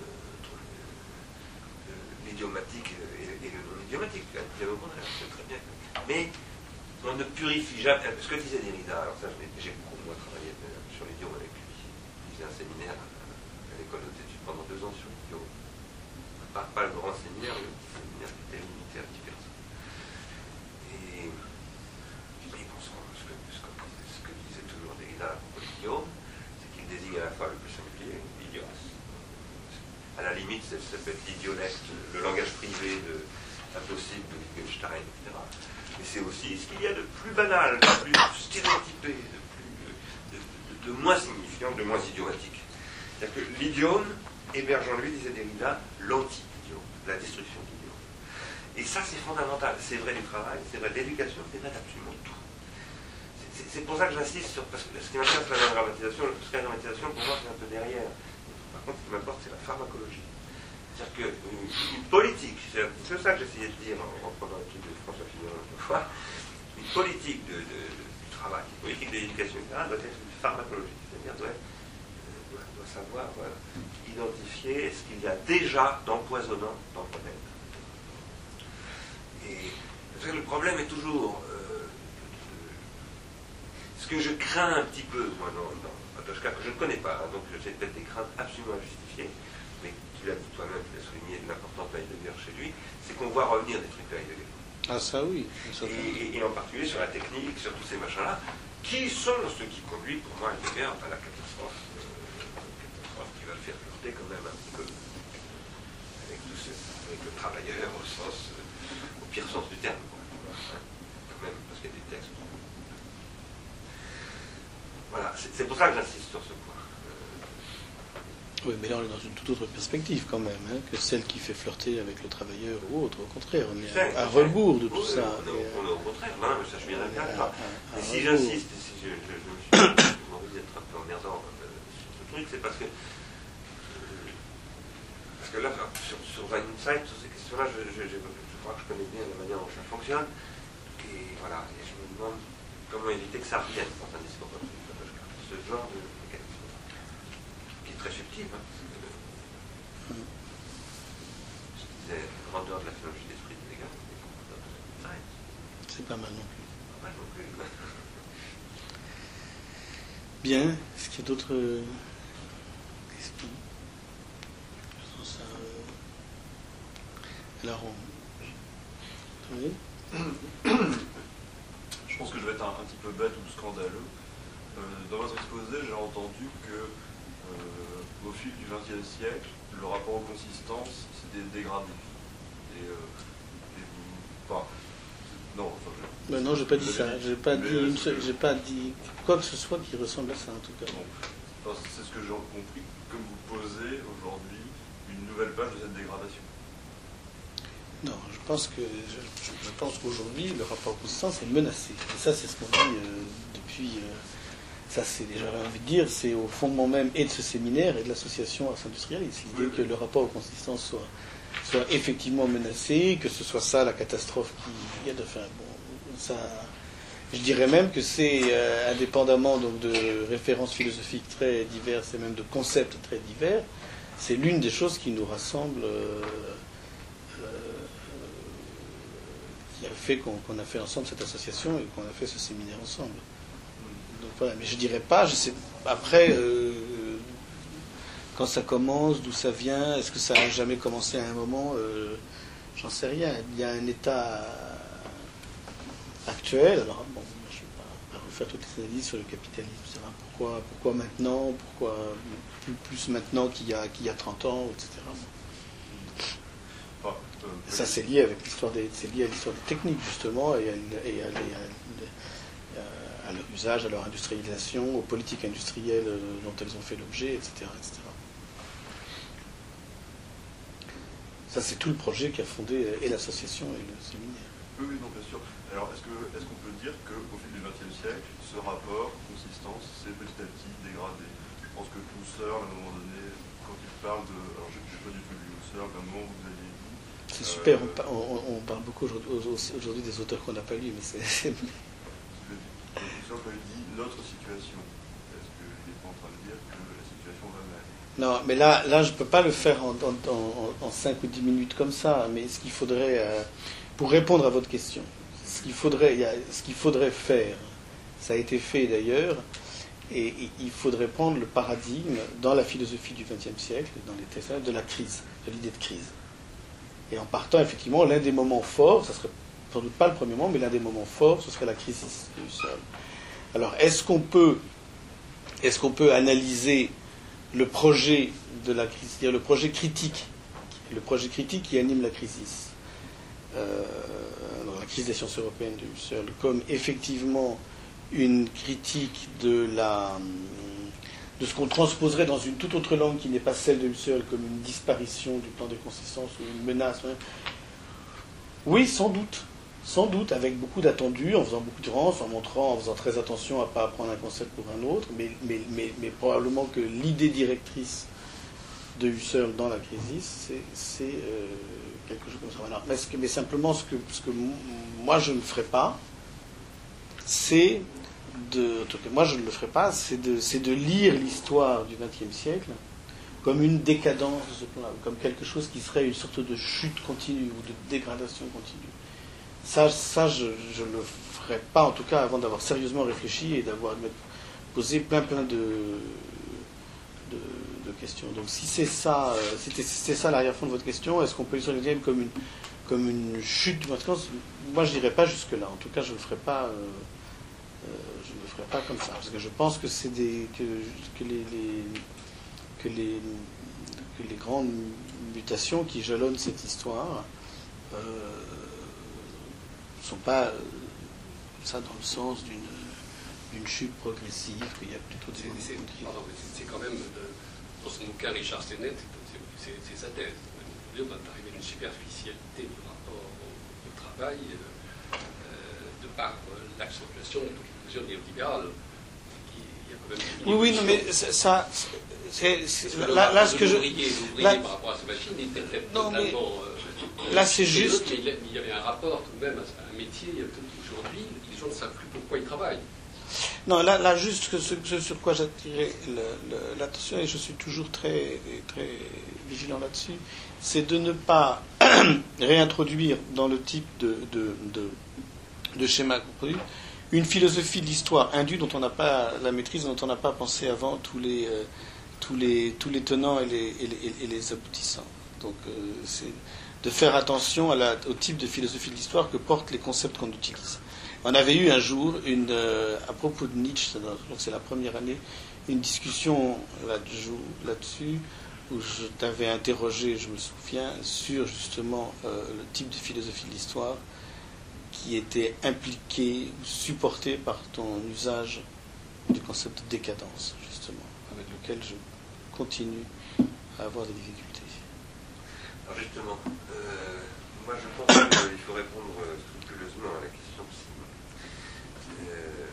l'idiomatique et, le non-idiomatique. hein, très bien. Mais on ne purifie jamais. Ce que disait Derrida, alors ça, je j'ai beaucoup moi travaillé euh, sur l'idiome avec lui. Il faisait un séminaire à, à l'école de études pendant deux ans sur l'idiome. Pas, le grand séminaire, le petit séminaire qui était limité à 10 personnes. Et, et bon, ce, que, ce que- ce que- disait toujours Derrida à propos de l'idiome, c'est qu'il désigne à la fois le. À la limite, ça peut être l'idiolecte, le langage privé de impossible de Wittgenstein, etc. Mais c'est aussi ce qu'il y a de plus banal, de plus stéréotypé, de, moins signifiant, de moins idiomatique. C'est-à-dire que l'idiome héberge en lui, disait Derrida, l'anti-idiome, la destruction de l'idiome. Et ça, c'est fondamental. C'est vrai du travail, c'est vrai de l'éducation, c'est vrai d'absolument tout. C'est- pour ça que j'insiste sur. Parce que ce qui m'intéresse, c'est la grammatisation. Parce que la grammatisation, pour moi, c'est un peu derrière. Ce qui m'importe, c'est la pharmacologie. C'est-à-dire qu'une politique, c'est ça que j'essayais de dire en reprenant truc de François Fillon l'autre fois, une politique de, du travail, une politique de l'éducation, etc., doit être une pharmacologie. C'est-à-dire euh, doit, doit savoir identifier ce qu'il y a déjà d'empoisonnant dans le domaine. Et le problème est toujours. euh, ce que je crains un petit peu, moi, dans Que je ne connais pas, hein, donc c'est peut-être des craintes absolument injustifiées, mais tu l'as dit toi-même, tu l'as souligné, de l'importante Heidegger chez lui, c'est qu'on voit revenir des trucs de Heidegger. Ah ça oui. ça, Et, et- et en particulier sur la technique, sur tous ces machins-là, qui sont ceux qui conduisent pour moi Heidegger à la catastrophe, euh, catastrophe qui va le faire flirter quand même un petit peu avec, tout ce- avec le travailleur au sens, euh, au pire sens du terme, quoi. Hein, quand même, parce qu'il y a des textes. Voilà, c'est pour ça que j'insiste sur ce point. Euh, Oui, mais là on est dans une toute autre perspective quand même, hein, que celle qui fait flirter avec le travailleur ou autre. Au contraire, on est à, à rebours de tout oui, ça. On est, au- on est au contraire, non, mais ça je viens d'accord. à si j'insiste, et si je, je, je me suis envie d'être un peu emmerdant euh, sur ce truc, c'est parce que euh, parce que là, sur, sur Insight, sur ces questions-là, je, crois que je connais bien la manière dont ça fonctionne. Et voilà, et je me demande comment éviter que ça revienne dans un discours comme Patochka. Ce genre de mécanisme qui est très subtil. Hein, parce que, Mm. je disais, grandeur de la philologie d'esprit de Insight. C'est pas mal non plus. Pas mal non plus. Bien, est-ce qu'il y a d'autres euh, questions? Faisons ça, euh, Alors, on... Oui Je pense que je vais être un, un petit peu bête ou scandaleux. Euh, dans votre exposé, j'ai entendu que euh, au fil du XXe siècle, le rapport aux consistances s'est dé- dégradé. Et, euh, et vous- enfin, Non, enfin, je- Ben non, j'ai pas dit ça. J'ai pas dit une j'ai pas dit quoi que ce soit qui ressemble à ça en tout cas. Enfin, c'est ce que j'ai compris, comme vous posez aujourd'hui une nouvelle page de cette dégradation. Non, je pense que je, pense qu'aujourd'hui le rapport de consistance est menacé. Et ça, c'est ce qu'on dit euh, depuis. euh, ça, c'est j'aurais envie de dire, c'est au fondement même et de ce séminaire et de l'association Ars Industrialis. L'idée que le rapport aux consistances soit, soit effectivement menacé, que ce soit ça la catastrophe qui y a de. Bon, ça, je dirais même que c'est euh, indépendamment donc de références philosophiques très diverses et même de concepts très divers, c'est l'une des choses qui nous rassemble. euh, euh, qui a fait qu'on qu'on a fait ensemble cette association et qu'on a fait ce séminaire ensemble. Mais je dirais pas, je sais après euh, quand ça commence, d'où ça vient, est-ce que ça a jamais commencé à un moment, euh, j'en sais rien. Il y a un état actuel, alors bon, je ne vais pas, refaire toutes les analyses sur le capitalisme, etc. Pourquoi, pourquoi maintenant, pourquoi plus, plus maintenant qu'il y, a, qu'il y a 30 ans, etc. Euh, Ça, c'est lié avec l'histoire des, c'est lié à l'histoire des techniques justement et à, et à- et à- à leur usage, à leur industrialisation, aux politiques industrielles euh, dont elles ont fait l'objet, etc., etc. Ça, c'est tout le projet qui a fondé euh, et l'association et le séminaire. Oui, oui, non, bien sûr. Alors, est-ce qu'on peut dire qu'au fil du XXe siècle, ce rapport, consistance, s'est petit à petit dégradé? Je pense que Husserl, à un moment donné, quand il parle de... Alors, je n'ai pas du tout lu Husserl, d'un moment où vous aviez dit... C'est Euh, super, on, pa- on- on parle beaucoup aujourd'hui aujourd'hui des auteurs qu'on n'a pas lus, mais c'est- avait dit notre situation. Est-ce qu'il en train de dire que la situation va mal? Non, mais là, là je ne peux pas le faire en, en, en, 5 ou 10 minutes comme ça. Mais ce qu'il faudrait, euh, pour répondre à votre question, ce qu'il faudrait, ce qu'il faudrait faire, ça a été fait d'ailleurs, et, il faudrait prendre le paradigme dans la philosophie du XXe siècle, dans les textes, de la crise, de l'idée de crise. Et en partant, effectivement, l'un des moments forts, ça serait sans doute pas le premier moment, mais l'un des moments forts, ce serait la crise de Husserl. Alors, est-ce qu'on peut, est-ce qu'on peut analyser le projet de la crise, c'est-à-dire le projet critique, le projet critique qui anime la crise, euh, la crise des sciences européennes de Husserl, comme effectivement une critique de la de ce qu'on transposerait dans une toute autre langue qui n'est pas celle de Husserl, comme une disparition du plan des consistances ou une menace. hein. Oui, sans doute. Sans doute, avec beaucoup d'attendus, en faisant beaucoup de rances, en montrant, en faisant très attention à ne pas apprendre un concept pour un autre, mais, probablement que l'idée directrice de Husserl dans la crise, c'est euh, quelque chose comme ça. Mais, simplement, ce que, ce que moi je ne ferai pas, c'est de. Moi je ne le ferai pas, c'est de, de lire l'histoire du XXe siècle comme une décadence de ce plan-là, comme quelque chose qui serait une sorte de chute continue ou de dégradation continue. Ça, ça je ne le ferai pas, en tout cas, avant d'avoir sérieusement réfléchi et d'avoir posé plein plein de, questions. Donc si c'est ça, euh, c'est ça l'arrière-fond de votre question, est-ce qu'on peut l'utiliser comme une, comme une chute Moi, je dirais pas jusque-là. En tout cas, je ne le ferai pas. euh, euh, je ne le ferai pas comme ça, parce que je pense que c'est des que, les, que les que les grandes mutations qui jalonnent cette histoire sont pas euh, ça dans le sens d'une d'une chute progressive, qu'il y a plutôt des C'est- quand même, de- dans son bouquin, Richard Sennett, c'est- sa thèse. On va arriver à une superficialité du rapport au, travail euh, euh, de par euh, l'accentuation de toute mesure néolibérale. qui- Il y a quand même une Oui, oui, non, mais ça, là, ce que je, l'ouvrier par rapport à sa machine était totalement. Là, c'est juste- Mais il y avait un rapport tout de même à un métier. Aujourd'hui, les gens ne savent plus pourquoi ils travaillent. Non, là, là juste ce, ce sur quoi j'attirais l'attention, et je suis toujours très, très vigilant là-dessus, c'est de ne pas réintroduire dans le type de, de, de, de schéma qu'on produit une philosophie de l'histoire indue dont on n'a pas la maîtrise, dont on n'a pas pensé avant tous les, euh, tous les, tous les tenants et les, et les, et les aboutissants. Donc, euh, c'est de faire attention au type de philosophie de l'histoire que portent les concepts qu'on utilise. On avait eu un jour, euh, à propos de Nietzsche, c'est la première année, une discussion là-dessus, là-dessus, où je t'avais interrogé, je me souviens, sur justement euh, le type de philosophie de l'histoire qui était impliqué ou supporté par ton usage du concept de décadence, justement, avec lequel je continue à avoir des difficultés. Alors justement, euh, moi je pense qu'il faut répondre euh, scrupuleusement à la question euh,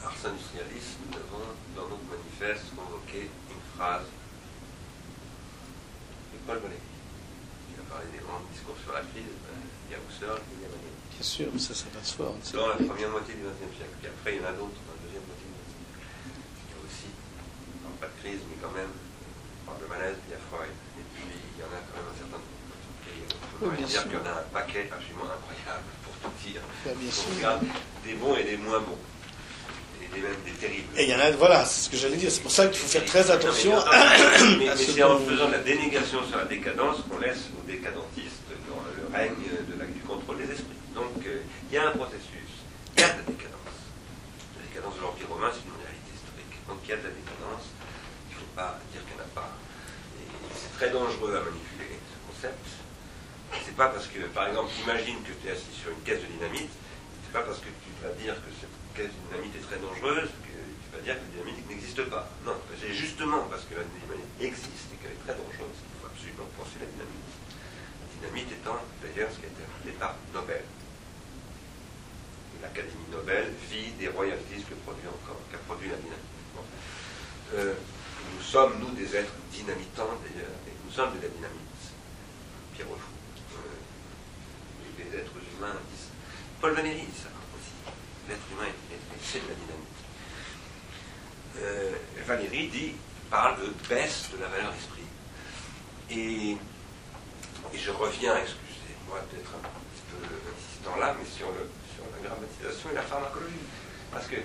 Ars Industrialis, nous avons dans notre manifeste convoqué une phrase de Paul Valéry. Il a parlé des grands discours sur la crise, ben, il y a Husserl et il y a Valéry. Bien sûr, mais ça, ça va se voir. on ne sait Dans la première moitié du XXe siècle. Puis après, il y en a d'autres dans la deuxième moitié du XXe siècle. Il y a aussi, non, pas de crise, mais quand même, on parle de malaise, il y a Freud. Et puis, il y en a quand même un certain nombre. Oui, bien dire qu'il y en a un paquet absolument incroyable, pour tout dire. Ouais, bien On sûr. regarde des bons et des moins bons. Et des, même des terribles. Et il y en a, voilà, c'est ce que j'allais dire. C'est pour ça qu'il faut faire très attention. Non, mais, mais- c'est en faisant de la dénégation sur la décadence qu'on laisse aux décadentistes dans le règne de la- du contrôle des esprits. Donc euh, il y a un processus, il y a de la décadence. La décadence de l'Empire romain, c'est une réalité historique. Donc il y a de la décadence, il ne faut pas dire qu'il n'y en a pas. C'est très dangereux à manipuler. C'est pas parce que, par exemple, imagine que tu es assis sur une caisse de dynamite, c'est pas parce que tu vas dire que cette caisse de dynamite est très dangereuse que tu vas dire que la dynamite n'existe pas. Non, c'est justement parce que la dynamite existe et qu'elle est très dangereuse qu'il faut absolument penser la dynamite. La dynamite étant d'ailleurs ce qui a été appelé par Nobel. L'Académie Nobel vit des royalties que produit encore, qu'a produit la dynamite. Euh, nous sommes, nous, des êtres dynamitants d'ailleurs, et nous sommes de la dynamite. Pierre Rochefou. Les êtres humains disent. Paul Valéry dit ça aussi. L'être humain est, est- c'est de la dynamite. Euh, Valéry dit, parle de baisse de la valeur esprit. Et, je reviens, excusez-moi d'être un petit peu insistant là, mais sur, le, sur la grammatisation et la pharmacologie. Parce que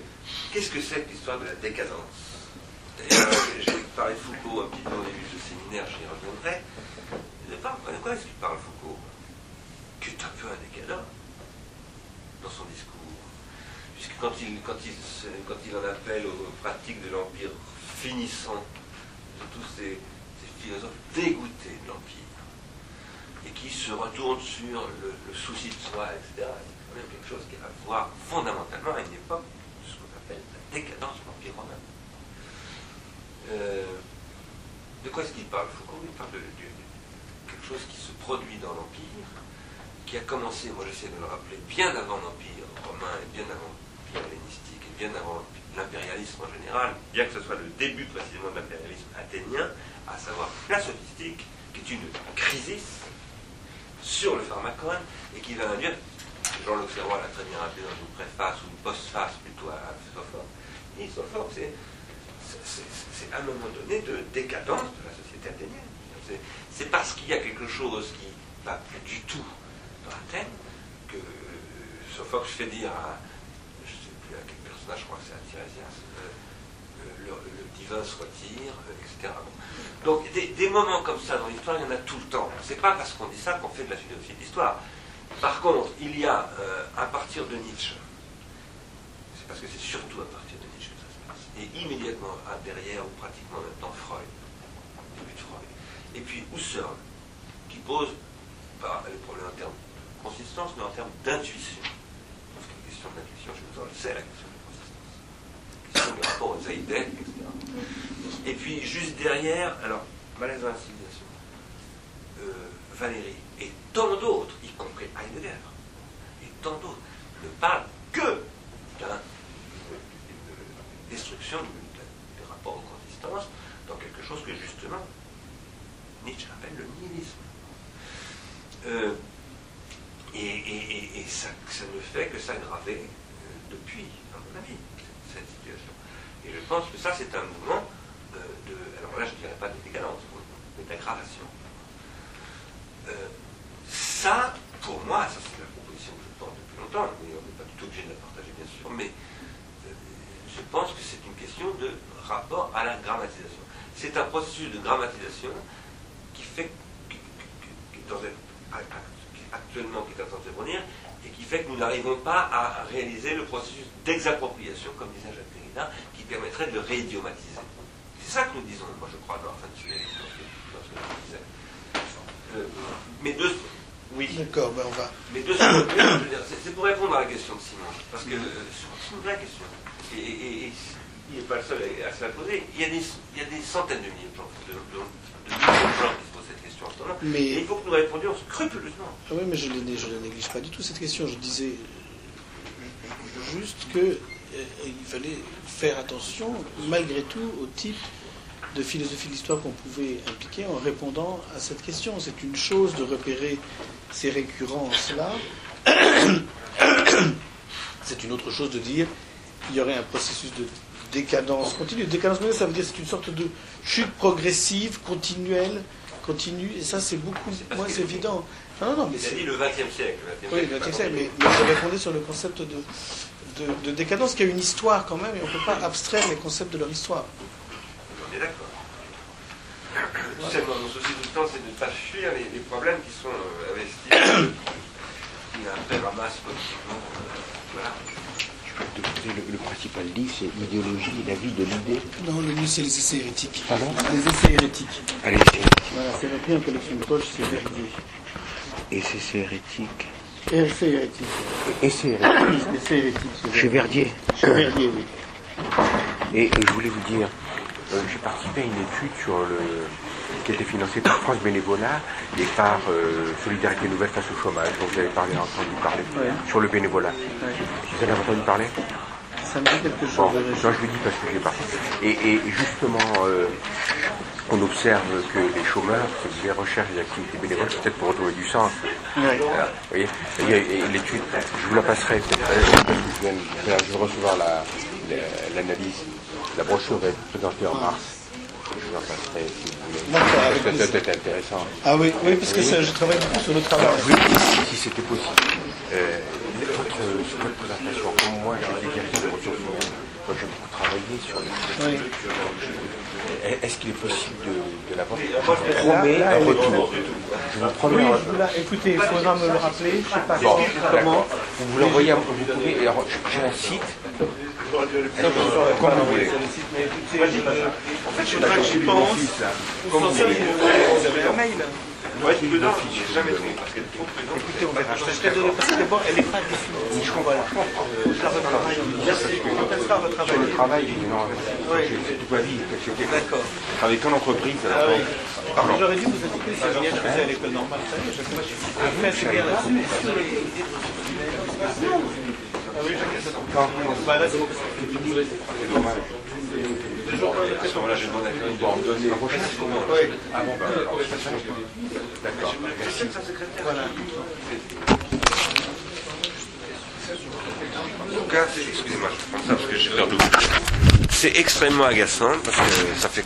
qu'est-ce que c'est que l'histoire de la décadence? D'ailleurs, j'ai parlé de Foucault un petit peu au début de ce séminaire, j'y reviendrai. De quoi est-ce qu'il parle Foucault? Qui est un peu un décadent dans son discours. Puisque quand il, quand il, quand il en appelle aux pratiques de l'Empire finissant, de tous ces, philosophes dégoûtés de l'Empire, et qui se retournent sur le, souci de soi, etc., c'est quand même quelque chose qui a à voir fondamentalement à une époque de ce qu'on appelle la décadence de l'Empire romain. Euh, de quoi est-ce qu'il parle? Foucault Il parle de quelque chose qui se produit dans l'Empire, qui a commencé, moi j'essaie de le rappeler, bien avant l'Empire romain et bien avant l'Empire hellénistique et bien avant l'impérialisme en général, bien que ce soit le début précisément de l'impérialisme athénien, à savoir la sophistique, qui est une crise sur le pharmacone et qui va induire, Jean-Luc Serrois l'a très bien rappelé dans une préface ou une postface plutôt à Sophocle, et Sophocle, c'est c'est- à un moment donné de décadence de la société athénienne. C'est parce qu'il y a quelque chose qui ne va plus du tout que Sophocle fait dire à, je ne sais plus à quel personnage, je crois que c'est à Tirésias, euh, euh, le, divin se retire, euh, etc. Donc des, moments comme ça dans l'histoire, il y en a tout le temps. C'est pas parce qu'on dit ça qu'on fait de la philosophie de l'histoire. Par contre, il y a à partir de Nietzsche, c'est parce que c'est surtout à partir de Nietzsche que ça se passe. Et immédiatement derrière, ou pratiquement maintenant, Freud, début de Freud. Et puis Husserl, qui pose pas le problème en termes consistance, mais en termes d'intuition. Parce que la question de l'intuition chez Husserl, c'est la question de la consistance. La question du rapport aux Zaïdek, etc. Et puis juste derrière, alors, malaise dans la civilisation, euh, Valéry et tant d'autres, y compris Heidegger, et tant d'autres, ne parlent que de destruction du rapport aux consistances dans quelque chose que justement Nietzsche appelle le nihilisme. Euh, et ça, ne fait que s'aggraver euh, depuis, à mon avis, cette, situation. Et je pense que ça, c'est un mouvement euh, de. Alors là, je ne dirais pas de décadence, mais d'aggravation. Euh, ça, pour moi, ça c'est la proposition que je porte depuis longtemps, mais on n'est pas du tout obligé de la partager, bien sûr, mais je pense que c'est une question de rapport à la grammatisation. C'est un processus de grammatisation qui fait, qui, qui- qui est dans un- qui est actuellement qui est en train de se produire, et qui fait que nous n'arrivons pas à réaliser le processus d'exappropriation, comme disait Jacques Derrida, qui permettrait de réidiomatiser. C'est ça que nous disons, moi je crois, dans, ce que dans ce que je disais. Euh, mais de, Oui. D'accord, ben on va. Mais de ce côté, c'est- pour répondre à la question de Simon. Parce que c'est une vraie question. Et, et- et il n'est pas le seul à, à se la poser. Il y, a des, il y a des centaines de milliers de gens, de, de- de de gens qui question ce. Et il faut que nous répondions scrupuleusement. Ah oui, mais je ne je la néglige pas du tout cette question. Je disais euh, juste qu'il fallait faire attention, malgré tout, au type de philosophie de l'histoire qu'on pouvait impliquer en répondant à cette question. C'est une chose de repérer ces récurrences-là. C'est une autre chose de dire qu'il y aurait un processus de décadence continue. Décadence continue, ça veut dire que c'est une sorte de chute progressive, continuelle, continue, et ça c'est beaucoup moins évident. Non, non, mais Il a c'est. dit le XXe siècle. Oui, le XXe siècle, mais, mais répondais sur le concept de, de, de décadence qui a une histoire quand même, et on ne peut pas abstraire les concepts de leur histoire. On est d'accord. Seulement, mon souci tout le temps, c'est de ne pas fuir les, les problèmes qui sont euh, investis, qui après ramassent politiquement. euh, voilà. Le, le principal livre, c'est l'idéologie et la vie de l'idée. Non, le mieux c'est les essais hérétiques. Pardon? Les essais hérétiques. Allez, Voilà, c'est repris en collection de poche, c'est Verdier. et c'est c'est hérétique. Essais hérétiques. Et c'est hérétique. Essais hérétiques, Chez Verdier. Chez Verdier, oui. Et je voulais vous dire, euh, j'ai participé à une étude sur le, qui était financée par France Bénévolat et par euh, Solidarité Nouvelle face au chômage, dont vous avez parlé, entendu parler, Ouais. sur le bénévolat. Ouais. Vous en avez entendu parler Ça me dit quelque chose. Bon, non, je le dis parce que j'ai participé. Et, et justement, euh, on observe que les chômeurs, c'est des recherches des activités bénévoles, c'est peut-être pour retrouver du sens. Voilà, vous voyez l'étude, je vous la passerai peut-être, euh, parce que je viens, je vais recevoir la- la- l'analyse. La brochure va être présentée en mars. Je vous passerai si vous voulez. Parce que ça plaisir. peut être intéressant. Ah oui, oui, parce que ça, je travaille beaucoup sur le travail. Dire, si c'était possible, euh, votre, votre présentation, comme moi, j'ai directeur de ressources humaines, moi j'ai beaucoup travaillé sur les Oui. Est-ce qu'il est possible de, de l'avoir? Je vous promets là, un retour. Je vous promets Oui, un je retour. vous écoutez, il faudra me le rappeler, je sais pas Bon, comment. d'accord. Vous l'envoyez à vous pouvez, alors, j'ai un site. Comme vous voulez. Je- en fait, je voudrais que avez un mail tu jamais. Écoutez, on. Je parce que d'abord, elle n'est pas. Je comprends. Je. Merci. Le non, j'ai toute ma vie. D'accord. qu'en entreprise. Ah oui. J'aurais dû vous indiquer si je faisais à l'école normale. Je sais pas, je suis bien. Ah bah À ce moment-là, je demande à donner. Ah bah, D'accord. Voilà. Excusez-moi, je prends ça parce que j'ai peur. C'est extrêmement agaçant parce que ça fait